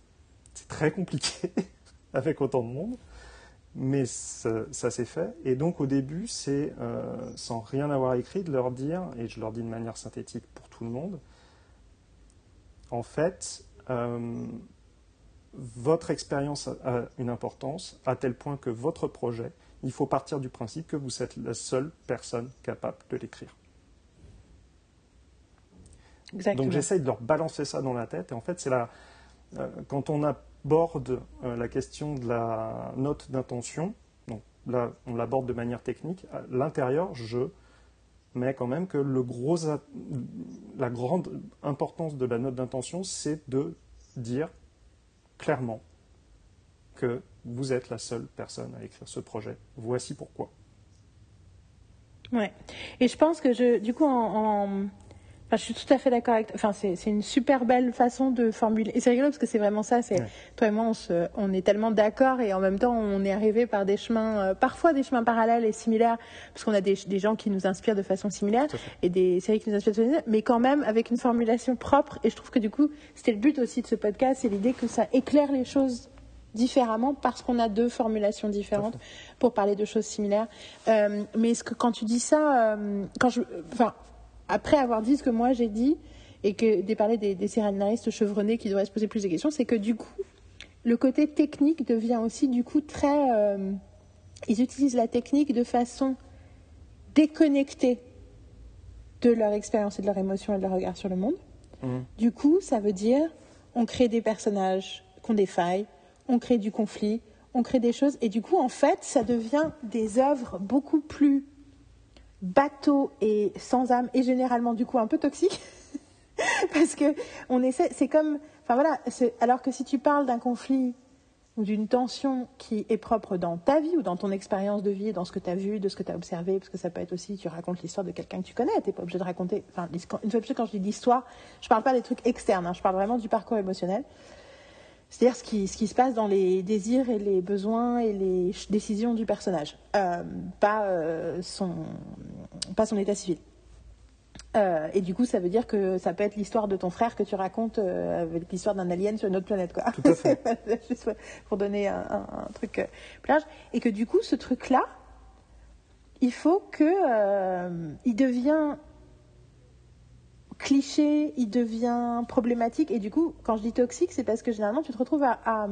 c'est très compliqué avec autant de monde. Mais ça s'est fait. Et donc au début, c'est sans rien avoir écrit de leur dire, et je leur dis de manière synthétique pour tout le monde, en fait, euh, votre expérience a une importance à tel point que votre projet, il faut partir du principe que vous êtes la seule personne capable de l'écrire. Donc j'essaye de leur balancer ça dans la tête. Et en fait, c'est là, euh, quand on aborde euh, la question de la note d'intention, donc là, on l'aborde de manière technique, à l'intérieur, je mais quand même que le gros, la grande importance de la note d'intention, c'est de dire clairement que vous êtes la seule personne à écrire ce projet. Voici pourquoi. Ouais. Et je pense que je, du coup, en, je suis tout à fait d'accord avec. Enfin, c'est une super belle façon de formuler. Et c'est rigolo parce que c'est vraiment ça. C'est toi et moi, on, est tellement d'accord et en même temps, on est arrivé par des chemins, euh, parfois des chemins parallèles et similaires, parce qu'on a des, gens qui nous inspirent de façon similaire et des séries qui nous inspirent de façon similaire, mais quand même avec une formulation propre. Et je trouve que du coup, c'était le but aussi de ce podcast, c'est l'idée que ça éclaire les choses différemment parce qu'on a deux formulations différentes pour parler de choses similaires. Euh, mais ce que quand tu dis ça, euh, quand je, enfin, après avoir dit ce que moi j'ai dit et que des parler des, des chevronnés qui devraient se poser plus de questions, c'est que du coup, le côté technique devient aussi du coup très. Euh, ils utilisent la technique de façon déconnectée de leur expérience et de leur émotion et de leur regard sur le monde. Mmh. Du coup, ça veut dire on crée des personnages qui ont des failles, on crée du conflit, on crée des choses, et du coup, en fait, ça devient des œuvres beaucoup plus bateaux et sans âme, et généralement, du coup, un peu toxiques. Parce que on essaie, c'est comme, enfin voilà, alors que si tu parles d'un conflit ou d'une tension qui est propre dans ta vie ou dans ton expérience de vie, dans ce que tu as vu, de ce que tu as observé, parce que ça peut être aussi, tu racontes l'histoire de quelqu'un que tu connais, tu pas obligé de raconter, enfin, une fois plus, quand je dis l'histoire, je parle pas des trucs externes, hein, je parle vraiment du parcours émotionnel. C'est-à-dire ce qui, ce qui se passe dans les désirs et les besoins et les décisions du personnage, Euh, pas, euh, son, pas son état civil. Euh, et du coup, ça veut dire que ça peut être l'histoire de ton frère que tu racontes avec l'histoire d'un alien sur une autre planète, quoi. Tout à fait. Juste pour donner un, un- un truc plus large. Et que du coup, ce truc-là, il faut que il devient cliché, il devient problématique. Et du coup, quand je dis toxique, c'est parce que généralement, tu te retrouves à, à-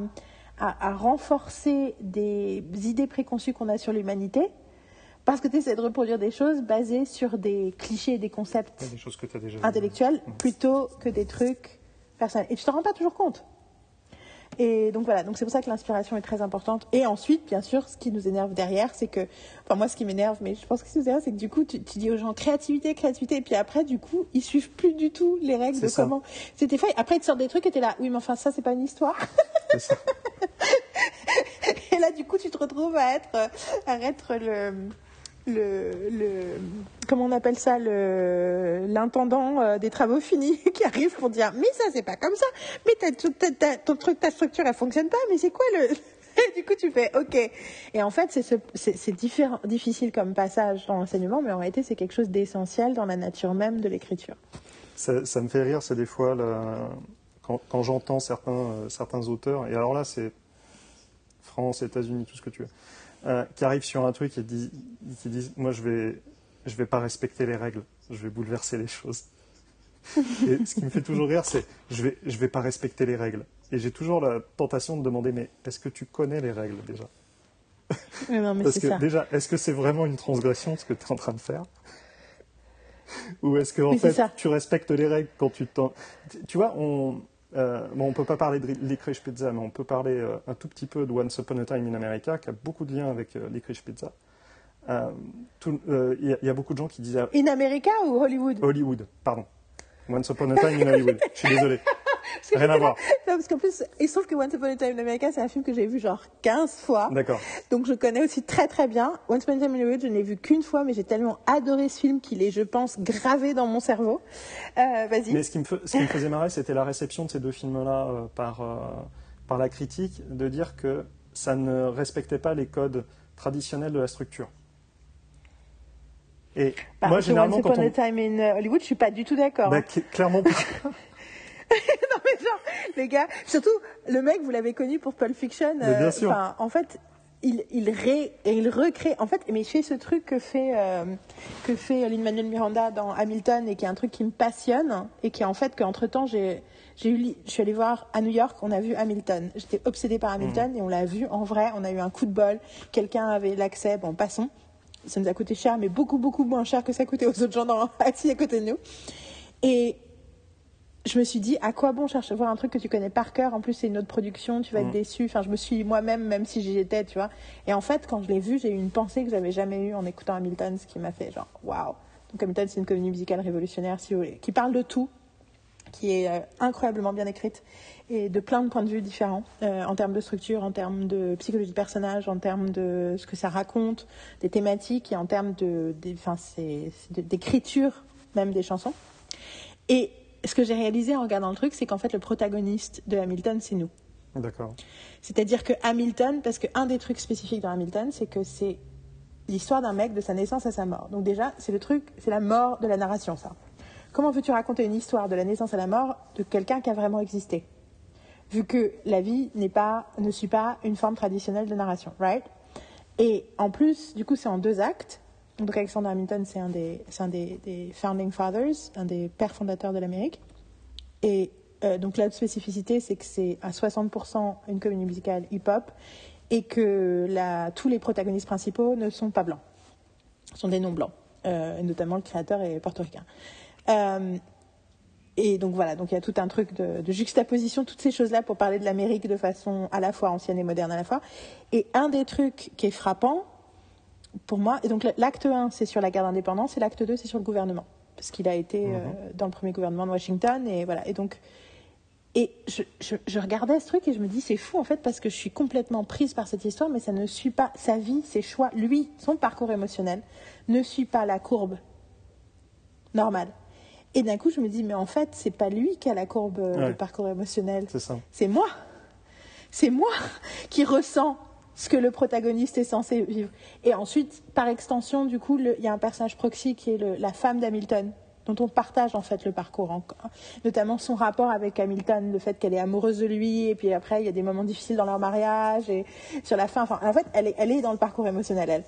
à- à renforcer des idées préconçues qu'on a sur l'humanité parce que tu essaies de reproduire des choses basées sur des clichés et des concepts des choses que as déjà intellectuels plutôt que des trucs personnels. Et tu te rends pas toujours compte. Et donc voilà, donc c'est pour ça que l'inspiration est très importante. Et ensuite, bien sûr, ce qui nous énerve derrière, c'est que, enfin moi, ce qui m'énerve, mais je pense que ce qui nous énerve, c'est que du coup, tu, tu dis aux gens créativité, créativité, et puis après, du coup, ils suivent plus du tout les règles de ça. comment c'était fait. Après, ils te sortent des trucs et t'es là, oui, mais enfin, ça, c'est pas une histoire. Ça. Et là, du coup, tu te retrouves à être, à être le, le, le, comment on appelle ça, l'intendant euh, des travaux finis qui arrive pour dire, mais ça, c'est pas comme ça. Mais t'as, tout- t'as- t'as- ton truc, ta structure, elle fonctionne pas. Mais c'est quoi le, du coup, tu fais, ok. Et en fait, c'est, ce- difficile comme passage dans l'enseignement, mais en réalité, c'est quelque chose d'essentiel dans la nature même de l'écriture. Ça, me fait rire, c'est des fois quand j'entends certains, euh, certains auteurs, et alors là c'est France, États-Unis, tout ce que tu veux, euh, qui arrivent sur un truc et qui disent Moi je vais, je vais pas respecter les règles, je vais bouleverser les choses. et ce qui me fait toujours rire, c'est Je vais, je vais pas respecter les règles. Et j'ai toujours la tentation de demander Mais est-ce que tu connais les règles déjà? Mais non, mais Parce que ça. déjà, est-ce que c'est vraiment une transgression ce que tu es en train de faire? Ou est-ce que en fait tu respectes les règles quand tu t'en... Tu- Tu vois, on euh, bon, on peut pas parler de Licorice Pizza, mais on peut parler euh, un tout petit peu de Once Upon a Time in America, qui a beaucoup de liens avec euh, Licorice Pizza. Euh, Il y, y a beaucoup de gens qui disent ah, In America ou Hollywood? Hollywood, pardon. Once Upon a Time in Hollywood. Je suis désolé. Rien à voir. Non, parce qu'en plus, il se trouve que Once Upon a Time in America, c'est un film que j'ai vu genre 15 fois. D'accord. Donc je connais aussi très très bien. Once Upon a Time in Hollywood, je ne l'ai vu qu'une fois, mais j'ai tellement adoré ce film qu'il est, je pense, gravé dans mon cerveau. Euh, Vas-y. Mais ce qui me, fe- ce qui me faisait marrer, c'était la réception de ces deux films-là euh, par, euh, par la critique, de dire que ça ne respectait pas les codes traditionnels de la structure. Et Bah, moi, généralement, quand on... Time in Hollywood, je suis pas du tout d'accord. Bah, hein. cl- clairement pas. non mais genre, les gars, surtout le mec, vous l'avez connu pour Pulp Fiction. Bien euh, sûr. en fait, il, il, ré, et il recrée. En fait, mais il fait ce truc que fait euh, que fait Lin-Manuel Miranda dans Hamilton et qui est un truc qui me passionne et qui est en fait qu'entre temps j'ai j'ai eu, je suis allée voir à New York, on a vu Hamilton. J'étais obsédée par Hamilton et on l'a vu en vrai. On a eu un coup de bol. Quelqu'un avait l'accès. Bon, passons. Ça nous a coûté cher, mais beaucoup beaucoup moins cher que ça coûtait aux autres gens dans, assis à côté de nous. Et je me suis dit, à quoi bon chercher à voir un truc que tu connais par cœur En plus, c'est une autre production, tu vas être Mm. déçu. Enfin, je me suis moi-même, même si j'y étais, tu vois. Et en fait, quand je l'ai vu, j'ai eu une pensée que j'avais jamais eue en écoutant Hamilton, ce qui m'a fait genre, waouh. Donc, Hamilton, c'est une comédie musicale révolutionnaire, si vous voulez, qui parle de tout, qui est euh, incroyablement bien écrite et de plein de points de vue différents euh, en termes de structure, en termes de psychologie de personnage, en termes de ce que ça raconte, des thématiques et en termes de, d'écriture même des chansons. Et ce que j'ai réalisé en regardant le truc, c'est qu'en fait le protagoniste de Hamilton, c'est nous. D'accord. C'est-à-dire que Hamilton, parce qu'un des trucs spécifiques dans Hamilton, c'est que c'est l'histoire d'un mec de sa naissance à sa mort. Donc déjà, c'est le truc, c'est la mort de la narration, ça. Comment veux-tu raconter une histoire de la naissance à la mort de quelqu'un qui a vraiment existé? Vu que la vie n'est pas, ne suit pas une forme traditionnelle de narration, right? Et en plus, du coup, c'est en deux actes. Donc Alexander Hamilton, c'est un, des, un des, founding fathers, un des pères fondateurs de l'Amérique. Et euh, donc la spécificité, c'est que c'est à 60% une comédie musicale hip-hop et que tous les protagonistes principaux ne sont pas blancs, sont des non-blancs, euh, notamment le créateur est portoricain. Euh, et donc voilà, donc il y a tout un truc de, de juxtaposition, toutes ces choses-là pour parler de l'Amérique de façon à la fois ancienne et moderne à la fois. Et un des trucs qui est frappant, pour moi, et donc l'acte 1 c'est sur la guerre d'indépendance et l'acte 2 c'est sur le gouvernement, parce qu'il a été euh, mhm. dans le premier gouvernement de Washington et voilà. Et donc, et je, je, je, regardais ce truc et je me dis c'est fou en fait parce que je suis complètement prise par cette histoire, mais ça ne suit pas sa vie, ses choix, lui, son parcours émotionnel ne suit pas la courbe normale. Et d'un coup, je me dis, mais en fait, c'est pas lui qui a la courbe euh, de parcours émotionnel. C'est moi. C'est moi qui ressens ce que le protagoniste est censé vivre. Et ensuite, par extension, du coup, il y a un personnage proxy qui est la femme d'Hamilton, dont on partage en fait le parcours, notamment son rapport avec Hamilton, le fait qu'elle est amoureuse de lui, et puis après, il y a des moments difficiles dans leur mariage, et sur la fin, enfin, en fait, elle est, elle est dans le parcours émotionnel, elle.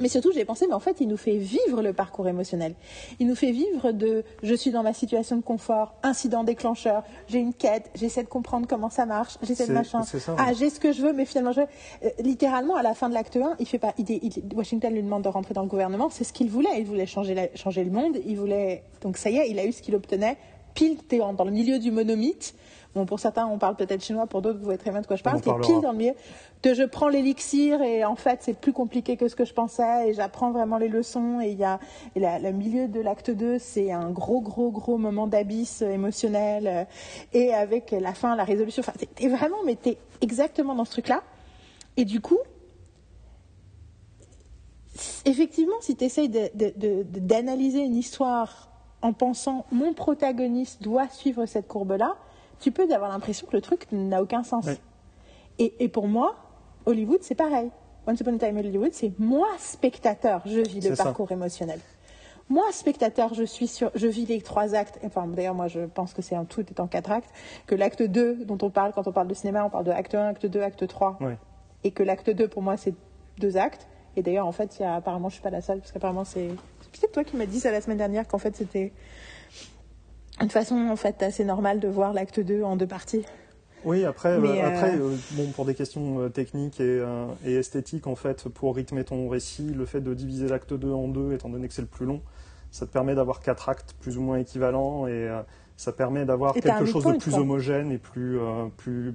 Mais surtout, j'ai pensé, mais en fait, il nous fait vivre le parcours émotionnel. Il nous fait vivre de je suis dans ma situation de confort, incident déclencheur, j'ai une quête, j'essaie de comprendre comment ça marche, j'essaie de machin. ah, j'ai ce que je veux, mais finalement, je... Euh, littéralement, à la fin de l'acte 1, il fait pas. Washington lui demande de rentrer dans le gouvernement, c'est ce qu'il voulait. Il voulait changer, changer le monde, il voulait. Donc ça y est, il a eu ce qu'il obtenait. Pile, dans le milieu du monomythe Bon, pour certains, on parle peut-être chinois, pour d'autres, vous voyez très bien de quoi je parle. C'est pile dans le milieu de je prends l'élixir et en fait, c'est plus compliqué que ce que je pensais et j'apprends vraiment les leçons. Et il y a le milieu de l'acte 2, c'est un gros, gros, gros moment d'abysse émotionnel euh, et avec la fin, la résolution. Enfin, t'es vraiment, mais t'es exactement dans ce truc-là. Et du coup, effectivement, si tu essayes d'analyser une histoire en pensant mon protagoniste doit suivre cette courbe-là, tu peux avoir l'impression que le truc n'a aucun sens. Et, pour moi, Hollywood, c'est pareil. Once Upon a Time Hollywood, c'est moi, spectateur, je vis le parcours émotionnel. Moi, spectateur, je suis sur, je vis les trois actes. Enfin, d'ailleurs, moi, je pense que c'est un tout est en quatre actes. Que l'acte 2, dont on parle quand on parle de cinéma, on parle de acte 1, acte 2, acte 3. Et que l'acte 2, pour moi, c'est deux actes. Et d'ailleurs, en fait, il y a, apparemment, je suis pas la seule, parce qu'apparemment, c'est, c'est peut-être toi qui m'as dit ça la semaine dernière qu'en fait, c'était une façon en fait assez normale de voir l'acte 2 en deux parties. Oui, après, euh, après euh, euh, bon, pour des questions techniques et, et, esthétiques, en fait, pour rythmer ton récit, le fait de diviser l'acte 2 en deux, étant donné que c'est le plus long, ça te permet d'avoir quatre actes plus ou moins équivalents et ça permet d'avoir quelque chose de plus homogène et plus, plus,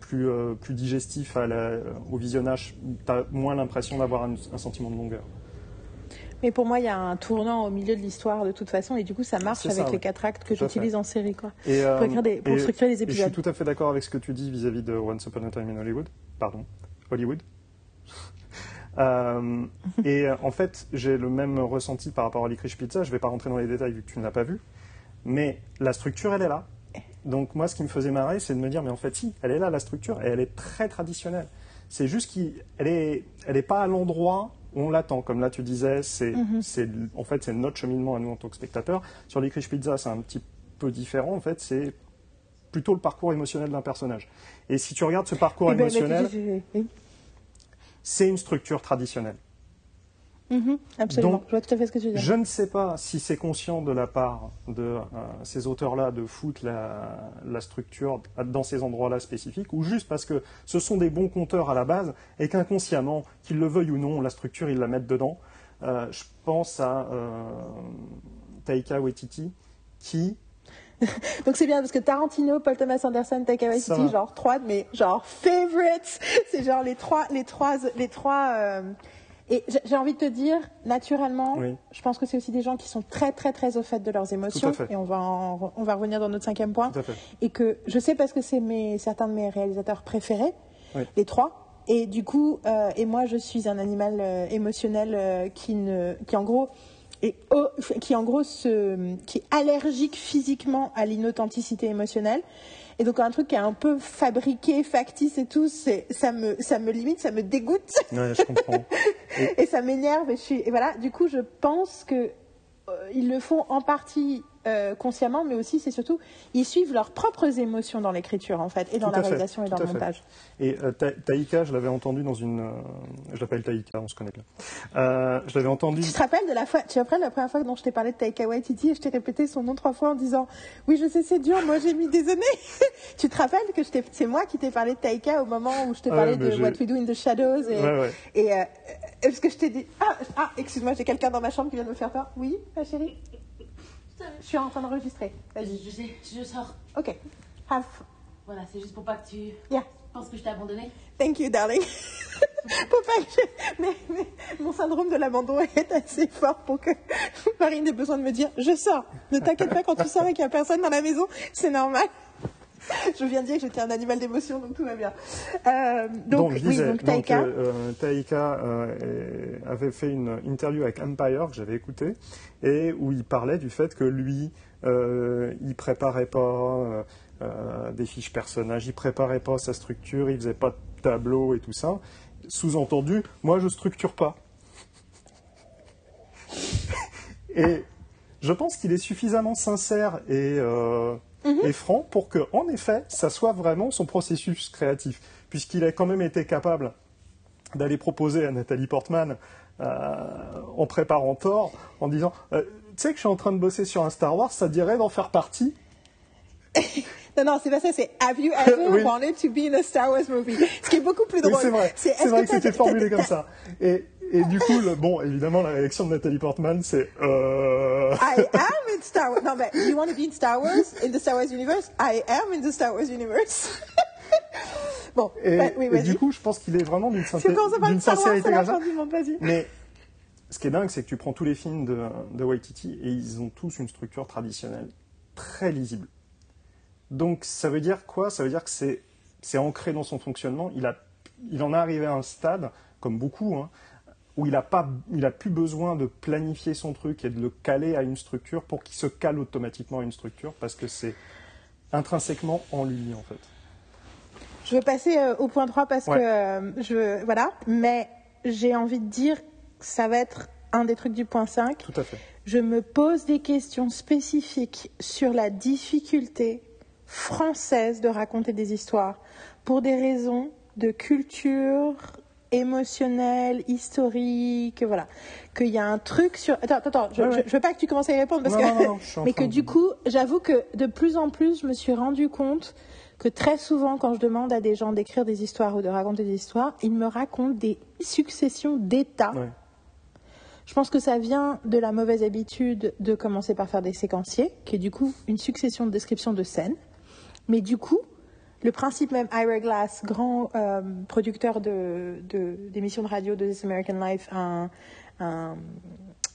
plus, plus digestif à la, au visionnage. Tu as moins l'impression d'avoir un, sentiment de longueur. Mais pour moi, il y a un tournant au milieu de l'histoire de toute façon, et du coup, ça marche avec les quatre actes que j'utilise en série, quoi. Et, pour, écrire des, pour structurer les épisodes. je suis tout à fait d'accord avec ce que tu dis vis-à-vis de Once Upon a Time in Hollywood. Pardon, Hollywood. euh, et euh, en fait, j'ai le même ressenti par rapport à Licorice Pizza. Je ne vais pas rentrer dans les détails vu que tu ne l'as pas vu, mais la structure, elle est là. Donc moi, ce qui me faisait marrer, c'est de me dire, mais en fait, si, elle est là, la structure, et elle est très traditionnelle. C'est juste qu'elle n'est elle est pas à l'endroit on l'attend. Comme là, tu disais, c'est, mhm. en fait, c'est notre cheminement à nous en tant que spectateurs. Sur les Pizza, c'est un petit peu différent. En fait, c'est plutôt le parcours émotionnel d'un personnage. Et si tu regardes ce parcours eh ben, émotionnel, c'est une structure traditionnelle. Mhm, absolument, je vois tout à fait ce que tu dire. Je ne sais pas si c'est conscient de la part de euh, ces auteurs-là de foutre la, la, structure dans ces endroits-là spécifiques, ou juste parce que ce sont des bons compteurs à la base, et qu'inconsciemment, qu'ils le veuillent ou non, la structure, ils la mettent dedans. Euh, je pense à euh, Taika Waititi, qui Donc c'est bien parce que Tarantino, Paul Thomas Anderson, Taika Waititi, genre trois, mais genre favorites. C'est genre les trois, les trois, les trois. Et j'ai envie de te dire, naturellement, je pense que c'est aussi des gens qui sont très, très, très au fait de leurs émotions. Et on va, on va revenir dans notre cinquième point. Et que je sais parce que c'est certains de mes réalisateurs préférés, les trois. Et du coup, euh, et moi, je suis un animal euh, émotionnel euh, qui, ne, qui, en gros, est, qui, en gros, se, qui est allergique physiquement à l'inauthenticité émotionnelle. Et donc un truc qui est un peu fabriqué, factice et tout, c'est ça me ça me limite, ça me dégoûte. Ouais, je comprends. et... ça m'énerve et je suis et voilà. Du coup, je pense que ils le font en partie euh, consciemment, mais aussi, c'est surtout, ils suivent leurs propres émotions dans l'écriture, en fait, et dans la réalisation et dans le montage. Et euh, Taïka, je l'avais entendu dans une. Euh, je l'appelle Taïka, on se connaît bien. je l'avais entendu. Tu te rappelles de la fois, tu te rappelles la première fois dont je t'ai parlé de Taïka Waititi et je t'ai répété son nom trois fois en disant Oui, je sais, c'est dur, moi j'ai mis des années. tu te rappelles que c'est moi qui t'ai parlé de Taïka au moment où je te parlais de What We Do in the Shadows et, et parce que je t'ai dit Ah, ah excuse-moi, j'ai quelqu'un dans ma chambre qui vient de me faire peur. Oui, ma chérie? Je suis en train d'enregistrer. Vas-y. Je, sais, je sors. Ok. Have. Voilà, c'est juste pour pas que tu yeah. penses que je t'ai abandonné. Thank you, darling. pour pas que je... mais, mais, mon syndrome de l'abandon est assez fort pour que Marine ait besoin de me dire je sors. Ne t'inquiète pas quand tu sors et qu'il n'y a personne dans la maison, c'est normal. je viens de dire que j'étais un animal d'émotion, donc tout va bien. Euh, donc, oui, donc Taika, euh, euh, avait fait une interview avec Empire que j'avais écouté et où il parlait du fait que lui, il préparait pas des fiches personnages, il préparait pas sa structure, il faisait pas de tableau et tout ça. Sous-entendu, moi je structure pas. et je pense qu'il est suffisamment sincère et Mhm. et franc pour que, en effet, ça soit vraiment son processus créatif, puisqu'il a quand même été capable d'aller proposer à Nathalie Portman euh, en préparant Thor, en disant euh, Tu sais que je suis en train de bosser sur un Star Wars, ça dirait d'en faire partie Non, non, c'est pas ça, c'est Have you ever wanted to be in a Star Wars movie? Ce qui est beaucoup plus drôle. c'est vrai, c'est vrai que, c'était formulé comme ça. Et, et du coup, le, bon, évidemment, la réaction de Nathalie Portman, c'est euh... I am in Star Wars. Non, mais you want to be in Star Wars, in the Star Wars universe? I am in the Star Wars universe. bon, et, bah, oui, et du coup, je pense qu'il est vraiment d'une sincérité. Mais ce qui est dingue, c'est que tu prends tous les films de, de Waititi et ils ont tous une structure traditionnelle très lisible. Donc, ça veut dire quoi? Ça veut dire que c'est, c'est ancré dans son fonctionnement. Il, a, il en est arrivé à un stade, comme beaucoup, hein, où il n'a pas, il a plus besoin de planifier son truc et de le caler à une structure pour qu'il se cale automatiquement à une structure parce que c'est intrinsèquement en lui en fait. Je veux passer euh, au point 3 parce que euh, je voilà, mais j'ai envie de dire que ça va être un des trucs du point 5. Tout à fait. Je me pose des questions spécifiques sur la difficulté française de raconter des histoires pour des raisons de culture, émotionnel, historique, voilà. Qu'il y a un truc sur. Attends, attends, je, ne veux pas que tu commences à y répondre parce que. Mais que du coup, j'avoue que de plus en plus, je me suis rendu compte que très souvent, quand je demande à des gens d'écrire des histoires ou de raconter des histoires, ils me racontent des successions d'états. Je pense que ça vient de la mauvaise habitude de commencer par faire des séquenciers, qui est du coup une succession de descriptions de scènes. Mais du coup, le principe même, Ira Glass, grand euh, producteur d'émissions de, de, radio de This American Life,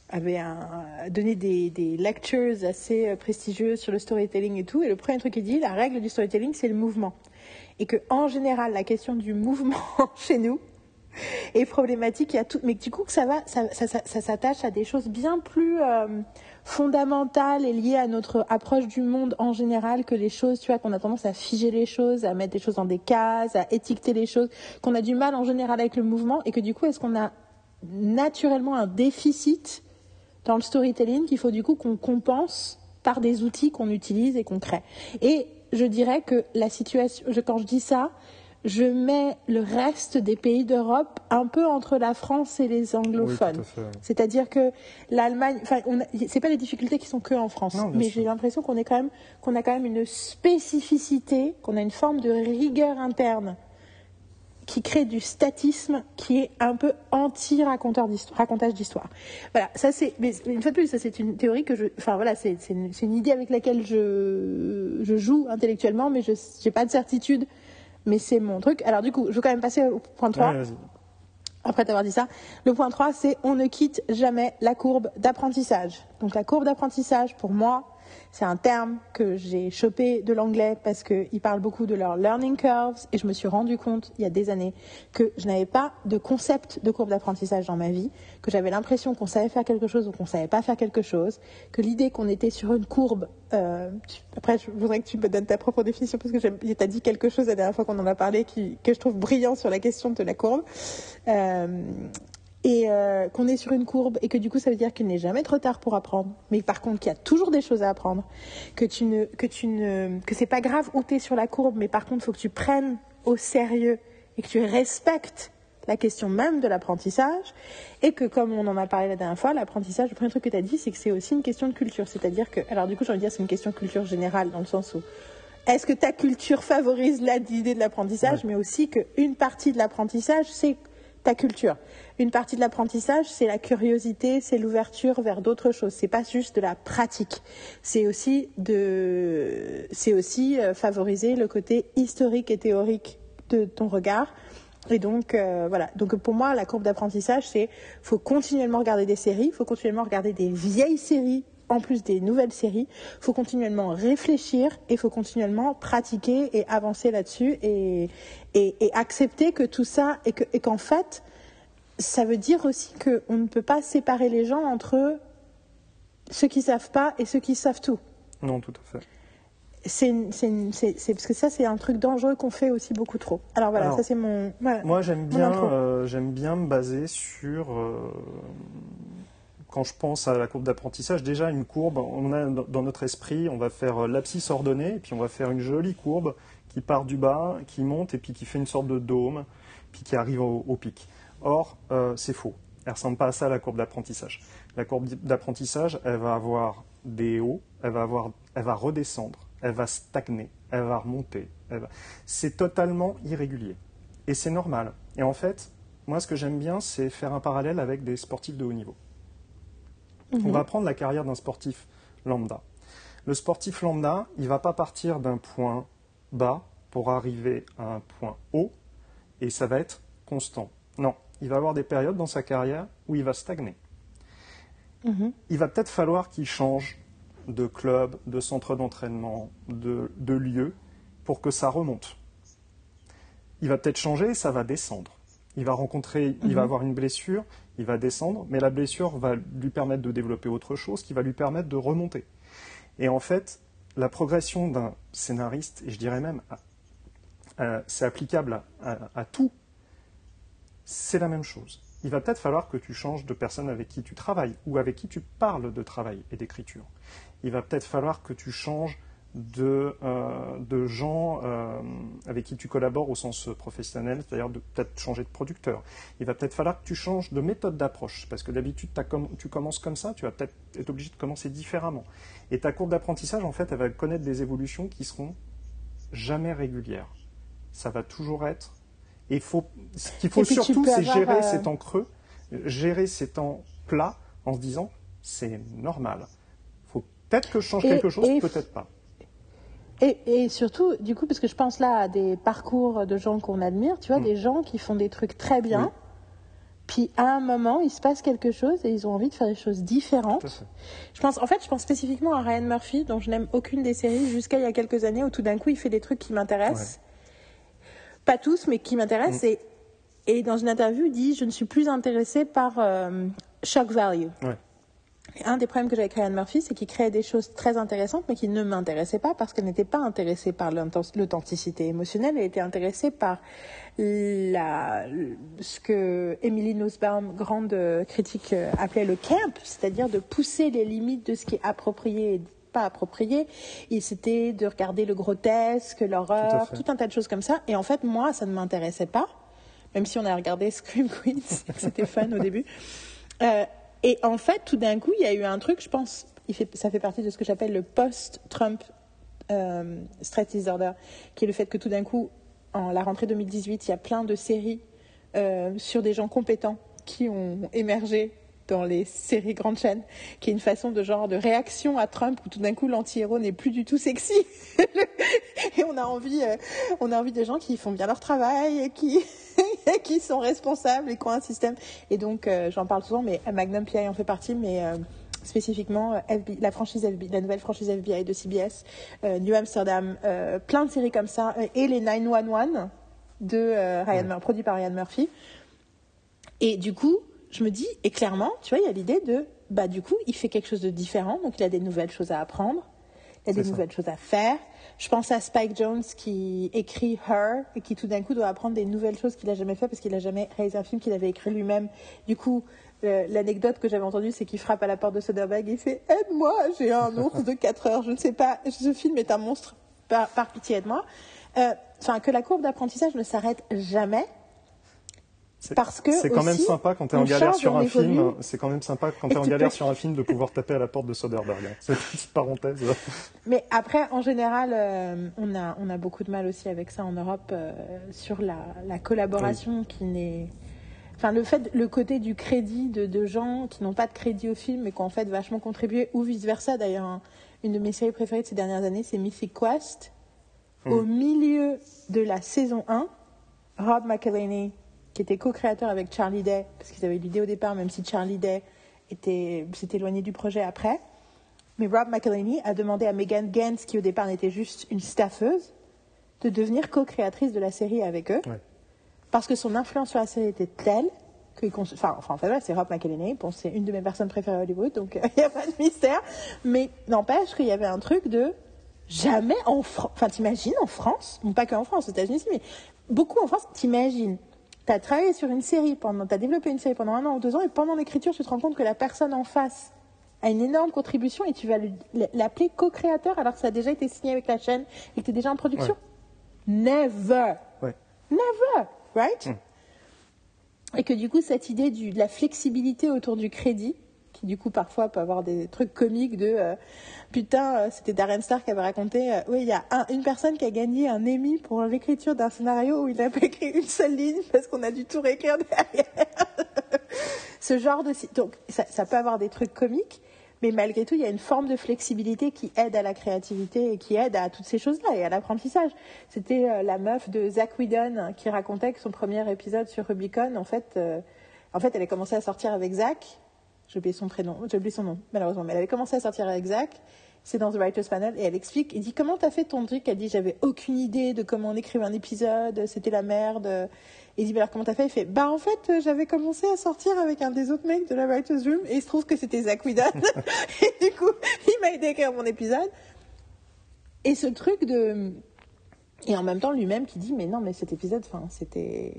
avait donné des, des, lectures assez euh, prestigieuses sur le storytelling et tout. Et le premier truc qu'il dit, la règle du storytelling, c'est le mouvement. Et que en général, la question du mouvement chez nous est problématique. Il y a tout, mais du coup, ça va, ça, s'attache à des choses bien plus euh, fondamentale et liée à notre approche du monde en général que les choses, tu vois, qu'on a tendance à figer les choses, à mettre des choses dans des cases, à étiqueter les choses, qu'on a du mal en général avec le mouvement et que du coup, est-ce qu'on a naturellement un déficit dans le storytelling qu'il faut du coup qu'on compense par des outils qu'on utilise et qu'on crée? Et je dirais que la situation, quand je dis ça, je mets le reste des pays d'Europe un peu entre la France et les anglophones. C'est-à-dire que l'Allemagne, enfin, c'est pas des difficultés qui sont que en France, mais j'ai l'impression qu'on est quand même, qu'on a quand même une spécificité, qu'on a une forme de rigueur interne qui crée du statisme qui est un peu anti-racontage d'histoire. Voilà, ça c'est, mais une fois de plus, ça c'est une théorie que je, enfin voilà, c'est une, une, idée avec laquelle je, je joue intellectuellement, mais je n'ai pas de certitude mais c'est mon truc. Alors du coup, je vais quand même passer au point 3. après t'avoir dit ça, le point 3, c'est on ne quitte jamais la courbe d'apprentissage. Donc la courbe d'apprentissage, pour moi, c'est un terme que j'ai chopé de l'anglais parce qu'ils parlent beaucoup de leurs learning curves et je me suis rendu compte il y a des années que je n'avais pas de concept de courbe d'apprentissage dans ma vie, que j'avais l'impression qu'on savait faire quelque chose ou qu'on savait pas faire quelque chose, que l'idée qu'on était sur une courbe, euh, après je voudrais que tu me donnes ta propre définition parce que tu as dit quelque chose la dernière fois qu'on en a parlé que je trouve brillant sur la question de la courbe. Euh, et euh, qu'on est sur une courbe et que du coup ça veut dire qu'il n'est jamais trop tard pour apprendre, mais par contre qu'il y a toujours des choses à apprendre, que tu ne que tu ne que c'est pas grave où tu es sur la courbe, mais par contre il faut que tu prennes au sérieux et que tu respectes la question même de l'apprentissage. Et que comme on en a parlé la dernière fois, l'apprentissage, le premier truc que tu as dit, c'est que c'est aussi une question de culture, c'est-à-dire que alors du coup, j'ai envie de dire c'est une question de culture générale dans le sens où est-ce que ta culture favorise l'idée de l'apprentissage, mais aussi qu'une partie de l'apprentissage, c'est ta culture. Une partie de l'apprentissage, c'est la curiosité, c'est l'ouverture vers d'autres choses. C'est pas juste de la pratique. C'est aussi de, c'est aussi euh, favoriser le côté historique et théorique de ton regard. Et donc euh, voilà. Donc pour moi, la courbe d'apprentissage, c'est faut continuellement regarder des séries, faut continuellement regarder des vieilles séries en plus des nouvelles séries. Il faut continuellement réfléchir et il faut continuellement pratiquer et avancer là-dessus et, et, accepter que tout ça et qu'en fait, ça veut dire aussi qu'on ne peut pas séparer les gens entre ceux qui savent pas et ceux qui savent tout. Non, tout à fait. C'est parce que ça c'est un truc dangereux qu'on fait aussi beaucoup trop. Alors voilà, ça c'est mon. moi j'aime bien, euh, j'aime bien me baser sur euh, quand je pense à la courbe d'apprentissage, déjà une courbe, on a dans notre esprit, on va faire l'abscisse ordonnée, et puis on va faire une jolie courbe qui part du bas, qui monte, et puis qui fait une sorte de dôme, puis qui arrive au, pic. Or, euh, c'est faux. Elle ne ressemble pas à ça, la courbe d'apprentissage. La courbe d'apprentissage, elle va avoir des hauts, elle va, avoir, elle va redescendre, elle va stagner, elle va remonter. C'est totalement irrégulier. Et c'est normal. Et en fait, moi, ce que j'aime bien, c'est faire un parallèle avec des sportifs de haut niveau. On va mhm. prendre la carrière d'un sportif lambda. Le sportif lambda, il ne va pas partir d'un point bas pour arriver à un point haut et ça va être constant. Non, il va avoir des périodes dans sa carrière où il va stagner. Mhm. Il va peut-être falloir qu'il change de club, de centre d'entraînement, de, lieu pour que ça remonte. Il va peut-être changer et ça va descendre. Il va rencontrer, il va mhm. avoir une blessure, il va descendre, mais la blessure va lui permettre de développer autre chose qui va lui permettre de remonter. Et en fait, la progression d'un scénariste, et je dirais même, c'est applicable à, tout, c'est la même chose. Il va peut-être falloir que tu changes de personne avec qui tu travailles ou avec qui tu parles de travail et d'écriture. Il va peut-être falloir que tu changes de, euh, de gens euh, avec qui tu collabores au sens professionnel, c'est-à-dire de peut-être changer de producteur. Il va peut-être falloir que tu changes de méthode d'approche, parce que d'habitude tu commences comme ça, tu vas peut-être être obligé de commencer différemment. Et ta courbe d'apprentissage, en fait, elle va connaître des évolutions qui seront jamais régulières. Ça va toujours être. Et faut, ce qu'il faut surtout, c'est gérer ces temps creux, gérer ces temps plats en se disant c'est normal. Faut peut-être que je change quelque chose, peut-être pas. Et, surtout, du coup, parce que je pense là à des parcours de gens qu'on admire, tu vois, mm. des gens qui font des trucs très bien, puis à un moment, il se passe quelque chose et ils ont envie de faire des choses différentes. Je pense, en fait, je pense spécifiquement à Ryan Murphy, dont je n'aime aucune des séries jusqu'à il y a quelques années, où tout d'un coup, il fait des trucs qui m'intéressent. Pas tous, mais qui m'intéressent. Mm. Et, et, dans une interview, il dit Je ne suis plus intéressé par euh, shock value. Ouais un des problèmes que j'avais avec Ryan Murphy, c'est qu'il créait des choses très intéressantes, mais qui ne m'intéressaient pas parce qu'elle n'était pas intéressée par l'authenticité émotionnelle, elle était intéressée par la, ce que Emily Nussbaum, grande critique, appelait le camp, c'est-à-dire de pousser les limites de ce qui est approprié et pas approprié. Et c'était de regarder le grotesque, l'horreur, tout, un tas de choses comme ça. Et en fait, moi, ça ne m'intéressait pas, même si on a regardé Scream Queens, c'était fun au début. Euh, et en fait, tout d'un coup, il y a eu un truc, je pense, ça fait partie de ce que j'appelle le post-Trump euh, stress disorder, qui est le fait que tout d'un coup, en la rentrée 2018, il y a plein de séries euh, sur des gens compétents qui ont émergé dans les séries grandes chaînes, qui est une façon de genre de réaction à Trump où tout d'un coup l'anti-héros n'est plus du tout sexy et on a envie, euh, on a envie des gens qui font bien leur travail, qui qui sont responsables et qui ont un système. Et donc euh, j'en parle souvent, mais Magnum PI en fait partie, mais euh, spécifiquement la franchise FBI, la nouvelle franchise FBI de CBS, New Amsterdam, plein de séries comme ça, et les 911 de Ryan, produit par Ryan Murphy. Et du coup, je me dis, et clairement, tu vois, il y a l'idée de, bah, du coup, il fait quelque chose de différent, donc il a des nouvelles choses à apprendre. Il a des ça. nouvelles choses à faire. Je pense à Spike Jones qui écrit Her et qui tout d'un coup doit apprendre des nouvelles choses qu'il n'a jamais fait parce qu'il n'a jamais réalisé un film qu'il avait écrit lui-même. Du coup, euh, l'anecdote que j'avais entendue, c'est qu'il frappe à la porte de Soderbergh et il fait Aide-moi, j'ai un ours de 4 heures, je ne sais pas, ce film est un monstre, par, par pitié, aide-moi. Euh, Enfin, que la courbe d'apprentissage ne s'arrête jamais. C'est- Parce que c'est quand même sympa quand tu es on en galère sur un film. C'est quand même sympa quand Et tu es en galère sur un film de pouvoir taper à la porte de Soderbergh. hein. Cette petite parenthèse. Mais après, en général, euh, on, a, on a beaucoup de mal aussi avec ça en Europe euh, sur la, la collaboration qui n'est. Enfin, le fait, le côté du crédit de, de gens qui n'ont pas de crédit au film mais qui ont en fait vachement contribué, ou vice versa. D'ailleurs, un- une de mes séries préférées de ces dernières années, c'est Mythic Quest. Au milieu de la saison 1, Rob McElhenney, qui était co-créateur avec Charlie Day, parce qu'ils avaient l'idée au départ, même si Charlie Day était- s'est éloigné du projet après. Mais Rob McElhenney a demandé à Megan Gantz, qui au départ n'était juste une staffeuse, de devenir co-créatrice de la série avec eux. Ouais. Parce que son influence sur la série était telle que, enfin, enfin, en fait, voilà, c'est Rob McElhenney. Bon, c'est une de mes personnes préférées à Hollywood, donc il n'y a pas de mystère. Mais n'empêche qu'il y avait un truc de jamais en France. Enfin, t'imagines en France, bon, pas qu'en France, aux États-Unis mais beaucoup en France, t'imagines. T'as travaillé sur une série pendant, t'as développé une série pendant un an ou deux ans, et pendant l'écriture, tu te rends compte que la personne en face a une énorme contribution et tu vas l'appeler co-créateur alors que ça a déjà été signé avec la chaîne et que tu es déjà en production? Never. Ouais. Never. Right? Mm. Et que du coup, cette idée du- de la flexibilité autour du crédit, qui du coup parfois peut avoir des trucs comiques de euh, putain, euh, c'était Darren Star qui avait raconté, euh, oui, il y a un- une personne qui a gagné un Emmy pour l'écriture d'un scénario où il n'a pas écrit une seule ligne parce qu'on a dû tout réécrire derrière. Ce genre de. Donc, ça, peut avoir des trucs comiques, mais malgré tout, il y a une forme de flexibilité qui aide à la créativité et qui aide à toutes ces choses-là et à l'apprentissage. C'était la meuf de Zach Whedon hein, qui racontait que son premier épisode sur Rubicon, en fait, en fait, elle a commencé à sortir avec Zach. J'ai oublié son prénom, j'ai son nom, malheureusement, mais elle avait commencé à sortir avec Zach. C'est dans The Writer's Panel. Et elle explique, il dit comment t'as fait ton truc? Elle dit j'avais aucune idée de comment on écrivait un épisode, c'était la merde. Il dit bah alors comment t'as fait? Il fait bah en fait euh, j'avais commencé à sortir avec un des autres mecs de la Writer's Room. Et il se trouve que c'était Zach Whedon et du coup il m'a aidé à écrire mon épisode. Et ce truc de et en même temps lui-même qui dit mais non mais cet épisode enfin c'était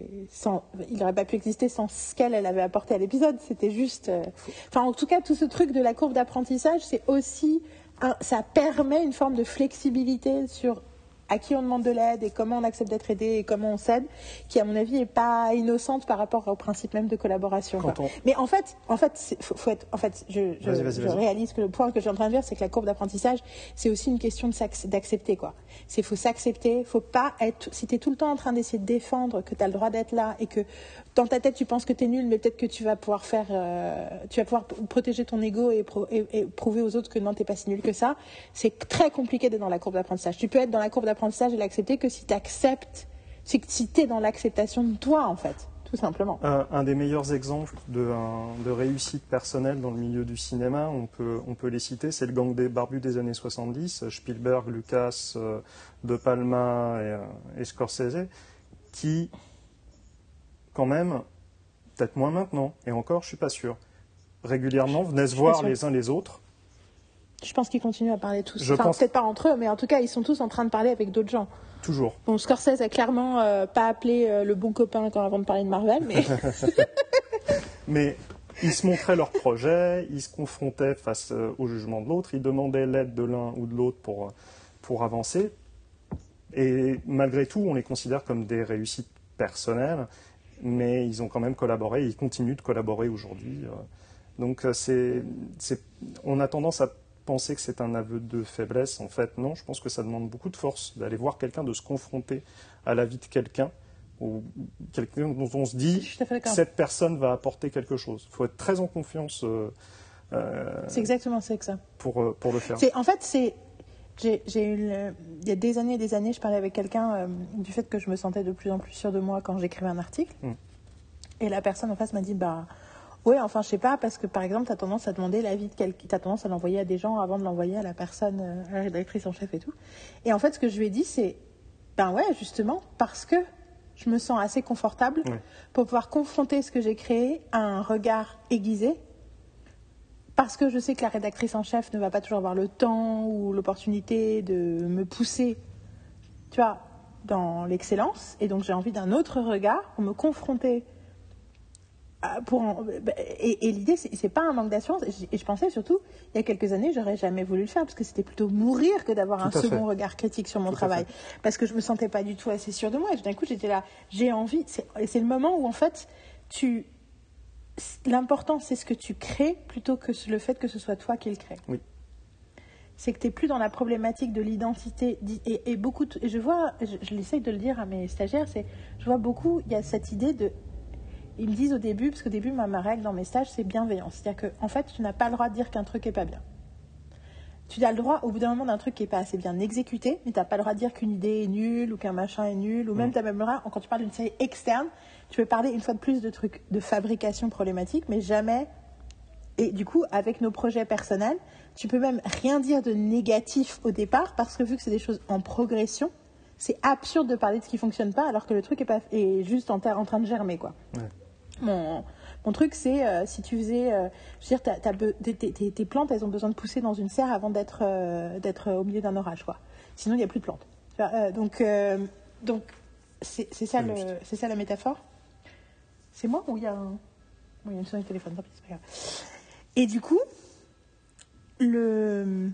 il n'aurait pas pu exister sans ce qu'elle elle avait apporté à l'épisode. C'était juste euh, enfin en tout cas tout ce truc de la courbe d'apprentissage c'est aussi un- ça permet une forme de flexibilité sur à qui on demande de l'aide et comment on accepte d'être aidé et comment on s'aide qui à mon avis est pas innocente par rapport au principe même de collaboration on- mais en fait en fait faut, faut être en fait je, réalise que le point que je suis en train de dire, c'est que la courbe d'apprentissage, c'est aussi une question d'accepter, quoi. C'est faut s'accepter, faut pas être, si t'es tout le temps en train d'essayer de défendre que t'as le droit d'être là et que dans ta tête tu penses que t'es nul, mais peut-être que tu vas pouvoir faire, euh, tu vas pouvoir protéger ton ego et, pro- et- et prouver aux autres que non, t'es pas si nul que ça. C'est très compliqué d'être dans la courbe d'apprentissage. Tu peux être dans la courbe d'apprentissage et l'accepter que si t'acceptes, si, si t'es dans l'acceptation de toi, en fait, tout simplement. Un, des meilleurs exemples de, réussite personnelle dans le milieu du cinéma, on peut, on peut les citer, c'est le gang des barbus des années 70, Spielberg, Lucas, euh, De Palma et, euh, et Scorsese, qui, quand même, peut-être moins maintenant, et encore, je suis pas sûr, régulièrement venaient se voir les uns les autres. Je pense qu'ils continuent à parler tous. Je enfin, pense- peut-être pas entre eux, mais en tout cas, ils sont tous en train de parler avec d'autres gens. Toujours. Bon, Scorsese a clairement euh, pas appelé euh, le bon copain quand avant de parler de Marvel, mais Mais ils se montraient leurs projets, ils se confrontaient face euh, au jugement de l'autre, ils demandaient l'aide de l'un ou de l'autre pour, pour avancer. Et malgré tout, on les considère comme des réussites personnelles, mais ils ont quand même collaboré, ils continuent de collaborer aujourd'hui. euh. Donc euh, c'est, on a tendance à penser que c'est un aveu de faiblesse. En fait, non, je pense que ça demande beaucoup de force d'aller voir quelqu'un, de se confronter à la vie de quelqu'un, ou quelqu'un dont on se dit cette personne va apporter quelque chose. Il faut être très en confiance euh, c'est exactement c'est que ça. pour, pour le faire. En fait c'est j'ai eu le- il y a des années et des années, je parlais avec quelqu'un euh, du fait que je me sentais de plus en plus sûre de moi quand j'écrivais un article. Mm. Et la personne en face m'a dit bah ouais, enfin je sais pas parce que par exemple, tu as tendance à demander l'avis de quelqu'un, tu as tendance à l'envoyer à des gens avant de l'envoyer à la personne euh, à la rédactrice en chef et tout. Et en fait, ce que je lui ai dit c'est ben ouais, justement parce que je me sens assez confortable Ouais. pour pouvoir confronter ce que j'ai créé à un regard aiguisé parce que je sais que la rédactrice en chef ne va pas toujours avoir le temps ou l'opportunité de me pousser, tu vois, dans l'excellence. Et donc j'ai envie d'un autre regard pour me confronter. Pour en- bah, et et l'idée, c'est pas un manque d'assurance. Et je- pensais surtout, il y a quelques années, j'aurais jamais voulu le faire parce que c'était plutôt mourir que d'avoir un fait. second regard critique sur mon Tout travail. Parce que je me sentais pas du tout assez sûre de moi. Et tout d'un coup, j'étais là, j'ai envie. Et c'est le moment où, en fait, tu. L'important, c'est ce que tu crées plutôt que le fait que ce soit toi qui le crée. Oui. C'est que tu n'es plus dans la problématique de l'identité. Et, et beaucoup, de- je vois, je, je l'essaye de le dire à mes stagiaires, c'est, je vois beaucoup, il y a cette idée de. Ils me disent au début, parce qu'au début, ma, ma règle dans mes stages, c'est bienveillance. C'est-à-dire qu'en en fait, tu n'as pas le droit de dire qu'un truc est pas bien. Tu as le droit, au bout d'un moment, d'un truc qui n'est pas assez bien exécuté, mais tu n'as pas le droit de dire qu'une idée est nulle ou qu'un machin est nul, ou même tu as même le droit, quand tu parles d'une série externe, tu peux parler une fois de plus de trucs de fabrication problématique, mais jamais. Et du coup, avec nos projets personnels, tu peux même rien dire de négatif au départ, parce que vu que c'est des choses en progression, c'est absurde de parler de ce qui fonctionne pas, alors que le truc est, pas, est juste en, terre- en train de germer, quoi. Ouais. Mon, mon truc, c'est euh, si tu faisais. euh, je veux dire, tes, tes- tes- tes plantes, elles ont besoin de pousser dans une serre avant d'être euh, d'être au milieu d'un orage, quoi. Sinon, il n'y a plus de plantes. Donc, donc c'est ça, le- c'est ça la métaphore C'est moi ou il y a un. Il y a une sonnerie de téléphone, tant pis, c'est pas grave. Et du coup, le.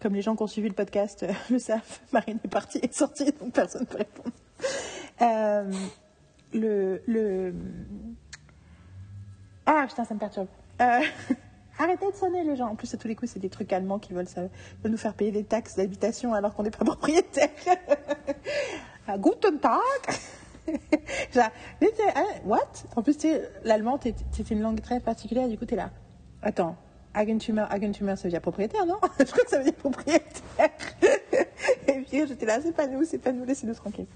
Comme les gens qui ont suivi le podcast euh, le savent, Marine est partie et est sortie, donc personne ne peut répondre. Euh, le, le, ah putain, ça me perturbe. Euh, arrêtez de sonner les gens. En plus, à tous les coups, c'est des trucs allemands qui veulent, nous faire payer des taxes d'habitation alors qu'on n'est pas propriétaire. Ah, Guten Tag. Hein, what? En plus, l'allemand, c'est une langue très particulière. Du coup, t'es là. Attends, Eigentümer, Eigentümer, ça veut dire propriétaire, non? Je crois que ça veut dire propriétaire. Et puis, j'étais là, c'est pas nous, c'est pas nous, laissez-nous tranquilles.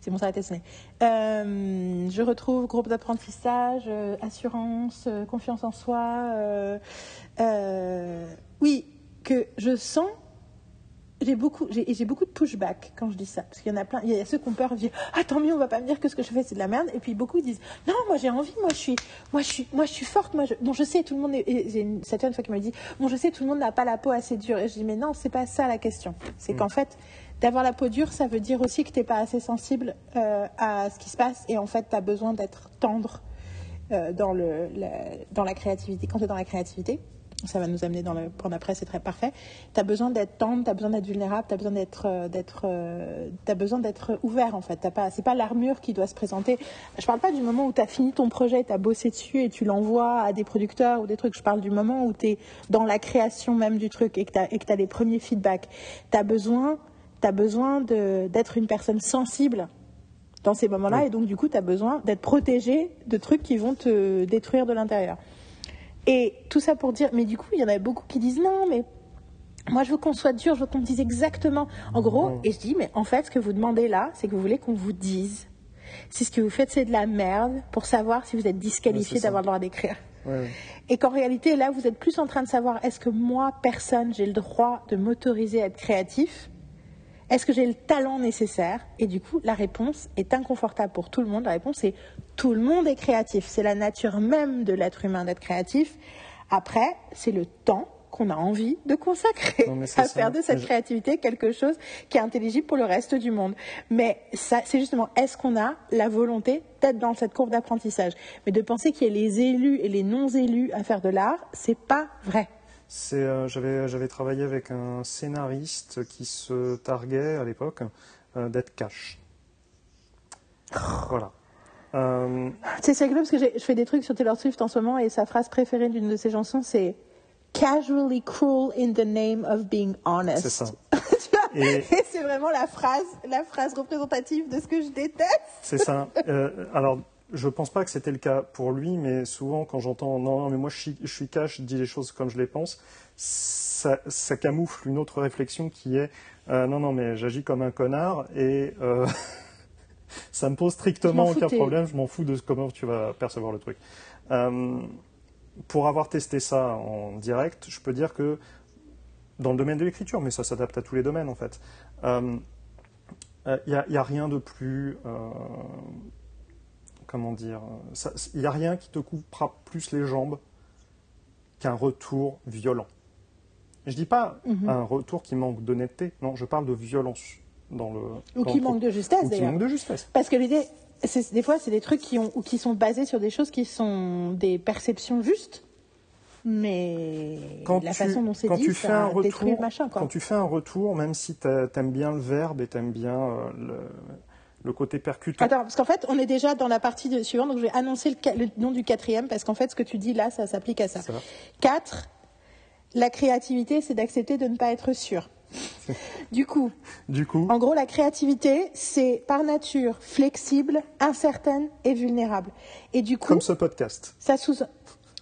C'est sonné. Euh, je retrouve groupe d'apprentissage, euh, assurance, euh, confiance en soi. euh, oui, que je sens. J'ai beaucoup, j'ai beaucoup de pushback quand je dis ça. Parce qu'il y en a plein. Il y a ceux qui ont peur, disent Ah, tant mieux, on va pas me dire que ce que je fais, c'est de la merde. Et puis beaucoup disent Non, moi j'ai envie, moi je suis, moi, je suis, moi, je suis forte. Moi, je... Bon, je sais, tout le monde. Est... et J'ai une certaine fois qui me dit Bon, je sais, tout le monde n'a pas la peau assez dure. Et je dis Mais non, c'est pas ça la question. C'est qu'en fait, d'avoir la peau dure, ça veut dire aussi que tu n'es pas assez sensible euh, à ce qui se passe. Et en fait, tu as besoin d'être tendre euh, dans, le, la, dans la créativité. Quand tu es dans la créativité, ça va nous amener dans le point d'après, c'est très parfait. Tu as besoin d'être tendre, tu as besoin d'être vulnérable, tu as besoin d'être euh, d'être besoin d'être ouvert en fait. T'as pas c'est pas l'armure qui doit se présenter. Je parle pas du moment où tu as fini ton projet, tu as bossé dessus et tu l'envoies à des producteurs ou des trucs. Je parle du moment où tu es dans la création même du truc et que tu as, les premiers feedbacks. Tu as besoin tu besoin de- d'être une personne sensible dans ces moments-là Oui. et donc du coup tu as besoin d'être protégé de trucs qui vont te détruire de l'intérieur. Et tout ça pour dire, mais du coup, il y en avait beaucoup qui disent non, mais moi je veux qu'on soit dur, je veux qu'on me dise exactement. En gros, et je dis, mais en fait, ce que vous demandez là, c'est que vous voulez qu'on vous dise si ce que vous faites c'est de la merde pour savoir si vous êtes disqualifié d'avoir le droit d'écrire. Et qu'en réalité, là, vous êtes plus en train de savoir est-ce que moi, personne, j'ai le droit de m'autoriser à être créatif Est-ce que j'ai le talent nécessaire? Et du coup, la réponse est inconfortable pour tout le monde. La réponse est tout le monde est créatif. C'est la nature même de l'être humain d'être créatif. Après, c'est le temps qu'on a envie de consacrer Non, à ça. faire de cette créativité quelque chose qui est intelligible pour le reste du monde. Mais ça, c'est justement, est-ce qu'on a la volonté d'être dans cette courbe d'apprentissage? Mais de penser qu'il y a les élus et les non-élus à faire de l'art, c'est pas vrai. C'est, euh, j'avais, j'avais travaillé avec un scénariste qui se targuait à l'époque euh, d'être cash. Voilà. Euh, c'est rigolo parce que je fais des trucs sur Taylor Swift en ce moment et sa phrase préférée d'une de ses chansons, c'est Casually cruel in the name of being honest. C'est ça. Et- Et c'est vraiment la phrase, la phrase représentative de ce que je déteste. c'est ça. Euh, alors, je pense pas que c'était le cas pour lui, mais souvent quand j'entends non, non, mais moi je suis, je suis cash, je dis les choses comme je les pense, ça, ça camoufle une autre réflexion qui est euh, non, non, mais j'agis comme un connard et euh, ça me pose strictement aucun problème, je m'en fous de comment tu vas percevoir le truc. Euh, pour avoir testé ça en direct, je peux dire que dans le domaine de l'écriture, mais ça s'adapte à tous les domaines en fait, il n'y a, y a rien de plus. Euh, comment dire Il n'y a rien qui te coupera plus les jambes qu'un retour violent. Je dis pas Mhm. un retour qui manque d'honnêteté, non, je parle de violence dans le. Ou dans qui le manque de justesse qui d'ailleurs. manque de justesse. Parce que l'idée, des fois, c'est des trucs qui, ont, ou qui sont basés sur des choses qui sont des perceptions justes, mais Quand la tu, façon dont c'est dit, tu fais ça un retour, le machin. Quoi. quand tu fais un retour, même si t'a- t'aimes bien le verbe et t'aimes bien euh, le, le côté percutant. Attends, parce qu'en fait, on est déjà dans la partie de- suivante, donc je vais annoncer le, nom du quatrième, parce qu'en fait, ce que tu dis là, ça s'applique à ça. Ça. 4. La créativité, c'est d'accepter de ne pas être sûr. Du coup, Du coup, en gros, la créativité, c'est par nature flexible, incertaine et vulnérable. Et du coup, comme ce podcast. ça sous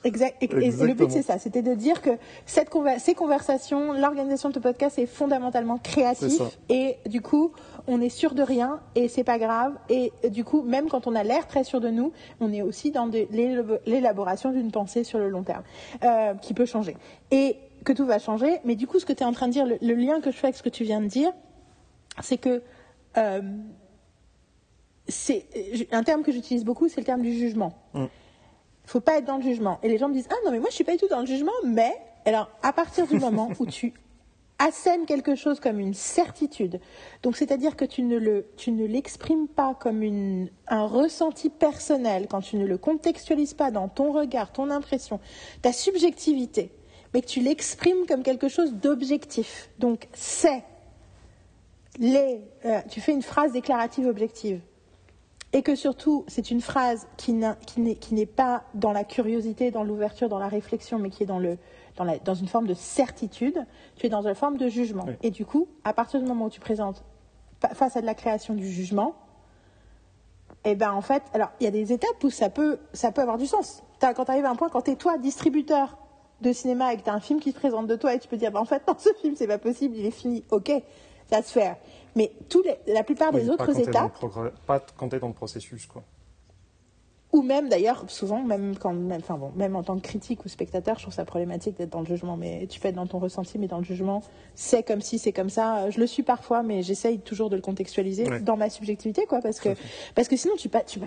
Exact. Et, le but, c'est ça. C'était de dire que cette conver- ces conversations, l'organisation de ce podcast est fondamentalement créatif. Et du coup, on est sûr de rien et c'est pas grave. Et du coup, même quand on a l'air très sûr de nous, on est aussi dans l'élaboration d'une pensée sur le long terme euh, qui peut changer. Et que tout va changer. Mais du coup, ce que tu es en train de dire, le, le lien que je fais avec ce que tu viens de dire, c'est que euh, c'est un terme que j'utilise beaucoup, c'est le terme du jugement. Mm. Faut pas être dans le jugement. Et les gens me disent ah non mais moi je suis pas du tout dans le jugement, mais alors à partir du moment où tu assènes quelque chose comme une certitude, donc c'est-à-dire que tu ne le l'exprimes pas comme une un ressenti personnel quand tu ne le contextualises pas dans ton regard, ton impression, ta subjectivité, mais que tu l'exprimes comme quelque chose d'objectif. Donc c'est les euh, tu fais une phrase déclarative objective et que surtout c'est une phrase qui n'est pas dans la curiosité, dans l'ouverture, dans la réflexion, mais qui est dans, le, dans, la- dans une forme de certitude, tu es dans une forme de jugement. Oui. Et du coup, à partir du moment où tu présentes fa- face à de la création du jugement, eh ben en fait, alors il y a des étapes où ça peut, ça peut avoir du sens. Quand tu arrives à un point, quand tu es toi distributeur de cinéma et que tu as un film qui se présente de toi et tu peux dire, bah, en fait, non, ce film, c'est pas possible, il est fini, ok, se fait. Mais tous les, la plupart des Oui, pas autres dans le étapes, progrès- pas es dans le processus. Quoi. ou même d'ailleurs, souvent, même, quand, même, enfin bon, même en tant que critique ou spectateur, je trouve ça problématique d'être dans le jugement. Mais tu peux être dans ton ressenti, mais dans le jugement, c'est comme si, c'est comme ça. Je le suis parfois, mais j'essaye toujours de le contextualiser Ouais. dans ma subjectivité, quoi, parce que, parce que sinon, tu, pas, tu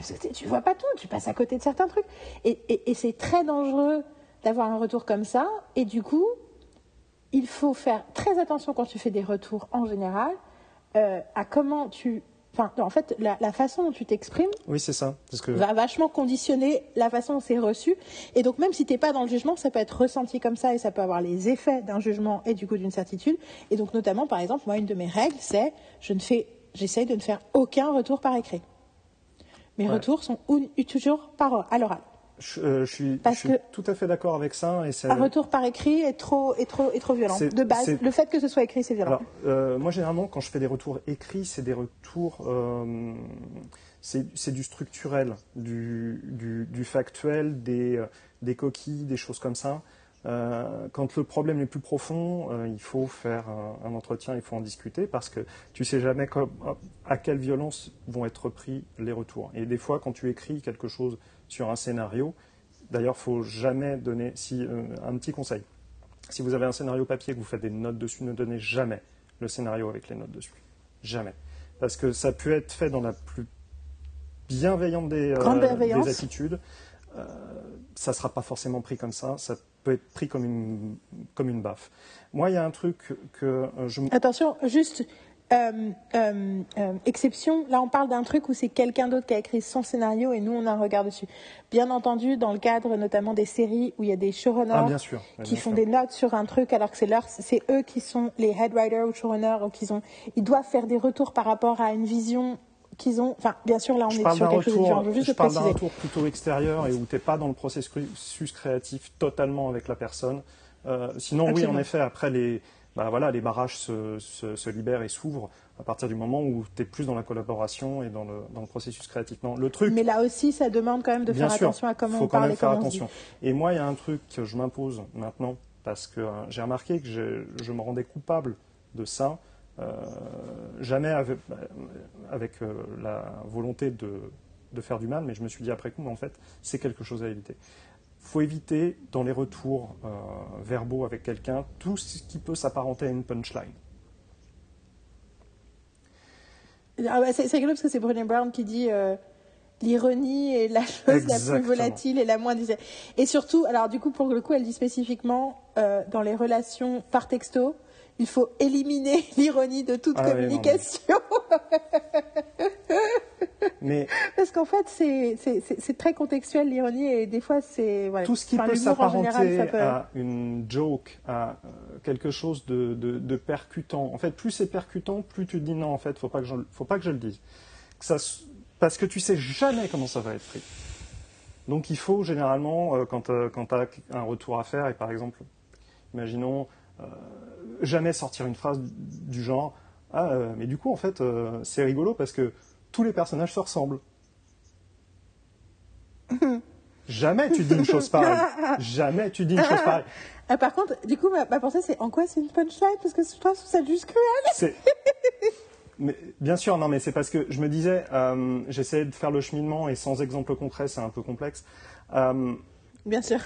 vois pas tout, tu passes à côté de certains trucs. Et, et, et c'est très dangereux d'avoir un retour comme ça. Et du coup, il faut faire très attention quand tu fais des retours en général euh, à comment tu. Enfin, en fait, la, la façon dont tu t'exprimes Oui, c'est ça. Parce que va vachement conditionner la façon dont c'est reçu. Et donc, même si tu n'es pas dans le jugement, ça peut être ressenti comme ça et ça peut avoir les effets d'un jugement et du coup d'une certitude. Et donc, notamment, par exemple, moi, une de mes règles, c'est je ne fais, j'essaye de ne faire aucun retour par écrit. Mes Ouais. retours sont ou- toujours par à l'oral. Je, euh, je suis, Parce je suis que- tout à fait d'accord avec ça. Et Un retour par écrit est trop, est trop, est trop violent. De base, le fait que ce soit écrit, c'est violent. Alors, euh, moi, généralement, quand je fais des retours écrits, c'est des retours. euh, c'est c'est du structurel, du, du, du factuel, des, euh, des coquilles, des choses comme ça. Euh, quand le problème est plus profond, euh, il faut faire un, un entretien, il faut en discuter parce que tu sais jamais comme- à quelle violence vont être pris les retours. Et des fois, quand tu écris quelque chose sur un scénario, d'ailleurs, faut jamais donner. Si euh, un petit conseil, si vous avez un scénario papier et que vous faites des notes dessus, ne donnez jamais le scénario avec les notes dessus. Jamais. Parce que ça peut être fait dans la plus bienveillante des attitudes. Euh, ça ne sera pas forcément pris comme ça. Ça peut être pris comme une, comme une baffe. Moi, il y a un truc que euh, je... Attention, juste euh, euh, euh, exception. Là, on parle d'un truc où c'est quelqu'un d'autre qui a écrit son scénario et nous, on a un regard dessus. Bien entendu, dans le cadre notamment des séries où il y a des showrunners Ah, bien sûr. qui bien font sûr. des notes sur un truc alors que c'est leur, c'est eux qui sont les head writers ou showrunners, donc ils ont, ils doivent faire des retours par rapport à une vision qu'ils ont. Enfin, bien sûr, là, on Je est sur quelque chose de différent. Je je le parle d'un retour plutôt extérieur et où tu n'es pas dans le processus créatif totalement avec la personne. Euh, sinon, oui, en effet, après, les, bah, voilà, les barrages se, se- se libèrent et s'ouvrent à partir du moment où tu es plus dans la collaboration et dans le, dans le processus créatif. Non, le truc, Mais là aussi, ça demande quand même de faire sûr, attention à comment faut on quand parle même et faire attention. Et moi, il y a un truc que je m'impose maintenant parce que euh, j'ai remarqué que je, je me rendais coupable de ça, jamais avec, avec euh, la volonté de, de faire du mal, mais je me suis dit après coup, mais en fait, c'est quelque chose à éviter. faut éviter dans les retours euh, verbaux avec quelqu'un tout ce qui peut s'apparenter à une punchline. Ah bah, c'est rigolo parce que c'est Brené Brown qui dit euh, l'ironie est la chose la plus volatile et la moins désirée. Et surtout, alors du coup, pour le coup, elle dit spécifiquement euh, dans les relations par texto, il faut éliminer l'ironie de toute Ah oui, non, mais- communication. Mais Parce qu'en fait, c'est- très contextuel l'ironie et des fois, c'est. tout ce qui Enfin, peut s'apparenter peut- à une joke, à euh, quelque chose de, de- de percutant. En fait, plus c'est percutant, plus tu te dis non, en fait, faut pas que je, faut pas que je le dise. Que ça, parce que tu sais jamais comment ça va être pris. Donc il faut généralement, euh, quand, quand tu as un retour à faire, et par exemple, imaginons, euh, jamais sortir une phrase du genre Ah, euh, mais du coup, en fait, euh, c'est rigolo parce que tous les personnages se ressemblent. Jamais tu dis une chose pareille. Jamais tu dis une chose pareille. Ah, par contre, du coup, ma, ma pensée, c'est en quoi c'est une punchline? Parce que je trouve ça juste cruel. Mais, bien sûr, non, mais c'est parce que je me disais, euh, j'essayais de faire le cheminement et sans exemple concret, c'est un peu complexe. Euh, Bien sûr.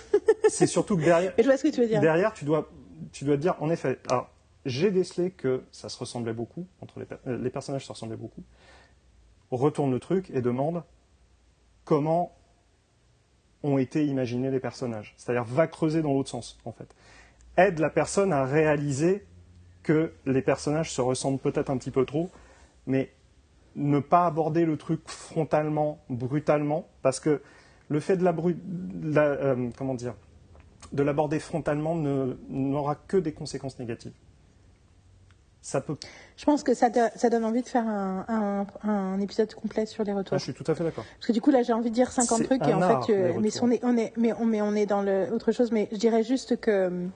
c'est surtout que derrière, Mais je vois ce que tu veux dire. derrière, tu dois, tu dois te dire, en effet, alors, j'ai décelé que ça se ressemblait beaucoup, entre euh, les personnages se ressemblaient beaucoup. Retourne le truc et demande comment ont été imaginés les personnages. C'est-à-dire, va creuser dans l'autre sens, en fait. Aide la personne à réaliser que les personnages se ressemblent peut-être un petit peu trop, mais ne pas aborder le truc frontalement, brutalement, parce que le fait de la, bru- euh, comment dire, de l'aborder frontalement n'aura que des conséquences négatives. Ça peut. Je pense que ça, do- ça donne envie de faire un, un- un épisode complet sur les Ah, retours. je suis tout à fait d'accord. Parce que du coup, là, j'ai envie de dire 50 C'est trucs et en art, fait, euh, mais, on est, on est, mais, on, mais on est dans le, autre chose. Mais je dirais juste que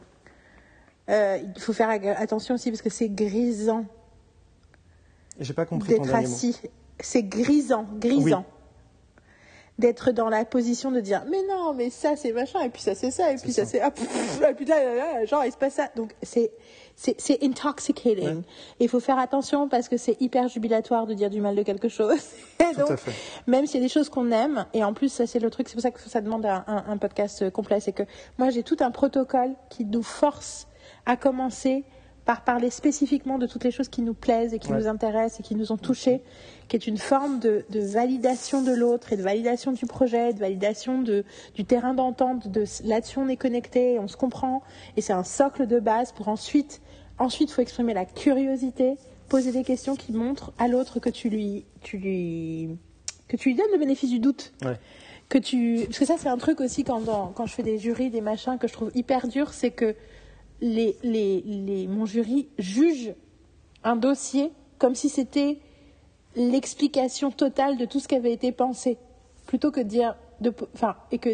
euh, il faut faire attention aussi parce que c'est grisant j'ai pas compris d'être assis. C'est grisant, grisant. D'être dans la position de dire mais non mais ça c'est machin et puis ça c'est ça et puis ça, ça. c'est ah, pff, et puis là, là, là, genre il se passe ça donc c'est c'est c'est intoxicating Ouais. Il faut faire attention parce que c'est hyper jubilatoire de dire du mal de quelque chose Et Tout donc, à fait. même s'il y a des choses qu'on aime, et en plus, ça c'est le truc, c'est pour ça que ça demande un, un- un podcast complet, c'est que moi j'ai tout un protocole qui nous force à commencer par parler spécifiquement de toutes les choses qui nous plaisent et qui Ouais. nous intéressent et qui nous ont touchés, qui est une forme de, de validation de l'autre et de validation du projet, de validation de, du terrain d'entente, de là-dessus on est connecté, on se comprend, et c'est un socle de base pour ensuite, ensuite faut exprimer la curiosité, poser des questions qui montrent à l'autre que tu lui, tu lui, que tu lui donnes le bénéfice du doute. Ouais. Que tu, parce que ça c'est un truc aussi quand, dans- quand je fais des jurys, des machins que je trouve hyper dur, c'est que les, les, les, mon jury juge un dossier comme si c'était l'explication totale de tout ce qui avait été pensé, plutôt que de dire, de, enfin, et que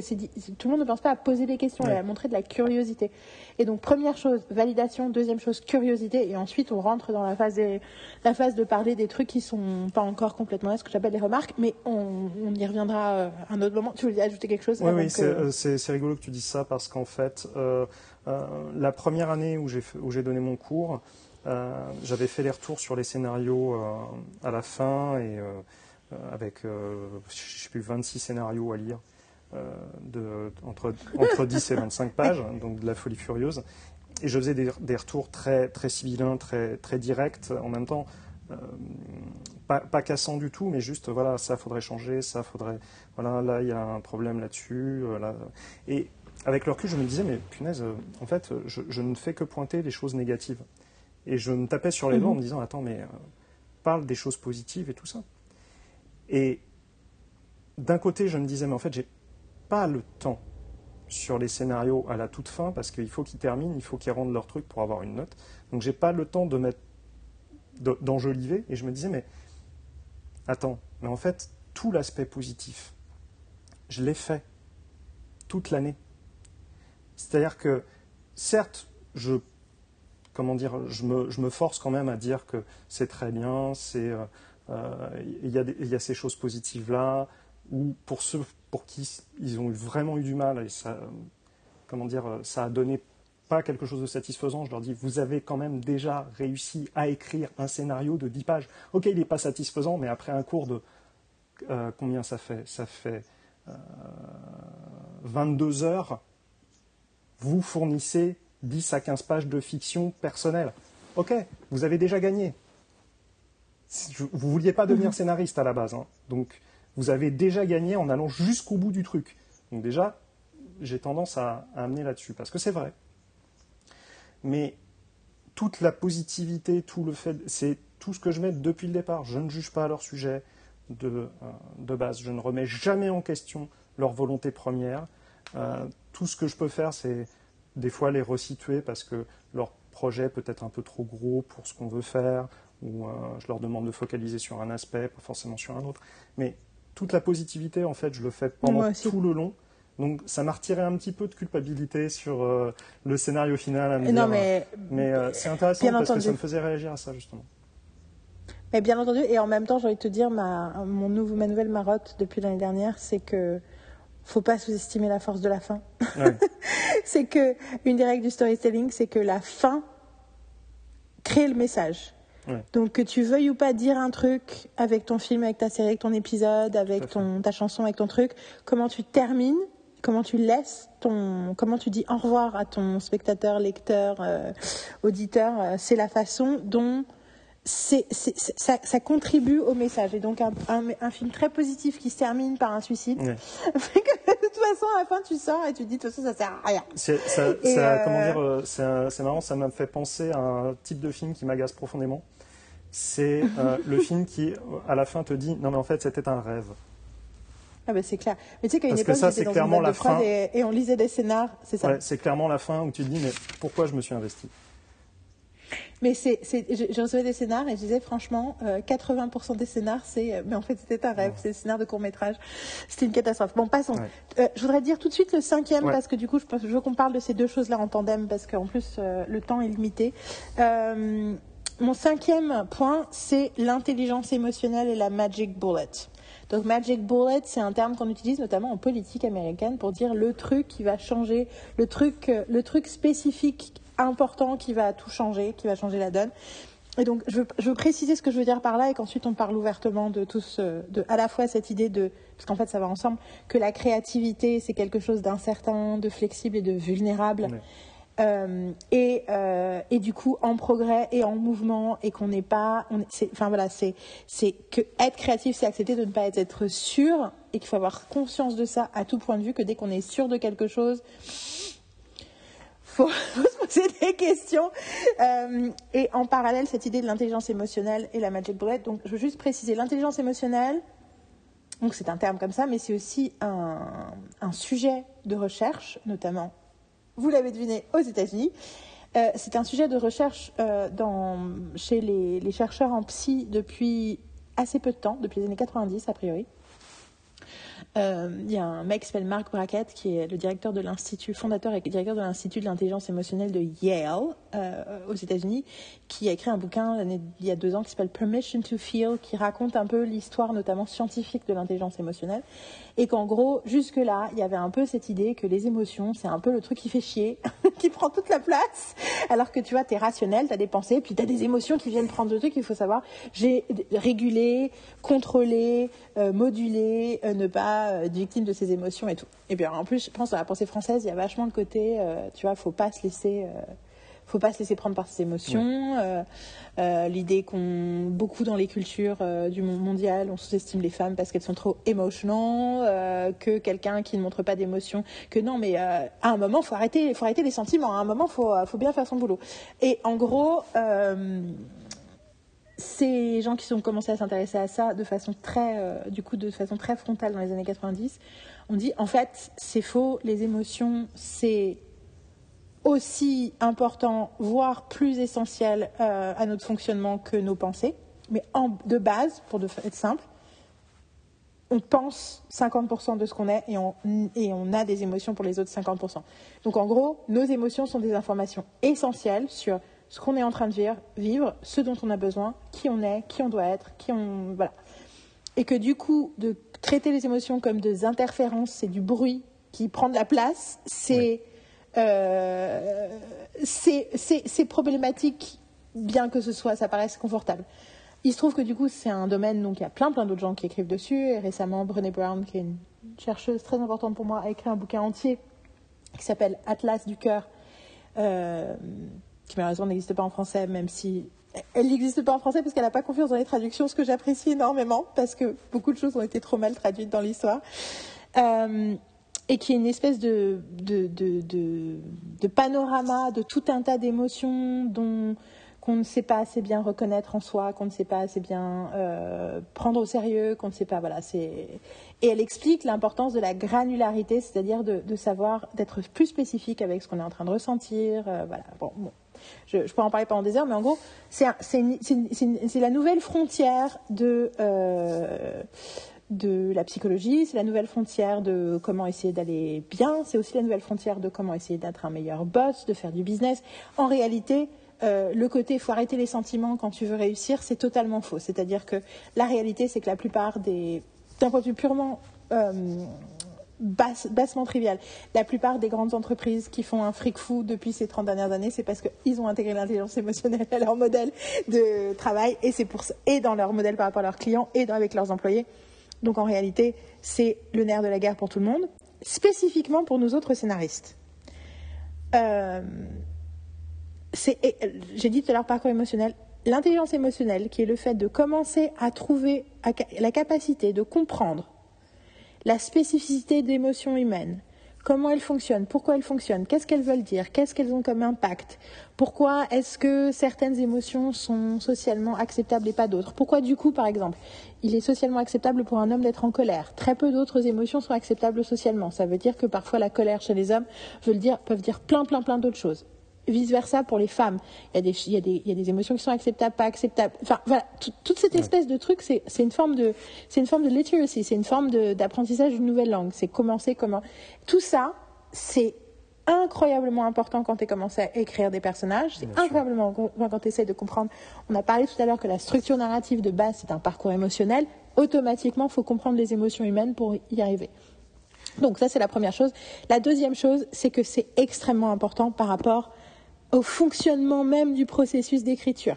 tout le monde ne pense pas à poser des questions et Ouais. à montrer de la curiosité. Et donc première chose, validation, deuxième chose, curiosité, et ensuite on rentre dans la phase, des- la phase de parler des trucs qui sont pas encore complètement là, ce que j'appelle les remarques, mais on, on y reviendra euh, à un autre moment. Tu voulais ajouter quelque chose Oui, oui, que- euh, c'est- rigolo que tu dises ça parce qu'en fait, euh, euh, la première année où j'ai donné mon cours, euh, j'avais fait les retours sur les scénarios euh, à la fin et euh, euh, avec, euh, je sais plus, 26 scénarios à lire. euh, de, entre, entre 10 et 25 pages, donc de la folie furieuse. Et je faisais des, des retours très, très sibyllins, très, très directs, en même temps, euh, pas, pas cassants du tout, mais juste, voilà, ça faudrait changer, ça faudrait, voilà, là, il y a un problème là-dessus. euh, là. Et avec le recul, je me disais, mais punaise, euh, en fait, je, je ne fais que pointer les choses négatives. Et je me tapais sur les doigts en me disant, attends, mais euh, parle des choses positives et tout ça. Et d'un côté, je me disais, mais en fait, j'ai pas le temps sur les scénarios à la toute fin parce qu'il faut qu'ils terminent, il faut qu'ils rendent leur truc pour avoir une note. Donc j'ai pas le temps de mettre de- d'enjoliver et je me disais mais attends, mais en fait tout l'aspect positif, je l'ai fait toute l'année. C'est-à-dire que certes, je comment dire, je me, force quand même à dire que c'est très bien, c'est euh, euh, il y, a ces choses positives là ou pour ceux pour qui ils ont vraiment eu du mal et ça, comment dire, ça a donné pas quelque chose de satisfaisant, je leur dis, vous avez quand même déjà réussi à écrire un scénario de 10 pages. Ok, il n'est pas satisfaisant, mais après un cours de... euh, combien ça fait? Ça fait euh, 22 heures. Vous fournissez 10 à 15 pages de fiction personnelle. Ok, vous avez déjà gagné. Vous ne vouliez pas devenir scénariste à la base, hein. donc vous avez déjà gagné en allant jusqu'au bout du truc. Donc déjà, j'ai tendance à, amener là-dessus, parce que c'est vrai. Mais toute la positivité, tout le fait, c'est tout ce que je mets depuis le départ. Je ne juge pas leur sujet de, euh, de base. Je ne remets jamais en question leur volonté première. Euh, tout ce que je peux faire, c'est des fois les resituer parce que leur projet peut être un peu trop gros pour ce qu'on veut faire, ou euh, je leur demande de focaliser sur un aspect, pas forcément sur un autre. Mais toute la positivité, en fait, je le fais pendant tout le long. Donc ça m'a retiré un petit peu de culpabilité sur euh, le scénario final. non, mais, mais c'est intéressant parce que ça me faisait réagir à ça justement. Mais bien entendu, et en même temps, j'ai envie de te dire, ma, mon nouveau, ma nouvelle marotte depuis l'année dernière, c'est que faut pas sous-estimer la force de la fin. c'est que une des règles du storytelling, c'est que la fin crée le message. Donc que tu veuilles ou pas dire un truc avec ton film, avec ta série, avec ton épisode, avec ton, ta chanson, avec ton truc, comment tu termines, comment tu laisses ton, comment tu dis au revoir à ton spectateur, lecteur, euh, auditeur, euh, c'est la façon dont c'est, ça, ça, contribue au message. Et donc, un, un, film très positif qui se termine par un suicide que de toute façon, à la fin, tu sors et tu te dis, de toute façon, ça sert à rien. C'est, ça, euh, comment dire, euh, c'est, marrant, ça m'a fait penser à un type de film qui m'agace profondément. C'est euh, le film qui, à la fin, te dit, non, mais en fait, c'était un rêve. Ah ben c'est clair. Mais tu sais qu'à une époque, j'étais dans clairement une la fin. Et, et, on lisait des scénars, c'est ça. c'est clairement la fin où tu te dis, mais pourquoi je me suis investi? Mais c'est, je, recevais des scénars et je disais franchement, 80% euh, des scénars, c'est, euh, mais en fait c'était un rêve, c'est des scénars de court métrage. C'était une catastrophe. Bon, passons. Euh, je voudrais dire tout de suite le cinquième parce que du coup, je, je veux qu'on parle de ces deux choses-là en tandem parce qu'en plus le temps est limité. mon cinquième point, c'est l'intelligence émotionnelle et la magic bullet. Donc magic bullet, c'est un terme qu'on utilise notamment en politique américaine pour dire le truc qui va changer, le truc, le truc spécifique important qui va tout changer, qui va changer la donne. Et donc, je veux, préciser ce que je veux dire par là et qu'ensuite on parle ouvertement de tout de à la fois cette idée de, parce qu'en fait ça va ensemble, que la créativité c'est quelque chose d'incertain, de flexible et de vulnérable. Euh, et, euh, et du coup en progrès et en mouvement et qu'on n'est pas on enfin voilà c'est c'est que être créatif c'est accepter de ne pas être sûr et qu'il faut avoir conscience de ça à tout point de vue que dès qu'on est sûr de quelque chose faut, se poser des questions. Euh, et en parallèle, cette idée de l'intelligence émotionnelle et la magic bullet. Donc, je veux juste préciser l'intelligence émotionnelle. C'est un terme comme ça, mais c'est aussi un, sujet de recherche, notamment, vous l'avez deviné, aux États-Unis. Euh, c'est un sujet de recherche euh, chez les, les chercheurs en psy depuis assez peu de temps, depuis les années 90 a priori. Euh, il y a un mec qui s'appelle Mark Brackett, qui est le directeur de l'Institut, fondateur et directeur de l'Institut de l'intelligence émotionnelle de Yale, euh, aux États-Unis, qui a écrit un bouquin il y a deux ans qui s'appelle Permission to Feel, qui raconte un peu l'histoire notamment scientifique de l'intelligence émotionnelle. Et qu'en gros, jusque-là, il y avait un peu cette idée que les émotions, c'est un peu le truc qui fait chier, qui prend toute la place, alors que tu vois, tu es rationnel, tu as des pensées, puis tu as des émotions qui viennent prendre le truc, il faut savoir j'ai régulé, contrôler, euh, moduler, ne pas euh, victime de ses émotions et tout. Et bien en plus, je pense dans la pensée française, il y a vachement de côté, euh, tu vois, faut pas se laisser, euh, faut pas se laisser prendre par ses émotions. L'idée qu'on, beaucoup dans les cultures du monde mondial, on sous-estime les femmes parce qu'elles sont trop émotionnelles, que quelqu'un qui ne montre pas d'émotion, que non, mais à un moment, faut arrêter, faut arrêter les sentiments. À un moment, faut, faut bien faire son boulot. Et en gros ces gens qui ont commencé à s'intéresser à ça de façon très, euh, du coup, de façon très frontale dans les années 90, on dit en fait c'est faux, les émotions c'est aussi important, voire plus essentiel euh, à notre fonctionnement que nos pensées. Mais de base, pour être simple, on pense 50% de ce qu'on est et on, a des émotions pour les autres 50%. Donc en gros, nos émotions sont des informations essentielles sur ce qu'on est en train de vivre, ce dont on a besoin, qui on est, qui on doit être, qui on voilà. Et que du coup, de traiter les émotions comme des interférences, c'est du bruit qui prend de la place, c'est euh, c'est problématique, bien que ce soit, ça paraisse confortable. Il se trouve que du coup, c'est un domaine, donc il y a plein plein d'autres gens qui écrivent dessus. Et récemment, Brené Brown, qui est une chercheuse très importante pour moi, a écrit un bouquin entier qui s'appelle Atlas du cœur. Euh, qui malheureusement n'existe pas en français, même si elle n'existe pas en français parce qu'elle n'a pas confiance dans les traductions, ce que j'apprécie énormément parce que beaucoup de choses ont été trop mal traduites dans l'histoire. Euh, et qui est une espèce de, de, de, panorama de tout un tas d'émotions dont qu'on ne sait pas assez bien reconnaître en soi, qu'on ne sait pas assez bien euh, prendre au sérieux, qu'on ne sait pas. Voilà, et elle explique l'importance de la granularité, c'est-à-dire de, savoir d'être plus spécifique avec ce qu'on est en train de ressentir. Euh, voilà. Bon, Je, je, pourrais en parler pendant des heures, mais en gros, c'est la nouvelle frontière de euh, de la psychologie, c'est la nouvelle frontière de comment essayer d'aller bien, c'est aussi la nouvelle frontière de comment essayer d'être un meilleur boss, de faire du business. En réalité, euh, le côté faut arrêter les sentiments quand tu veux réussir, c'est totalement faux. C'est-à-dire que la réalité, c'est que la plupart des, d'un point de vue purement euh, bassement trivial, la plupart des grandes entreprises qui font un fric fou depuis ces 30 dernières années, c'est parce qu'ils ont intégré l'intelligence émotionnelle à leur modèle de travail et pour et dans leur modèle par rapport à leurs clients et avec leurs employés. Donc en réalité, c'est le nerf de la guerre pour tout le monde, spécifiquement pour nous autres scénaristes. Euh, j'ai dit tout à l'heure parcours émotionnel, l'intelligence émotionnelle, qui est le fait de commencer à trouver la capacité de comprendre la spécificité d'émotions humaines, comment elles fonctionnent, pourquoi elles fonctionnent, qu'est-ce qu'elles veulent dire, qu'est-ce qu'elles ont comme impact, pourquoi est-ce que certaines émotions sont socialement acceptables et pas d'autres, pourquoi du coup, par exemple, il est socialement acceptable pour un homme d'être en colère, très peu d'autres émotions sont acceptables socialement. Ça veut dire que parfois la colère chez les hommes veut dire, peuvent dire plein, plein, plein d'autres choses vice-versa pour les femmes. Il y, a des, il, y a des, il y, a des, émotions qui sont acceptables, pas acceptables. Enfin, voilà, toute cette espèce de truc, c'est une forme de, c'est une forme de literacy, c'est une forme d'apprentissage d'une nouvelle langue. C'est commencer comment. Tout ça, c'est incroyablement important quand tu commencé à écrire des personnages. C'est incroyablement important quand tu essaies de comprendre. On a parlé tout à l'heure que la structure narrative de base, c'est un parcours émotionnel. Automatiquement, il faut comprendre les émotions humaines pour y arriver. Donc ça, c'est la première chose. La deuxième chose, c'est que c'est extrêmement important par rapport au fonctionnement même du processus d'écriture.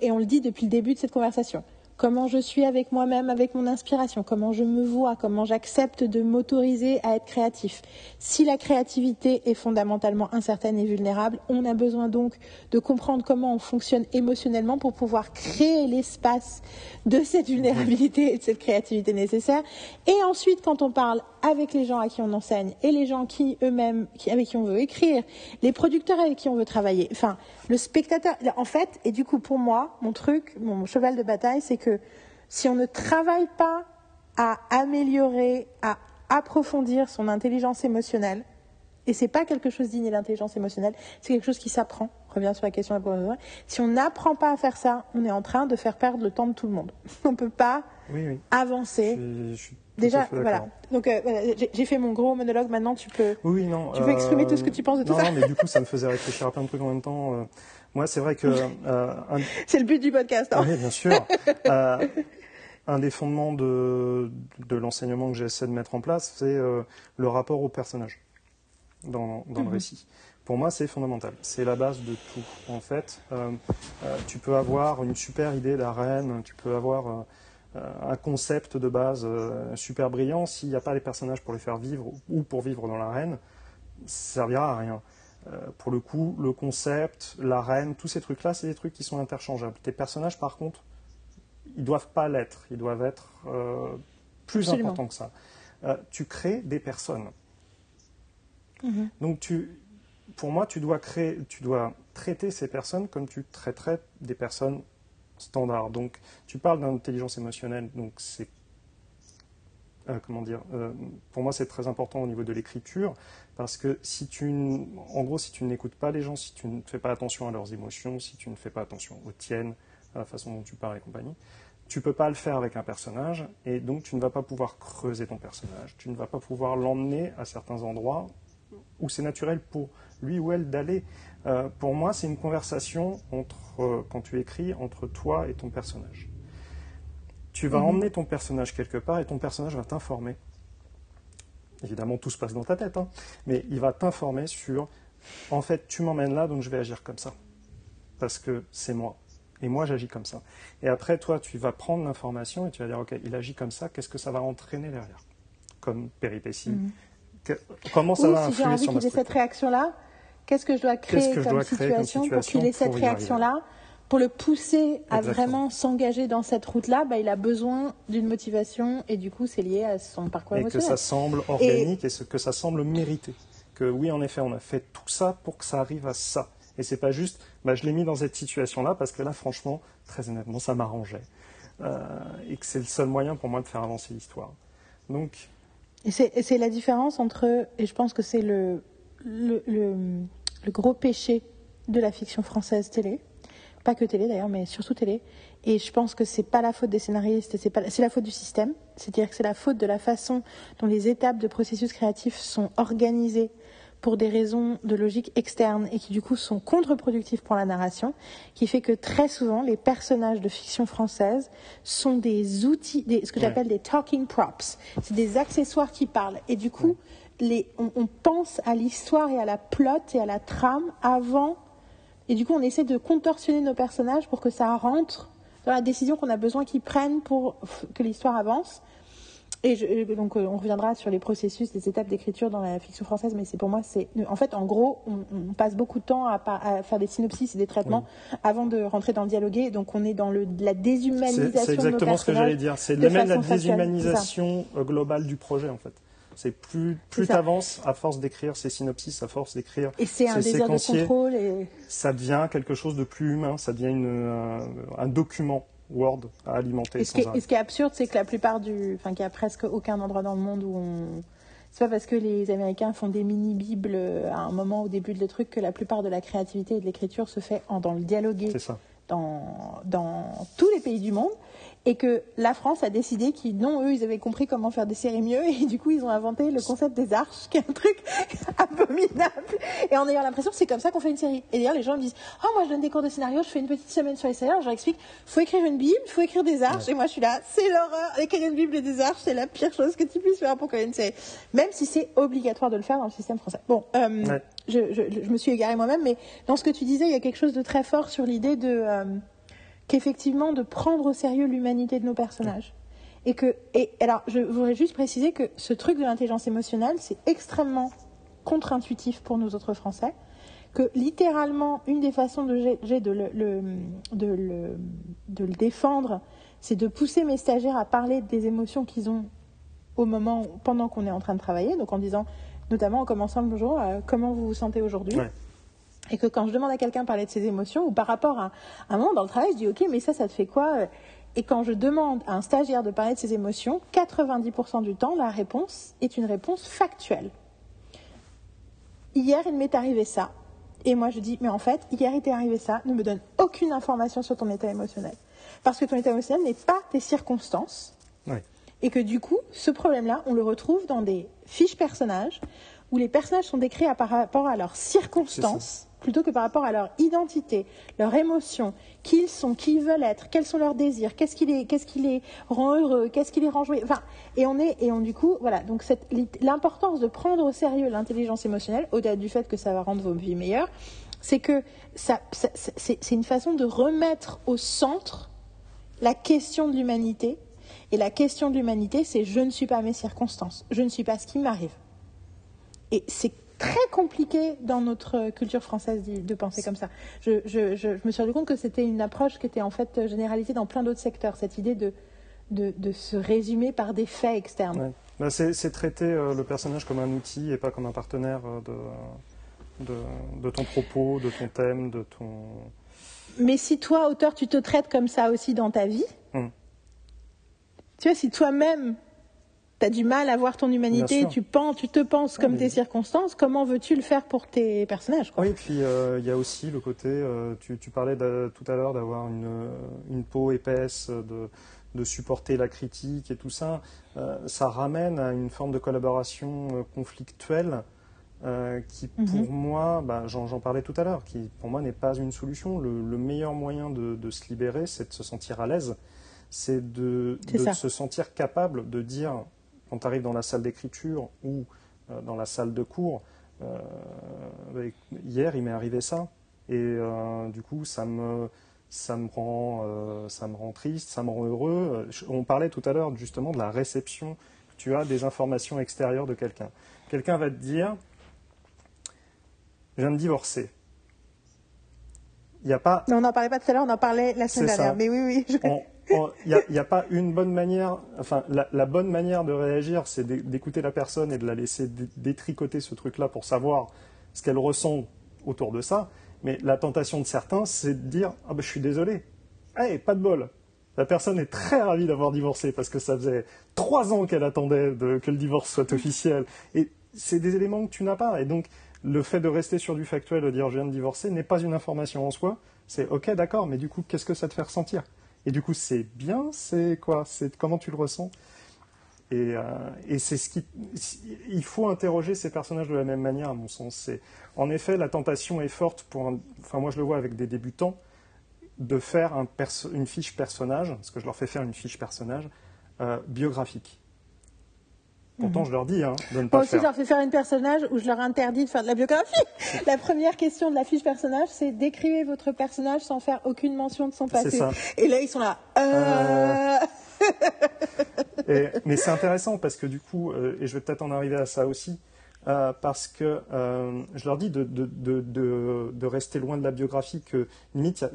Et on le dit depuis le début de cette conversation comment je suis avec moi-même, avec mon inspiration, comment je me vois, comment j'accepte de m'autoriser à être créatif. Si la créativité est fondamentalement incertaine et vulnérable, on a besoin donc de comprendre comment on fonctionne émotionnellement pour pouvoir créer l'espace de cette vulnérabilité et de cette créativité nécessaire. Et ensuite, quand on parle avec les gens à qui on enseigne et les gens qui eux-mêmes, avec qui on veut écrire, les producteurs avec qui on veut travailler, enfin, le spectateur, en fait, et du coup, pour moi, mon truc, mon cheval de bataille, c'est que si on ne travaille pas à améliorer, à approfondir son intelligence émotionnelle, et c'est pas quelque chose d'inné l'intelligence émotionnelle, c'est quelque chose qui s'apprend. Revient sur la question de la Si on n'apprend pas à faire ça, on est en train de faire perdre le temps de tout le monde. On peut pas avancer. Déjà, voilà. Donc, euh, j'ai fait mon gros monologue. Maintenant, tu peux. Oui, non. Tu peux exprimer tout ce que tu penses de tout ça. Non, mais du coup, ça me faisait réfléchir à plein de trucs en même temps. Euh. moi, c'est vrai que. Euh, c'est le but du podcast. Hein oui, bien sûr. un des fondements de, de l'enseignement que j'essaie de mettre en place, c'est le rapport au personnage dans, dans le mhm. récit. Pour moi, c'est fondamental. C'est la base de tout. En fait, tu peux avoir une super idée d'arène, tu peux avoir un concept de base euh, super brillant, s'il n'y a pas les personnages pour les faire vivre ou pour vivre dans l'arène, ça servira à rien. Euh, pour le coup, le concept, l'arène, tous ces trucs-là, c'est des trucs qui sont interchangeables. Tes personnages, par contre, ils doivent pas l'être. Ils doivent être euh, plus importants que ça. tu crées des personnes. Mm-hmm. Donc, tu, pour moi, tu dois créer, tu dois traiter ces personnes comme tu traiterais des personnes standard. Donc, tu parles d'intelligence émotionnelle, donc c'est euh, comment dire, euh, pour moi c'est très important au niveau de l'écriture, parce que si tu, en gros, si tu n'écoutes pas les gens, si tu ne fais pas attention à leurs émotions, si tu ne fais pas attention aux tiennes, à la façon dont tu parles et compagnie, tu peux pas le faire avec un personnage, et donc tu ne vas pas pouvoir creuser ton personnage, tu ne vas pas pouvoir l'emmener à certains endroits où c'est naturel pour lui ou elle d'aller. Euh, pour moi, c'est une conversation entre, euh, quand tu écris entre toi et ton personnage. Tu vas mhm. emmener ton personnage quelque part et ton personnage va t'informer. Évidemment, tout se passe dans ta tête, hein, mais il va t'informer sur en fait, tu m'emmènes là, donc je vais agir comme ça. Parce que c'est moi. Et moi, j'agis comme ça. Et après, toi, tu vas prendre l'information et tu vas dire, OK, il agit comme ça, qu'est-ce que ça va entraîner derrière? Comme péripétie. Mhm. comment ça va influer si j'ai cette réaction-là, Qu'est-ce que je dois créer, comme, situation pour qu'il ait cette réaction-là pour le pousser à Exactement. vraiment s'engager dans cette route-là, bah, il a besoin d'une motivation et du coup, c'est lié à son parcours et que émotionnel. ça semble organique et, ce- que ça semble mérité. Que oui, en effet, on a fait tout ça pour que ça arrive à ça. Et c'est pas juste, bah, je l'ai mis dans cette situation-là parce que là, franchement, très honnêtement, ça m'arrangeait. Euh, et que c'est le seul moyen pour moi de faire avancer l'histoire. Donc, Et c'est et c'est la différence entre, et je pense que c'est le, le, le, le gros péché de la fiction française télé, pas que télé d'ailleurs, mais surtout télé. Et je pense que c'est pas la faute des scénaristes, c'est pas, c'est la faute du système. C'est-à-dire que c'est la faute de la façon dont les étapes de processus créatif sont organisées pour des raisons de logique externe et qui du coup sont contre-productives pour la narration, qui fait que très souvent les personnages de fiction française sont des outils, des, ce que Ouais. j'appelle des talking props. C'est des accessoires qui parlent. Et du coup, les, on, on pense à l'histoire et à la plot et à la trame avant. Et du coup, on essaie de contorsionner nos personnages pour que ça rentre dans la décision qu'on a besoin qu'ils prennent pour que l'histoire avance. Et je- donc, euh, on reviendra sur les processus, les étapes d'écriture dans la fiction française, mais c'est pour moi, c'est. En fait, en gros, on, on passe beaucoup de temps à, faire des synopsis et des traitements avant de rentrer dans le dialoguer. Donc, on est dans le, la déshumanisation c'est de nos exactement ce que j'allais dire. C'est même la factuelle, déshumanisation euh, globale du projet, en fait. C'est plus, plus ça. tu avances, à force d'écrire ces synopsis, à force d'écrire Et c'est un ces désir de séquenciers, contrôle. Et... ça devient quelque chose de plus humain, ça devient une, un, un document Word à alimenter Et ce, qui est, arrêt. et ce qui est absurde, c'est que la plupart du. Enfin, qu'il y a presque aucun endroit dans le monde où on. C'est pas parce que les Américains font des mini-bibles euh, à un moment au début de le truc que la plupart de la créativité et de l'écriture se fait en, dans le dialoguer C'est ça. dans, dans tous les pays du monde. Et que la France a décidé qu'ils, non, eux, ils avaient compris comment faire des séries mieux. Et du coup, ils ont inventé le concept des arches, qui est un truc abominable. Et en ayant l'impression que c'est comme ça qu'on fait une série. Et d'ailleurs, les gens me disent Oh, moi, je donne des cours de scénario, je fais une petite semaine sur les scénarios. Je leur explique faut écrire une Bible, faut écrire des arches. Et moi, je suis là c'est l'horreur. Écrire une Bible et des arches, c'est la pire chose que tu puisses faire pour créer une série. Même si c'est obligatoire de le faire dans le système français. Bon, euh, Ouais. je, je- je me suis égarée moi-même, mais dans ce que tu disais, il y a quelque chose de très fort sur l'idée de. euh, qu'effectivement de prendre au sérieux l'humanité de nos personnages. Et que, et alors, je voudrais juste préciser que ce truc de l'intelligence émotionnelle, c'est extrêmement contre-intuitif pour nous autres Français. Que littéralement, une des façons de, de, le, de, le, de le défendre, c'est de pousser mes stagiaires à parler des émotions qu'ils ont au moment, pendant qu'on est en train de travailler. Donc en disant, notamment en commençant le bonjour, euh, comment vous vous sentez aujourd'hui? Et que quand je demande à quelqu'un de parler de ses émotions, ou par rapport à un moment dans le travail, je dis ok, mais ça, ça te fait quoi Et quand je demande à un stagiaire de parler de ses émotions, 90% du temps, la réponse est une réponse factuelle. Hier, il m'est arrivé ça. Et moi, je dis, mais en fait, hier, il t'est arrivé ça, ne me donne aucune information sur ton état émotionnel. Parce que ton état émotionnel n'est pas tes circonstances. Et que du coup, ce problème-là, on le retrouve dans des fiches personnages où les personnages sont décrits à- par rapport à leurs circonstances plutôt que par rapport à leur identité, leur émotion, qui ils sont, qui ils veulent être, quels sont leurs désirs, qu'est-ce qui les, rend heureux, qu'est-ce qui les rend joyeux. Enfin, et on est, et on du coup, voilà. Donc l'importance de prendre au sérieux l'intelligence émotionnelle, au-delà du fait que ça va rendre vos vies meilleures, c'est que ça, c'est une façon de remettre au centre la question de l'humanité. Et la question de l'humanité, c'est je ne suis pas mes circonstances, je ne suis pas ce qui m'arrive. Et c'est très compliqué dans notre culture française de penser comme ça. Je, je- je- je me suis rendu compte que c'était une approche qui était en fait généralisée dans plein d'autres secteurs, cette idée de, de, de se résumer par des faits externes. Ouais. Bah, c'est traiter euh, le personnage comme un outil et pas comme un partenaire euh, de, de, de ton propos, de ton thème, de ton. Mais si toi, auteur, tu te traites comme ça aussi dans ta vie, Mm. tu vois, si toi-même, tu as du mal à voir ton humanité, tu, penses, tu te penses comme mais- tes circonstances, comment veux-tu le faire pour tes personnages quoi? Oui, et puis euh, il y a aussi le côté, euh, tu, tu parlais tout à l'heure d'avoir une, euh, une peau épaisse, de, de supporter la critique et tout ça. Euh, ça ramène à une forme de collaboration euh, conflictuelle euh, qui, Mhm. pour moi, bah, j'en parlais tout à l'heure, qui pour moi n'est pas une solution. Le, le meilleur moyen de, de se libérer, c'est de se sentir à l'aise, c'est de, se sentir capable de dire, quand tu arrives dans la salle d'écriture ou euh, dans la salle de cours, euh, hier, il m'est arrivé ça. Et euh, du coup, ça me, ça, me rend, ça me rend triste, ça me rend heureux. On parlait tout à l'heure justement de la réception que tu as des informations extérieures de quelqu'un. Quelqu'un va te dire Je viens de divorcer. Il n'y a pas. Non, on n'en parlait pas tout à l'heure, on en parlait la semaine ça. dernière. Mais oui, oui. je- Il n'y a, pas une bonne manière. Enfin, la, bonne manière de réagir, c'est d'é- d'écouter la personne et de la laisser dé- détricoter ce truc-là pour savoir ce qu'elle ressent autour de ça. Mais la tentation de certains, c'est de dire Ah ben, je suis désolé. Hey, pas de bol. La personne est très ravie d'avoir divorcé parce que ça faisait trois ans qu'elle attendait que le divorce soit officiel. Et c'est des éléments que tu n'as pas. Et donc, le fait de rester sur du factuel, de dire je viens de divorcer, n'est pas une information en soi. C'est ok, d'accord, mais du coup, qu'est-ce que ça te fait ressentir? Et du coup, c'est bien, c'est quoi? C'est comment tu le ressens? Et, euh, et c'est ce qui. Il faut interroger ces personnages de la même manière, à mon sens. En effet la tentation est forte pour. un- enfin, moi, je le vois avec des débutants de faire une fiche personnage, parce que je leur fais faire une fiche personnage euh, biographique. Pourtant, je leur dis hein, de ne pas Moi aussi, je leur fais faire une personnage où je leur interdis de faire de la biographie. la première question de la fiche personnage, c'est décrivez votre personnage sans faire aucune mention de son passé. ça. Et là, ils sont là. Euh... Et- mais c'est intéressant parce que du coup, euh, et je vais peut-être en arriver à ça aussi, euh, parce que euh, je leur dis de, de, de, de, rester loin de la biographie, que limite,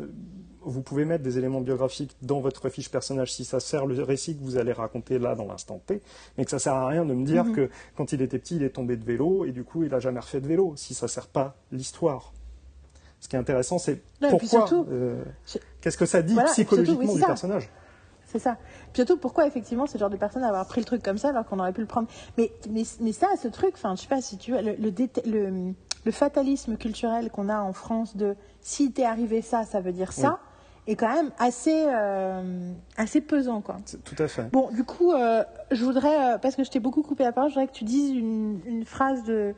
vous pouvez mettre des éléments biographiques dans votre fiche personnage si ça sert le récit que vous allez raconter là dans l'instant T, mais que ça sert à rien de me dire que quand il était petit, il est tombé de vélo et du coup, il a jamais refait de vélo, si ça sert pas l'histoire. Ce qui est intéressant, c'est pourquoi, euh, qu'est-ce que ça dit Voilà, et puis surtout, oui, psychologiquement du ça. personnage? C'est ça. Puis surtout, pourquoi effectivement ce genre de personne avoir pris le truc comme ça alors qu'on aurait pu le prendre? Mais, mais, mais ça, ce truc, enfin, je sais pas si tu vois, le, le, déta- le, le fatalisme culturel qu'on a en France de si t'es arrivé ça, ça veut dire ça, est quand même assez, euh, assez pesant, quoi. Tout à fait. Bon, du coup, euh, je voudrais, euh, parce que je t'ai beaucoup coupé la parole, je voudrais que tu dises une, une phrase de,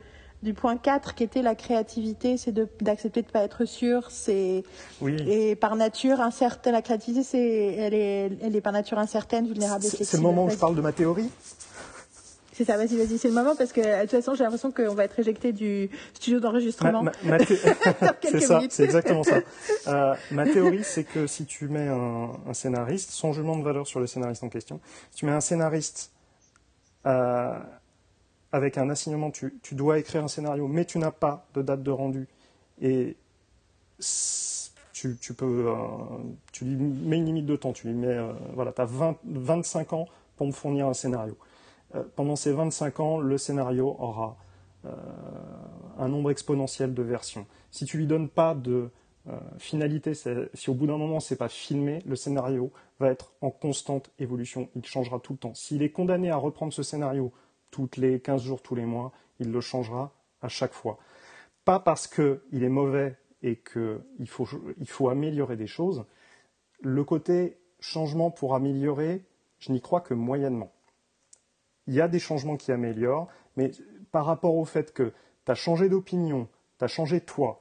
du point 4 qui était la créativité, c'est d'accepter de ne pas être sûr, c'est Oui. et par nature incertaine. La créativité, c'est elle est, elle est par nature incertaine, vulnérable C'est le moment où je parle de ma théorie? C'est ça, vas-y, vas-y, c'est le moment parce que de toute façon, j'ai l'impression qu'on va être éjecté du studio d'enregistrement. C'est ça, c'est exactement ça. Euh, ma théorie, c'est que si tu mets un, un scénariste, sans jugement de valeur sur le scénariste en question, si tu mets un scénariste euh, avec un assignement, tu, dois écrire un scénario, mais tu n'as pas de date de rendu, et tu, peux, euh, tu lui mets une limite de temps, tu lui mets, euh, voilà, tu as 20, 25 ans pour me fournir un scénario. Euh, pendant ces 25 ans, le scénario aura un nombre exponentiel de versions. Si tu lui donnes pas de finalité, si au bout d'un moment c'est pas filmé, le scénario va être en constante évolution. Il changera tout le temps. S'il est condamné à reprendre ce scénario toutes les 15 jours, tous les mois, il le changera à chaque fois. Pas parce qu'il est mauvais et qu'il faut, faut améliorer des choses. Le côté changement pour améliorer, je n'y crois que moyennement. Il y a des changements qui améliorent, mais par rapport au fait que tu as changé d'opinion, tu as changé toi,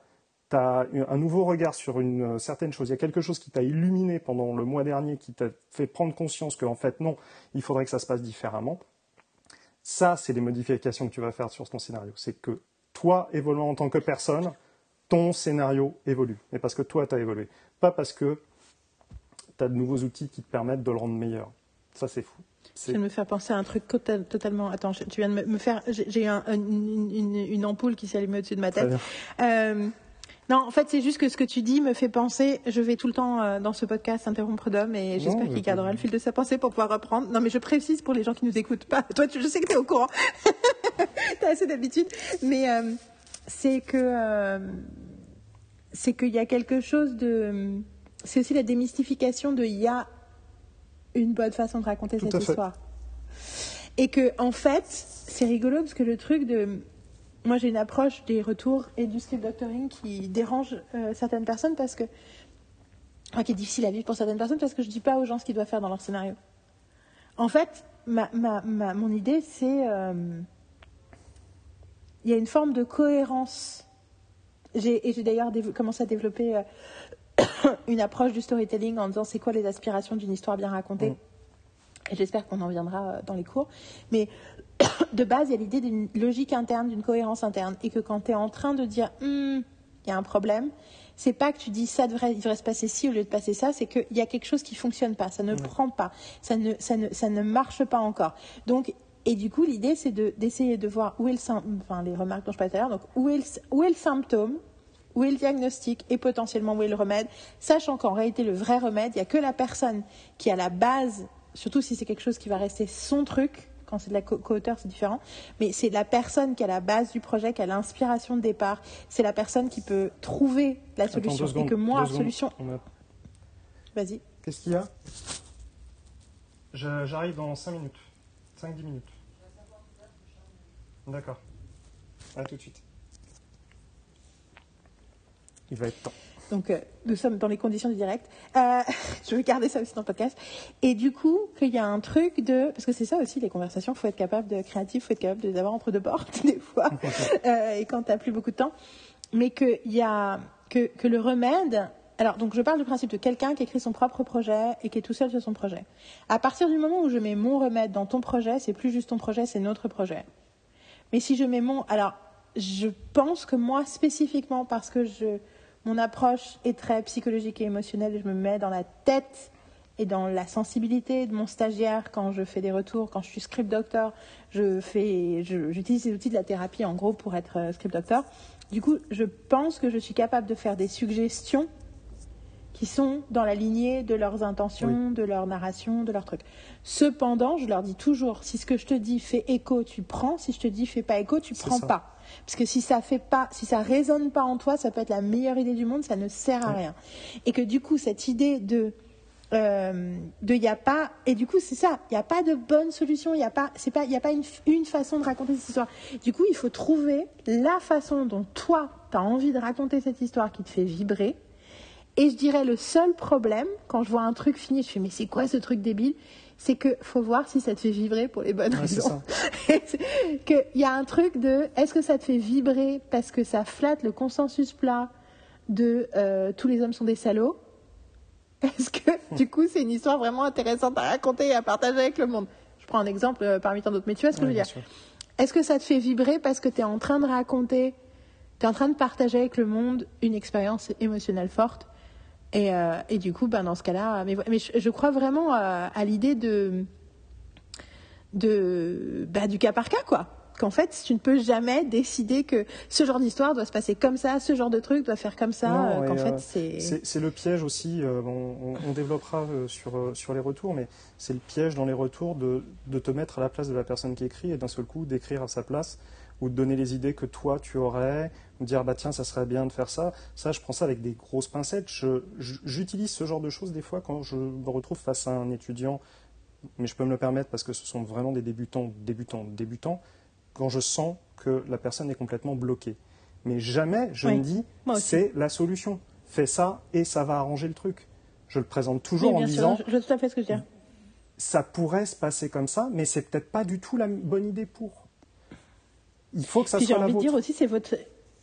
tu as un nouveau regard sur une euh, certaine chose, il y a quelque chose qui t'a illuminé pendant le mois dernier, qui t'a fait prendre conscience qu'en fait non, il faudrait que ça se passe différemment, ça c'est les modifications que tu vas faire sur ton scénario. C'est que toi, évoluant en tant que personne, ton scénario évolue. Mais parce que toi, tu as évolué. Pas parce que tu as de nouveaux outils qui te permettent de le rendre meilleur. Ça, c'est fou. C'est- viens de me faire penser à un truc total- totalement. Attends, tu viens de me, faire. J'ai un- une, une- une ampoule qui s'est allumée au-dessus de ma tête. Euh, non, en fait, c'est juste que ce que tu dis me fait penser. Je vais tout le temps euh, dans ce podcast interrompre d'homme et j'espère qu'il gardera le fil de sa pensée pour pouvoir reprendre. Non, mais je précise pour les gens qui nous écoutent pas. Toi, tu, je sais que tu es au courant. tu as assez d'habitude. Mais euh, c'est que. euh, c'est qu'il y a quelque chose de. C'est aussi la démystification de il y a une bonne façon de raconter Tout cette histoire. Et que, en fait, c'est rigolo parce que le truc de. Moi, j'ai une approche des retours et du script doctoring qui dérange euh, certaines personnes parce que. Enfin, qui est difficile à vivre pour certaines personnes parce que je dis pas aux gens ce qu'ils doivent faire dans leur scénario. En fait, ma, ma, ma- mon idée, c'est. euh, Il y a une forme de cohérence. J'ai, et j'ai d'ailleurs commencé à développer euh, une approche du storytelling en disant c'est quoi les aspirations d'une histoire bien racontée. Mm. Et j'espère qu'on en viendra dans les cours. Mais de base, il y a l'idée d'une logique interne, d'une cohérence interne. Et que quand tu es en train de dire, Hmm, il y a un problème, c'est pas que tu dis ça devrait, il devrait se passer ci au lieu de passer ça, c'est qu'il y a quelque chose qui fonctionne pas, ça ne prend pas, ça ne, ça, ne, ça ne marche pas encore. Donc, et du coup, l'idée, c'est de- d'essayer de, voir où est le enfin, les remarques dont je parlais tout à l'heure, donc où est le, où est le symptôme où est le diagnostic et potentiellement où est le remède, sachant qu'en réalité, le vrai remède, il n'y a que la personne qui, à la base, surtout si c'est quelque chose qui va rester son truc, quand c'est de la co-auteur, c'est différent, mais c'est la personne qui est à la base du projet, qui a l'inspiration de départ, c'est la personne qui peut trouver la solution. et que moi, solution. Vas-y. Qu'est-ce qu'il y a? J'arrive dans 5 minutes. 5-10 minutes. D'accord. À tout de suite. Il va être temps. Donc, euh, nous sommes dans les conditions du direct. Euh, je vais garder ça aussi dans le podcast. Et du coup, qu'il y a un truc de... Parce que c'est ça aussi, les conversations, il faut être capable de créatif, il faut être capable de les avoir entre deux portes, des fois, euh, et quand tu n'as plus beaucoup de temps. Mais qu'il y a... Que, que le remède... Alors, donc, je parle du principe de quelqu'un qui écrit son propre projet et qui est tout seul sur son projet. À partir du moment où je mets mon remède dans ton projet, c'est plus juste ton projet, c'est notre projet. Mais si je mets mon... Alors, je pense que moi, spécifiquement, parce que je mon approche est très psychologique et émotionnelle. Je me mets dans la tête et dans la sensibilité de mon stagiaire quand je fais des retours, quand je suis script doctor. J'utilise les outils de la thérapie en gros pour être euh, script doctor. Du coup, je pense que je suis capable de faire des suggestions qui sont dans la lignée de leurs intentions, de leur narration, de leurs trucs. Cependant, je leur dis toujours, si ce que je te dis fait écho, tu prends. Si je te dis fait pas écho, tu prends pas. Parce que si ça fait pas, si ça résonne pas en toi, ça peut être la meilleure idée du monde, ça ne sert à rien. Et que du coup, cette idée de euh, de y a pas et du coup c'est ça il n'y a pas de bonne solution il n'y a pas c'est pas il y a pas une, une, façon de raconter cette histoire du coup il faut trouver la façon dont toi tu as envie de raconter cette histoire qui te fait vibrer et je dirais le seul problème quand je vois un truc fini je fais mais c'est quoi ce truc débile? C'est que faut voir si ça te fait vibrer pour les bonnes raisons. Qu'il y a un truc de est-ce que ça te fait vibrer parce que ça flatte le consensus plat de euh, tous les hommes sont des salauds? Est-ce que du coup c'est une histoire vraiment intéressante à raconter et à partager avec le monde. Je prends un exemple euh, parmi tant d'autres, mais tu vois ce que je veux dire. Est-ce que ça te fait vibrer parce que tu es en train de raconter, tu es en train de partager avec le monde une expérience émotionnelle forte? Et, euh, et, du coup, ben, dans ce cas-là, mais, mais je, crois vraiment à, l'idée de, de bah, du cas par cas, quoi. Qu'en fait, tu ne peux jamais décider que ce genre d'histoire doit se passer comme ça, ce genre de truc doit faire comme ça. Euh, qu'en fait, c'est... c'est le piège aussi. Euh, on, on, développera sur sur les retours, mais c'est le piège dans les retours de, de te mettre à la place de la personne qui écrit et d'un seul coup d'écrire à sa place ou de donner les idées que toi tu aurais, ou dire bah tiens ça serait bien de faire ça. Ça je prends ça avec des grosses pincettes. J'utilise ce genre de choses des fois quand je me retrouve face à un étudiant, mais je peux me le permettre parce que ce sont vraiment des débutants, débutants, débutants, quand je sens que la personne est complètement bloquée. Mais jamais je me dis c'est la solution. Fais ça et ça va arranger le truc. Je le présente toujours en disant. je, tout à fait ce que je dis. Ça pourrait se passer comme ça, mais c'est peut-être pas du tout la bonne idée pour. Il faut que ça puis soit. J'ai envie de dire aussi, c'est votre.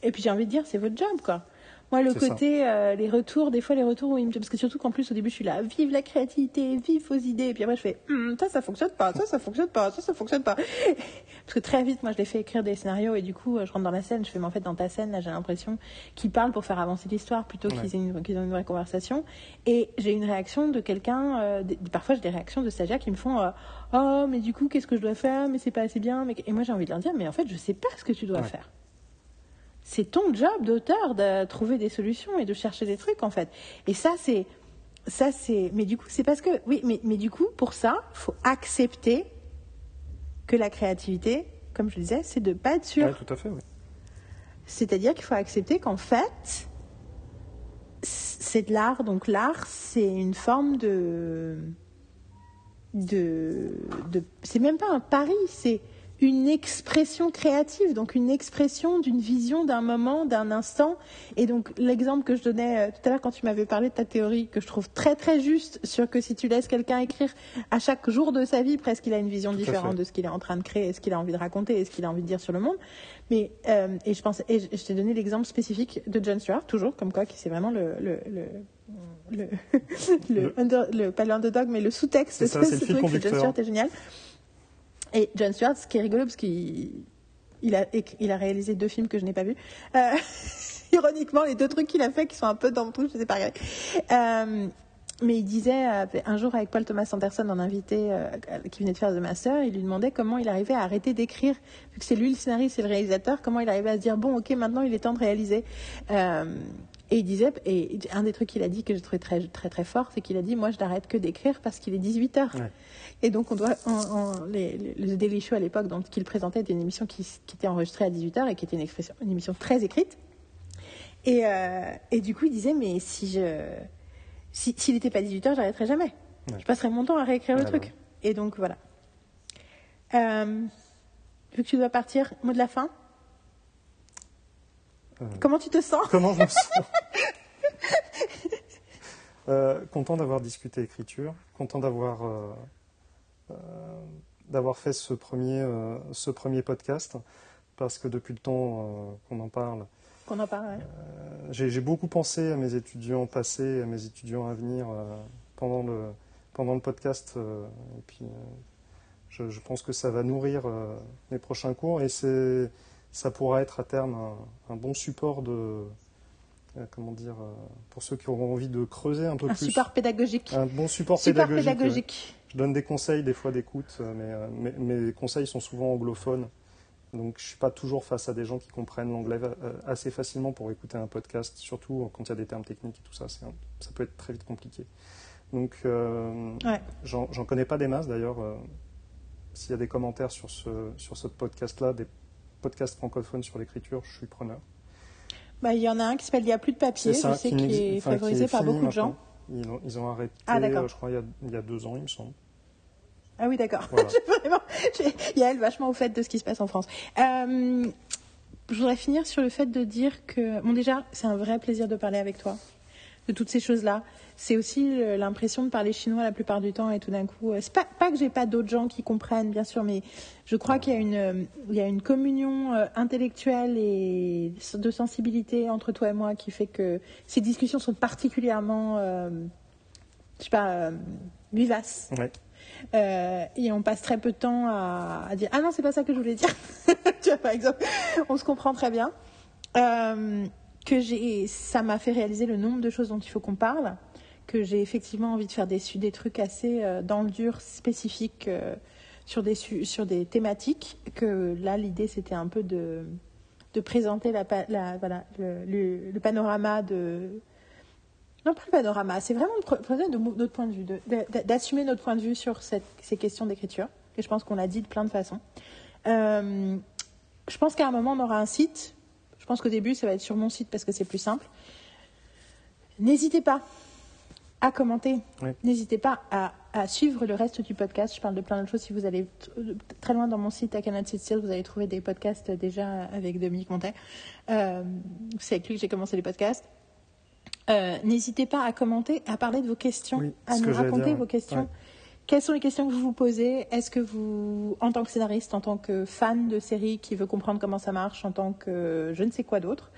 Et puis j'ai envie de dire, c'est votre job, quoi. Moi, le côté, euh, les retours, des fois les retours me parce que surtout qu'en plus au début je suis là, vive la créativité, vive vos idées, et puis après je fais, hum, ça, ça fonctionne pas, ça, ça fonctionne pas, ça, ça fonctionne pas. parce que très vite, moi je les fais écrire des scénarios et du coup je rentre dans la scène, je fais, mais en fait dans ta scène, là j'ai l'impression qu'ils parlent pour faire avancer l'histoire plutôt qu'ils aient, une, ont une vraie conversation. Et j'ai une réaction de quelqu'un, euh, parfois j'ai des réactions de stagiaires qui me font, euh, oh mais du coup qu'est-ce que je dois faire, mais c'est pas assez bien, mais... et moi j'ai envie de leur dire, mais en fait je sais pas ce que tu dois faire c'est ton job d'auteur de trouver des solutions et de chercher des trucs en fait. Et ça c'est ça c'est mais du coup c'est parce que oui mais mais du coup pour ça faut accepter que la créativité comme je le disais c'est de pas être sûr. Oui, tout à fait. Oui. C'est-à-dire qu'il faut accepter qu'en fait c'est de l'art donc l'art c'est une forme de de, de c'est même pas un pari c'est une expression créative, donc une expression d'une vision, d'un moment, d'un instant. Et donc l'exemple que je donnais euh, tout à l'heure quand tu m'avais parlé de ta théorie, que je trouve très très juste, sur que si tu laisses quelqu'un écrire à chaque jour de sa vie, presque il a une vision différente de ce qu'il est en train de créer, et ce qu'il a envie de raconter, et ce qu'il a envie de dire sur le monde. Mais euh, et je pense, et je, t'ai donné l'exemple spécifique de John Stewart, toujours comme quoi, qui c'est vraiment le, le, le le, le, le, pas l'underdog, mais le sous-texte de ce truc. John Stewart est génial. Et John Stewart, ce qui est rigolo, parce qu'il il a, réalisé deux films que je n'ai pas vus. Euh, ironiquement, les deux trucs qu'il a fait qui sont un peu dans le truc, je sais pas. Euh, mais il disait euh, un jour avec Paul Thomas Anderson, un invité qui venait de faire The Master, il lui demandait comment il arrivait à arrêter d'écrire, vu que c'est lui le scénariste et le réalisateur, comment il arrivait à se dire bon, ok, maintenant il est temps de réaliser. Et il disait, et un des trucs qu'il a dit que je trouvais très très très fort, c'est qu'il a dit moi je n'arrête que d'écrire parce qu'il est 18 h Ouais. Et donc on doit, les- le Daily Show à l'époque, qu'il présentait, était une émission qui, qui était enregistrée à 18 h et qui était une, émission très écrite. Et, euh, et du coup il disait mais si je si- s'il n'était pas 18h, j'arrêterais jamais. Ouais. Je passerais mon temps à réécrire le Ouais, truc. Et donc voilà. Euh, vu que tu dois partir, mot de la fin. Comment tu te sens Comment je me sens Euh, Content d'avoir discuté écriture, content d'avoir euh, euh, d'avoir fait ce premier, ce premier podcast, parce que depuis le temps qu'on en parle, Qu'on en parle. ouais. j'ai beaucoup pensé à mes étudiants passés, à mes étudiants à venir pendant, le, pendant le podcast, et puis je, je pense que ça va nourrir mes prochains cours, et c'est ça pourra être à terme un, un bon support de euh, comment dire euh, pour ceux qui auront envie de creuser un peu Un plus support pédagogique. un bon support, Support pédagogique, ouais. Je donne des conseils des fois d'écoute, euh, mais euh, mes, mes conseils sont souvent anglophones. Donc je suis pas toujours face à des gens qui comprennent l'anglais assez facilement pour écouter un podcast, surtout quand il y a des termes techniques et tout ça. un- ça peut être très vite compliqué. Donc Ouais. j'en connais pas des masses d'ailleurs. S'il y a des commentaires sur ce, sur ce podcast-là, des podcasts francophones sur l'écriture, je suis preneur. Bah, il y en a un qui s'appelle Il n'y a plus de papier. C'est Je ça, sais qui qu'il n'existe- est enfin, qui favorisé est par beaucoup de gens. Ils ont, ils ont arrêté, Ah, je crois, il y, a, il y a deux ans, il me semble. Ah oui, d'accord. Voilà. Vraiment, Yael, vachement au fait de ce qui se passe en France. Euh, je voudrais finir sur le fait de dire que, bon, déjà, c'est un vrai plaisir de parler avec toi de toutes ces choses-là. C'est aussi euh, l'impression de parler chinois la plupart du temps et tout d'un coup, euh, c'est pas, pas que j'ai pas d'autres gens qui comprennent, bien sûr, mais je crois qu'il y a une, euh, il y a une communion intellectuelle et de sensibilité entre toi et moi qui fait que ces discussions sont particulièrement, euh, je sais pas, euh, vivaces. Ouais. Euh, et on passe très peu de temps à, à dire ah non c'est pas ça que je voulais dire tu vois par exemple on se comprend très bien Euh, que j'ai ça m'a fait réaliser le nombre de choses dont il faut qu'on parle que j'ai effectivement envie de faire des des trucs assez euh, dans le dur spécifiques euh, sur des su- sur des thématiques que là l'idée c'était un peu de de présenter la, voilà le, panorama de non, pas le panorama, c'est vraiment de pr- présenter notre point de vue, d'assumer notre point de vue sur ces questions d'écriture. Et je pense qu'on l'a dit de plein de façons. Euh, je pense qu'à un moment, on aura un site. Je pense qu'au début, ça va être sur mon site parce que c'est plus simple. N'hésitez pas à commenter. Oui. N'hésitez pas à, à suivre le reste du podcast. Je parle de plein d'autres choses. Si vous allez t- très loin dans mon site, à Canal Still, vous allez trouver des podcasts déjà avec Dominique Montet. Euh, c'est avec lui que j'ai commencé les podcasts. Euh, N'hésitez pas à commenter, à parler de vos questions, Oui, à nous raconter vos questions. ouais. Quelles sont les questions que vous vous posez? Est-ce que vous, en tant que scénariste, en tant que fan de série qui veut comprendre comment ça marche, en tant que je ne sais quoi d'autre,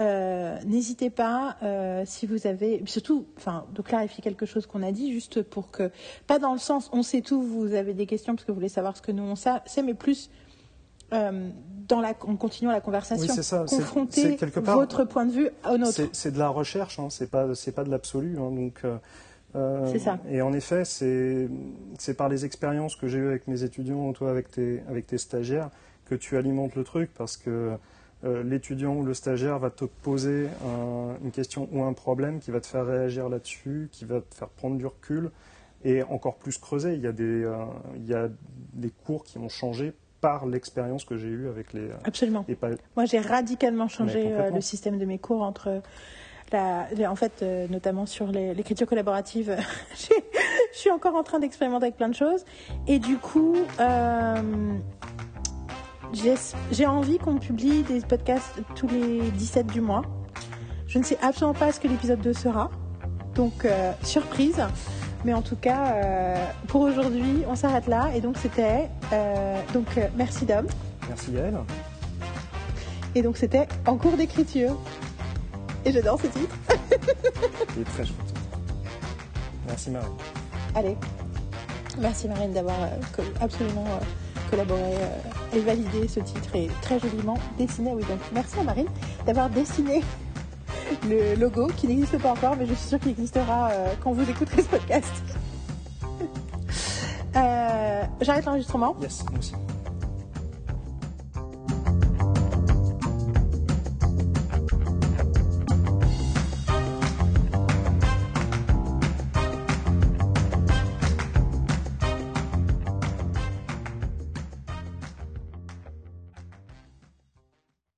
euh, n'hésitez pas euh, si vous avez, surtout, enfin, de clarifier quelque chose qu'on a dit, juste pour que, pas dans le sens on sait tout, vous avez des questions parce que vous voulez savoir ce que nous on sait, mais plus euh, dans la, en continuant la conversation, Oui, c'est ça. C'est- confronter c'est quelque part- votre point de vue au nôtre. C'est de la recherche, hein, c'est pas pas de l'absolu. hein, donc euh, ça. Et en effet, c'est par les expériences que j'ai eues avec mes étudiants, toi avec tes avec tes stagiaires, que tu alimentes le truc parce que euh, l'étudiant ou le stagiaire va te poser un- une question ou un problème qui va te faire réagir là-dessus, qui va te faire prendre du recul et encore plus creuser. Il y a des euh, il y a des cours qui ont changé par l'expérience que j'ai eue avec les Absolument. et pas Moi, j'ai radicalement changé le système de mes cours entre la, en fait, euh, notamment sur l'écriture collaborative. je suis encore en train d'expérimenter avec plein de choses. Et du coup, euh, j'ai envie qu'on publie des podcasts tous les 17 du mois. Je ne sais absolument pas ce que l'épisode 2 sera. Donc, euh, surprise. Mais en tout cas, euh, pour aujourd'hui, on s'arrête là. Et donc, c'était. euh, donc, merci Dom. Merci Yael. Et donc c'était en cours d'écriture. Et j'adore ce titre. Il est très chouette. Merci Marie. Allez, merci Marine d'avoir euh, absolument euh, collaboré euh, et validé ce titre et très joliment dessiné. Oui, donc merci à Marine d'avoir dessiné le logo qui n'existe pas encore, mais je suis sûre qu'il existera quand vous écouterez ce podcast. J'arrête l'enregistrement. Yes, moi aussi.